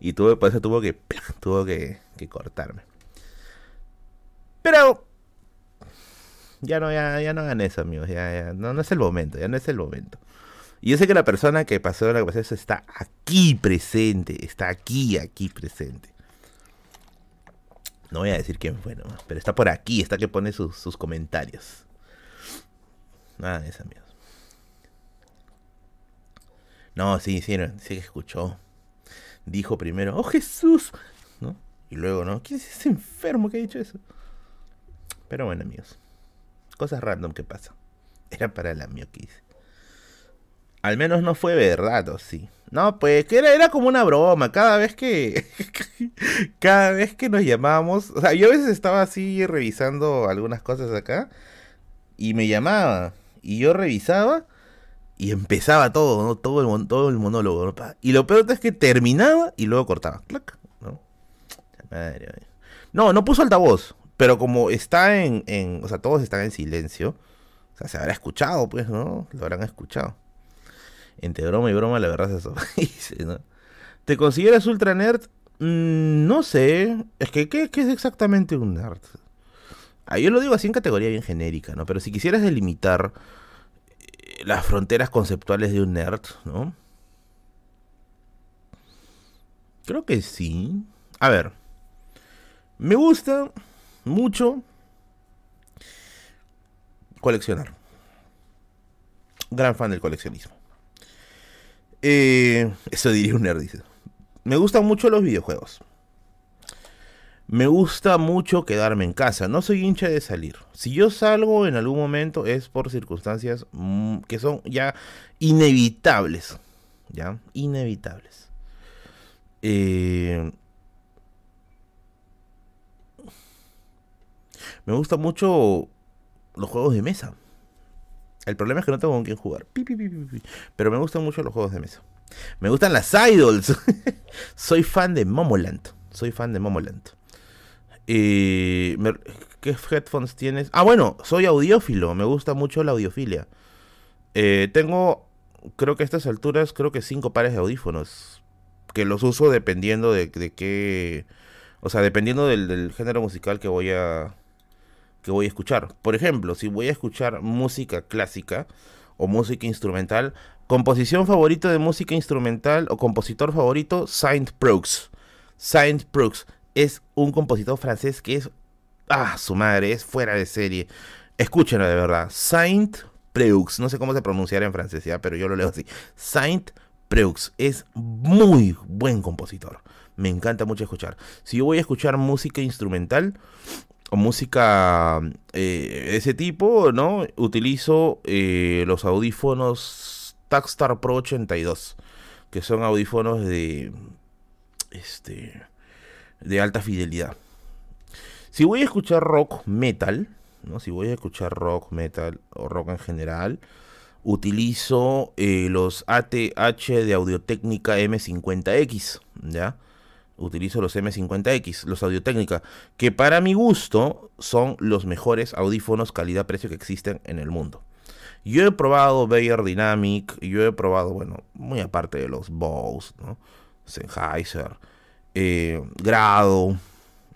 Y tuvo, por eso tuvo que, tuvo que, cortarme. Pero ya no, ya, ya no hagan eso, amigos. Ya, ya, no, no es el momento, ya no es el momento. Y yo sé que la persona que pasó la eso está aquí presente, está aquí, aquí presente. No voy a decir quién fue, nomás, pero está por aquí, está que pone sus, sus comentarios. Nada de amigos. No, sí, sí, sí que escuchó. Dijo primero, oh Jesús, ¿no? Y luego, ¿no? ¿Quién es ese enfermo que ha dicho eso? Pero bueno, amigos. Cosas random que pasan. Era para que hice. Al menos no fue verdad, ¿o sí? No, pues que era, era como una broma. Cada vez que. cada vez que nos llamábamos. O sea, yo a veces estaba así revisando algunas cosas acá. Y me llamaba. Y yo revisaba. Y empezaba todo, ¿no? Todo el, todo el monólogo. ¿no? Y lo peor es que terminaba y luego cortaba. ¿no? no, no puso altavoz. Pero como está en, en, o sea, todos están en silencio, o sea, se habrá escuchado, pues, ¿no? Lo habrán escuchado. Entre broma y broma, la verdad es eso. ¿no? ¿Te consideras ultra nerd? Mm, no sé. Es que, ¿qué, ¿qué, es exactamente un nerd? Ah, yo lo digo así en categoría bien genérica, ¿no? Pero si quisieras delimitar eh, las fronteras conceptuales de un nerd, ¿no? Creo que sí. A ver. Me gusta mucho coleccionar. Gran fan del coleccionismo. Eh, eso diría un nerd. Me gustan mucho los videojuegos. Me gusta mucho quedarme en casa. No soy hincha de salir. Si yo salgo en algún momento es por circunstancias mm, que son ya inevitables. ¿Ya? Inevitables. Eh, Me gustan mucho los juegos de mesa. El problema es que no tengo con quién jugar. Pero me gustan mucho los juegos de mesa. Me gustan las idols. Soy fan de Momoland. Soy fan de Momoland. ¿Qué headphones tienes? Ah, bueno, soy audiófilo. Me gusta mucho la audiofilia. Eh, tengo, creo que a estas alturas, creo que cinco pares de audífonos. Que los uso dependiendo de, qué... O sea, dependiendo del género musical que voy a, que voy a escuchar. Por ejemplo, si voy a escuchar música clásica o música instrumental, composición favorita de música instrumental o compositor favorito, Saint-Preux. Saint-Preux es un compositor francés que es, ah, su madre, es fuera de serie. Escúchenlo de verdad. Saint-Preux, no sé cómo se pronunciará en francés, ¿ya? pero yo lo leo así. Saint-Preux es muy buen compositor. Me encanta mucho escuchar. Si yo voy a escuchar música instrumental, música eh, de ese tipo, ¿no? Utilizo eh, los audífonos Takstar Pro 82, que son audífonos de este de alta fidelidad. Si voy a escuchar rock metal, ¿no? Si voy a escuchar rock metal o rock en general, utilizo eh, los ATH de Audio-Técnica M50X, ¿ya? Utilizo los M50X, los Audio Técnica, que para mi gusto son los mejores audífonos calidad-precio que existen en el mundo. Yo he probado Bayer Dynamic, yo he probado, bueno, muy aparte de los Bose, ¿no? Sennheiser, eh, Grado,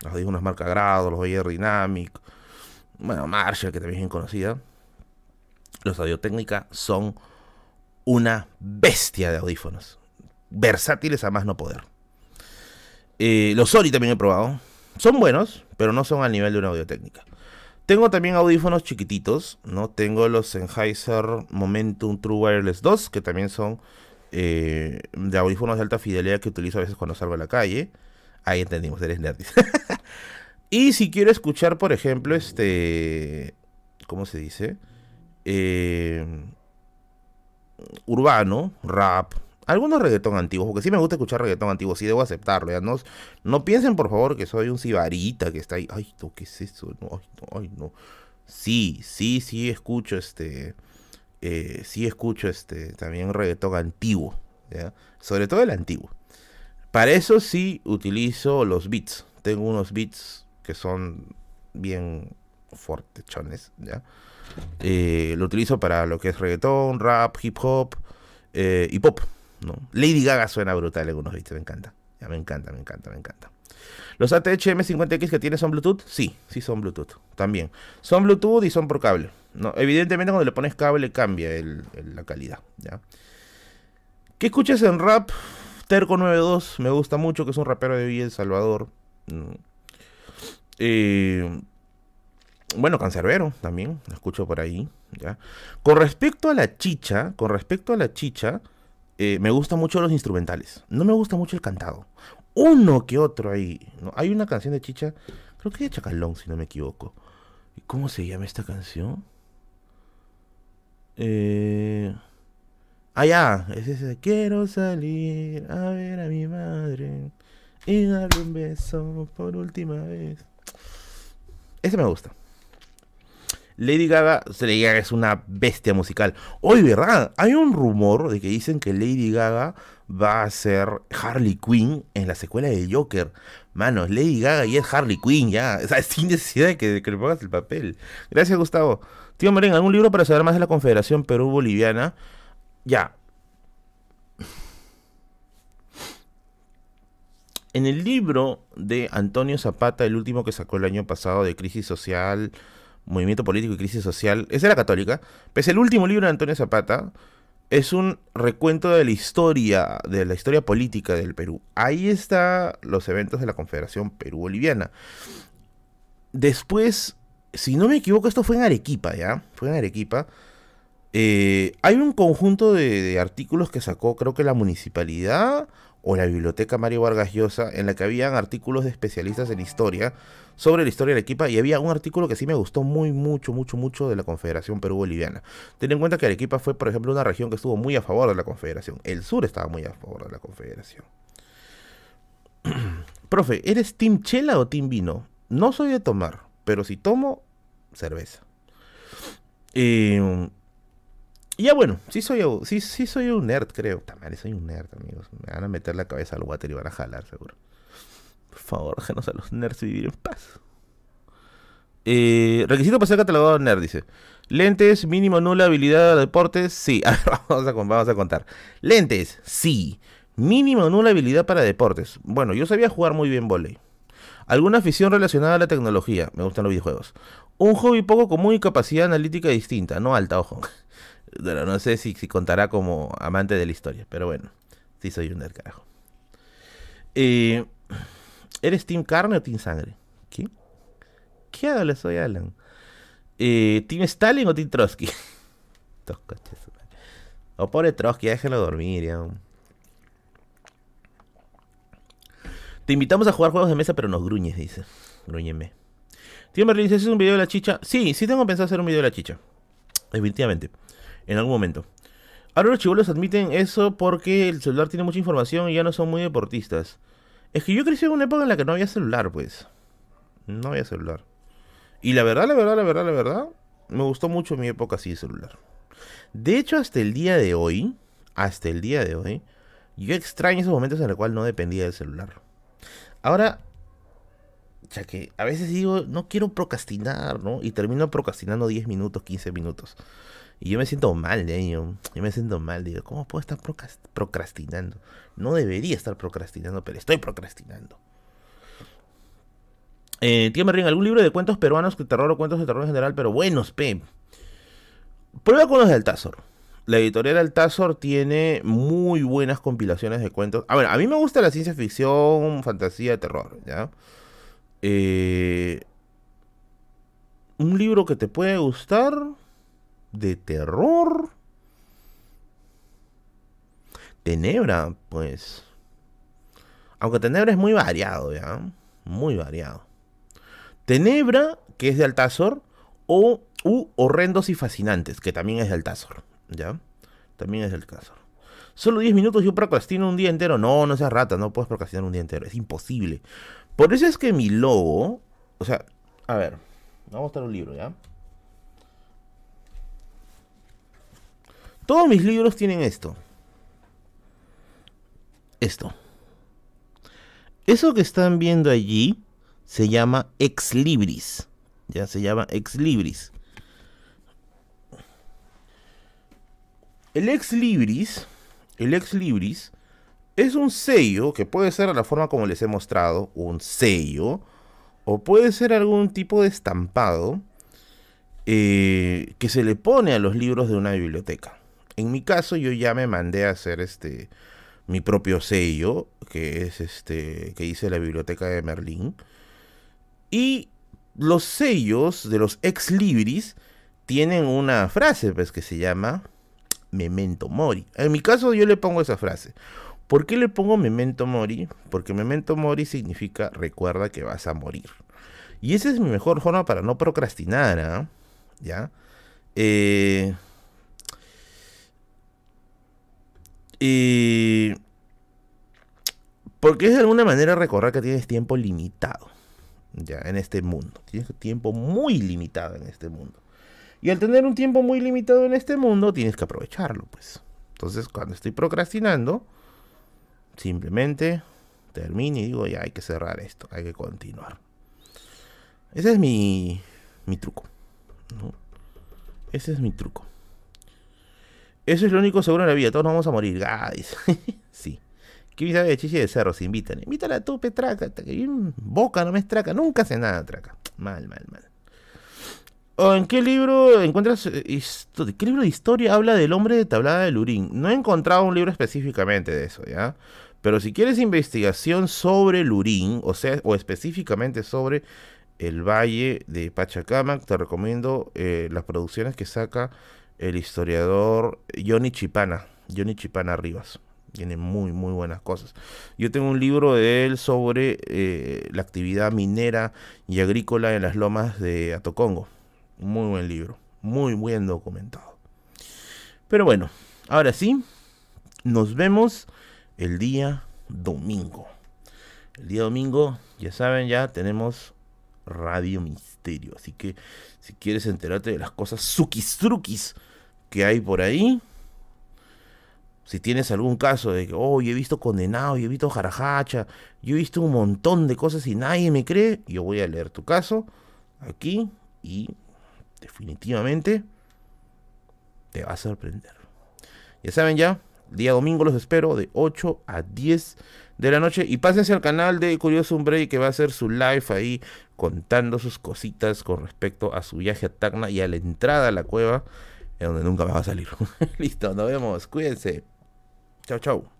los audífonos marca Grado, los Bayer Dynamic, bueno, Marshall, que también es bien conocida. Los Audio Técnica son una bestia de audífonos, versátiles a más no poder. Eh, los Sony también he probado. Son buenos, pero no son al nivel de una audio técnica. Tengo también audífonos chiquititos, ¿no? Tengo los Sennheiser Momentum True Wireless 2, que también son eh, de audífonos de alta fidelidad que utilizo a veces cuando salgo a la calle. Ahí entendimos, eres nerd. y si quiero escuchar, por ejemplo, este... ¿Cómo se dice? Eh, urbano, rap, algunos reggaetón antiguos, porque sí me gusta escuchar reggaetón antiguo, sí debo aceptarlo, ya no, no piensen por favor que soy un cibarita que está ahí, ay, ¿qué es eso? Ay, no, ay, no. Sí, sí, sí escucho este, eh, sí escucho este, también reggaetón antiguo, ¿ya? Sobre todo el antiguo. Para eso sí utilizo los beats, tengo unos beats que son bien chones, ¿ya? Eh, lo utilizo para lo que es reggaetón, rap, hip hop eh, y pop, ¿no? Lady Gaga suena brutal en algunos beats, me encanta. Ya me encanta, me encanta, me encanta. ¿Los ATH M50X que tiene son Bluetooth? Sí, sí son Bluetooth, también. Son Bluetooth y son por cable. ¿no? Evidentemente cuando le pones cable cambia la calidad, ¿ya? ¿Qué escuchas en rap? Terco 92, me gusta mucho, que es un rapero de Villa El Salvador. Eh, bueno, Cancerbero también, lo escucho por ahí. ¿ya? Con respecto a la chicha, con respecto a la chicha, eh, me gustan mucho los instrumentales. No me gusta mucho el cantado. Uno que otro ahí. Hay una canción de chicha, creo que de Chacalón, si no me equivoco. ¿Cómo se llama esta canción? Eh... Ah, ya, es ese. Quiero salir a ver a mi madre y darle un beso por última vez. Ese me gusta. Lady Gaga, Lady Gaga es una bestia musical. Hoy, ¿verdad? Hay un rumor de que dicen que Lady Gaga va a ser Harley Quinn en la secuela de Joker. Mano, Lady Gaga y es Harley Quinn, ya. Sin necesidad de que, le pongas el papel. Gracias, Gustavo. Tío Maren, ¿algún libro para saber más de la Confederación Perú-Boliviana? Ya. En el libro de Antonio Zapata, el último que sacó el año pasado de Crisis Social Movimiento Político y Crisis Social, es de la Católica, pues el último libro de Antonio Zapata es un recuento de la historia, de la historia política del Perú. Ahí están los eventos de la Confederación Perú-Boliviana. Después, si no me equivoco, esto fue en Arequipa, ¿ya? Fue en Arequipa. Eh, hay un conjunto de, de, artículos que sacó, creo que la municipalidad o la biblioteca Mario Vargas Llosa, en la que habían artículos de especialistas en historia sobre la historia de Arequipa y había un artículo que sí me gustó muy, mucho, mucho, mucho de la Confederación Perú-Boliviana. Ten en cuenta que Arequipa fue, por ejemplo, una región que estuvo muy a favor de la Confederación. El sur estaba muy a favor de la Confederación. Profe, ¿eres Team Chela o Team Vino? No soy de tomar, pero si tomo, cerveza. Eh, ya bueno, sí soy, sí, sí soy un nerd, creo. También soy un nerd, amigos. Me van a meter la cabeza al water y van a jalar, seguro. Por favor, déjenos a los nerds vivir en paz. Eh, requisito para ser catalogado nerd, dice. Lentes, mínimo nula habilidad de deportes, sí. A ver, vamos a, contar. Lentes, sí. Mínimo nula habilidad para deportes. Bueno, yo sabía jugar muy bien volei. Alguna afición relacionada a la tecnología. Me gustan los videojuegos. Un hobby poco común y capacidad analítica distinta. No alta, ojo. Bueno, no sé si, si, contará como amante de la historia, pero bueno, sí soy un del carajo. Eh, ¿Eres Team Carne o Team Sangre? ¿Qué? ¿Qué habla? Soy Alan. Eh, ¿Team Stalin o Team Trotsky? o pobre Trotsky, déjelo dormir. Te invitamos a jugar juegos de mesa, pero nos gruñes, dice. Gruñeme. Tío Merlin, ¿haces un video de la chicha? Sí, sí tengo pensado hacer un video de la chicha. Definitivamente en algún momento. Ahora los chivolos admiten eso porque el celular tiene mucha información y ya no son muy deportistas. Es que yo crecí en una época en la que no había celular, pues. No había celular. Y la verdad, la verdad, la verdad, la verdad, me gustó mucho mi época así de celular. De hecho, hasta el día de hoy, hasta el día de hoy, yo extraño esos momentos en los cuales no dependía del celular. Ahora, ya que a veces digo, no quiero procrastinar, ¿no? Y termino procrastinando 10 minutos, 15 minutos. Y yo me siento mal de ello. Yo me siento mal. Digo, ¿cómo puedo estar procrastinando? No debería estar procrastinando, pero estoy procrastinando. Eh, tío ¿algún libro de cuentos peruanos de terror o cuentos de terror en general? Pero buenos, pe. Prueba con los de Altazor. La editorial Altazor tiene muy buenas compilaciones de cuentos. A ver, a mí me gusta la ciencia ficción, fantasía, terror, ¿ya? Eh, un libro que te puede gustar de terror. Tenebra, pues. Aunque Tenebra es muy variado, ¿ya? Muy variado. Tenebra, que es de Altazor, o U, Horrendos y Fascinantes, que también es de Altazor, ¿ya? También es del Altazor. solo 10 minutos yo procrastino un día entero. No, no seas rata, no puedes procrastinar un día entero, es imposible. Por eso es que mi logo, o sea, a ver, vamos a mostrar un libro, ¿ya? Todos mis libros tienen esto. Esto. Eso que están viendo allí se llama ex libris. Ya se llama ex libris. El ex libris, el ex libris es un sello que puede ser de la forma como les he mostrado, un sello, o puede ser algún tipo de estampado eh, que se le pone a los libros de una biblioteca. En mi caso, yo ya me mandé a hacer este mi propio sello, que es este que hice la biblioteca de Merlín. Y los sellos de los ex libris tienen una frase pues que se llama memento mori. En mi caso yo le pongo esa frase. ¿Por qué le pongo memento mori? Porque memento mori significa recuerda que vas a morir. Y esa es mi mejor forma para no procrastinar, ¿ah? ¿Ya? Eh, Y. Porque es de alguna manera recordar que tienes tiempo limitado. Ya, en este mundo. Tienes tiempo muy limitado en este mundo. Y al tener un tiempo muy limitado en este mundo, tienes que aprovecharlo, pues. Entonces, cuando estoy procrastinando, simplemente termino y digo, ya hay que cerrar esto, hay que continuar. Ese es mi, mi truco. Ese es mi truco. Eso es lo único seguro en la vida, todos nos vamos a morir. Ah, sí. ¿Qué sabe de chiche de cerro? Se invitan. Invítala tú, Petraca. Que boca no me estraca. Nunca hace nada, traca. Mal, mal, mal. ¿O ¿En qué libro encuentras eh, qué libro de historia habla del hombre de tablada de Lurín? No he encontrado un libro específicamente de eso, ¿ya? Pero si quieres investigación sobre Lurín, o sea, o específicamente sobre el valle de Pachacamac, te recomiendo eh, las producciones que saca el historiador Johnny Chipana, Johnny Chipana Rivas. Tiene muy, muy buenas cosas. Yo tengo un libro de él sobre eh, la actividad minera y agrícola en las lomas de Atocongo. Muy buen libro, muy bien documentado. Pero bueno, ahora sí, nos vemos el día domingo. El día domingo, ya saben, ya tenemos Radio Misterio. Así que si quieres enterarte de las cosas sukistrukis que hay por ahí. Si tienes algún caso de que, oh, yo he visto condenado, yo he visto jarajacha, yo he visto un montón de cosas y nadie me cree, yo voy a leer tu caso aquí y definitivamente te va a sorprender. Ya saben ya, día domingo los espero de 8 a 10 de la noche y pásense al canal de Curioso Umbre que va a hacer su live ahí contando sus cositas con respecto a su viaje a Tacna y a la entrada a la cueva es donde nunca me va a salir. Listo, nos vemos. Cuídense. Chao, chao.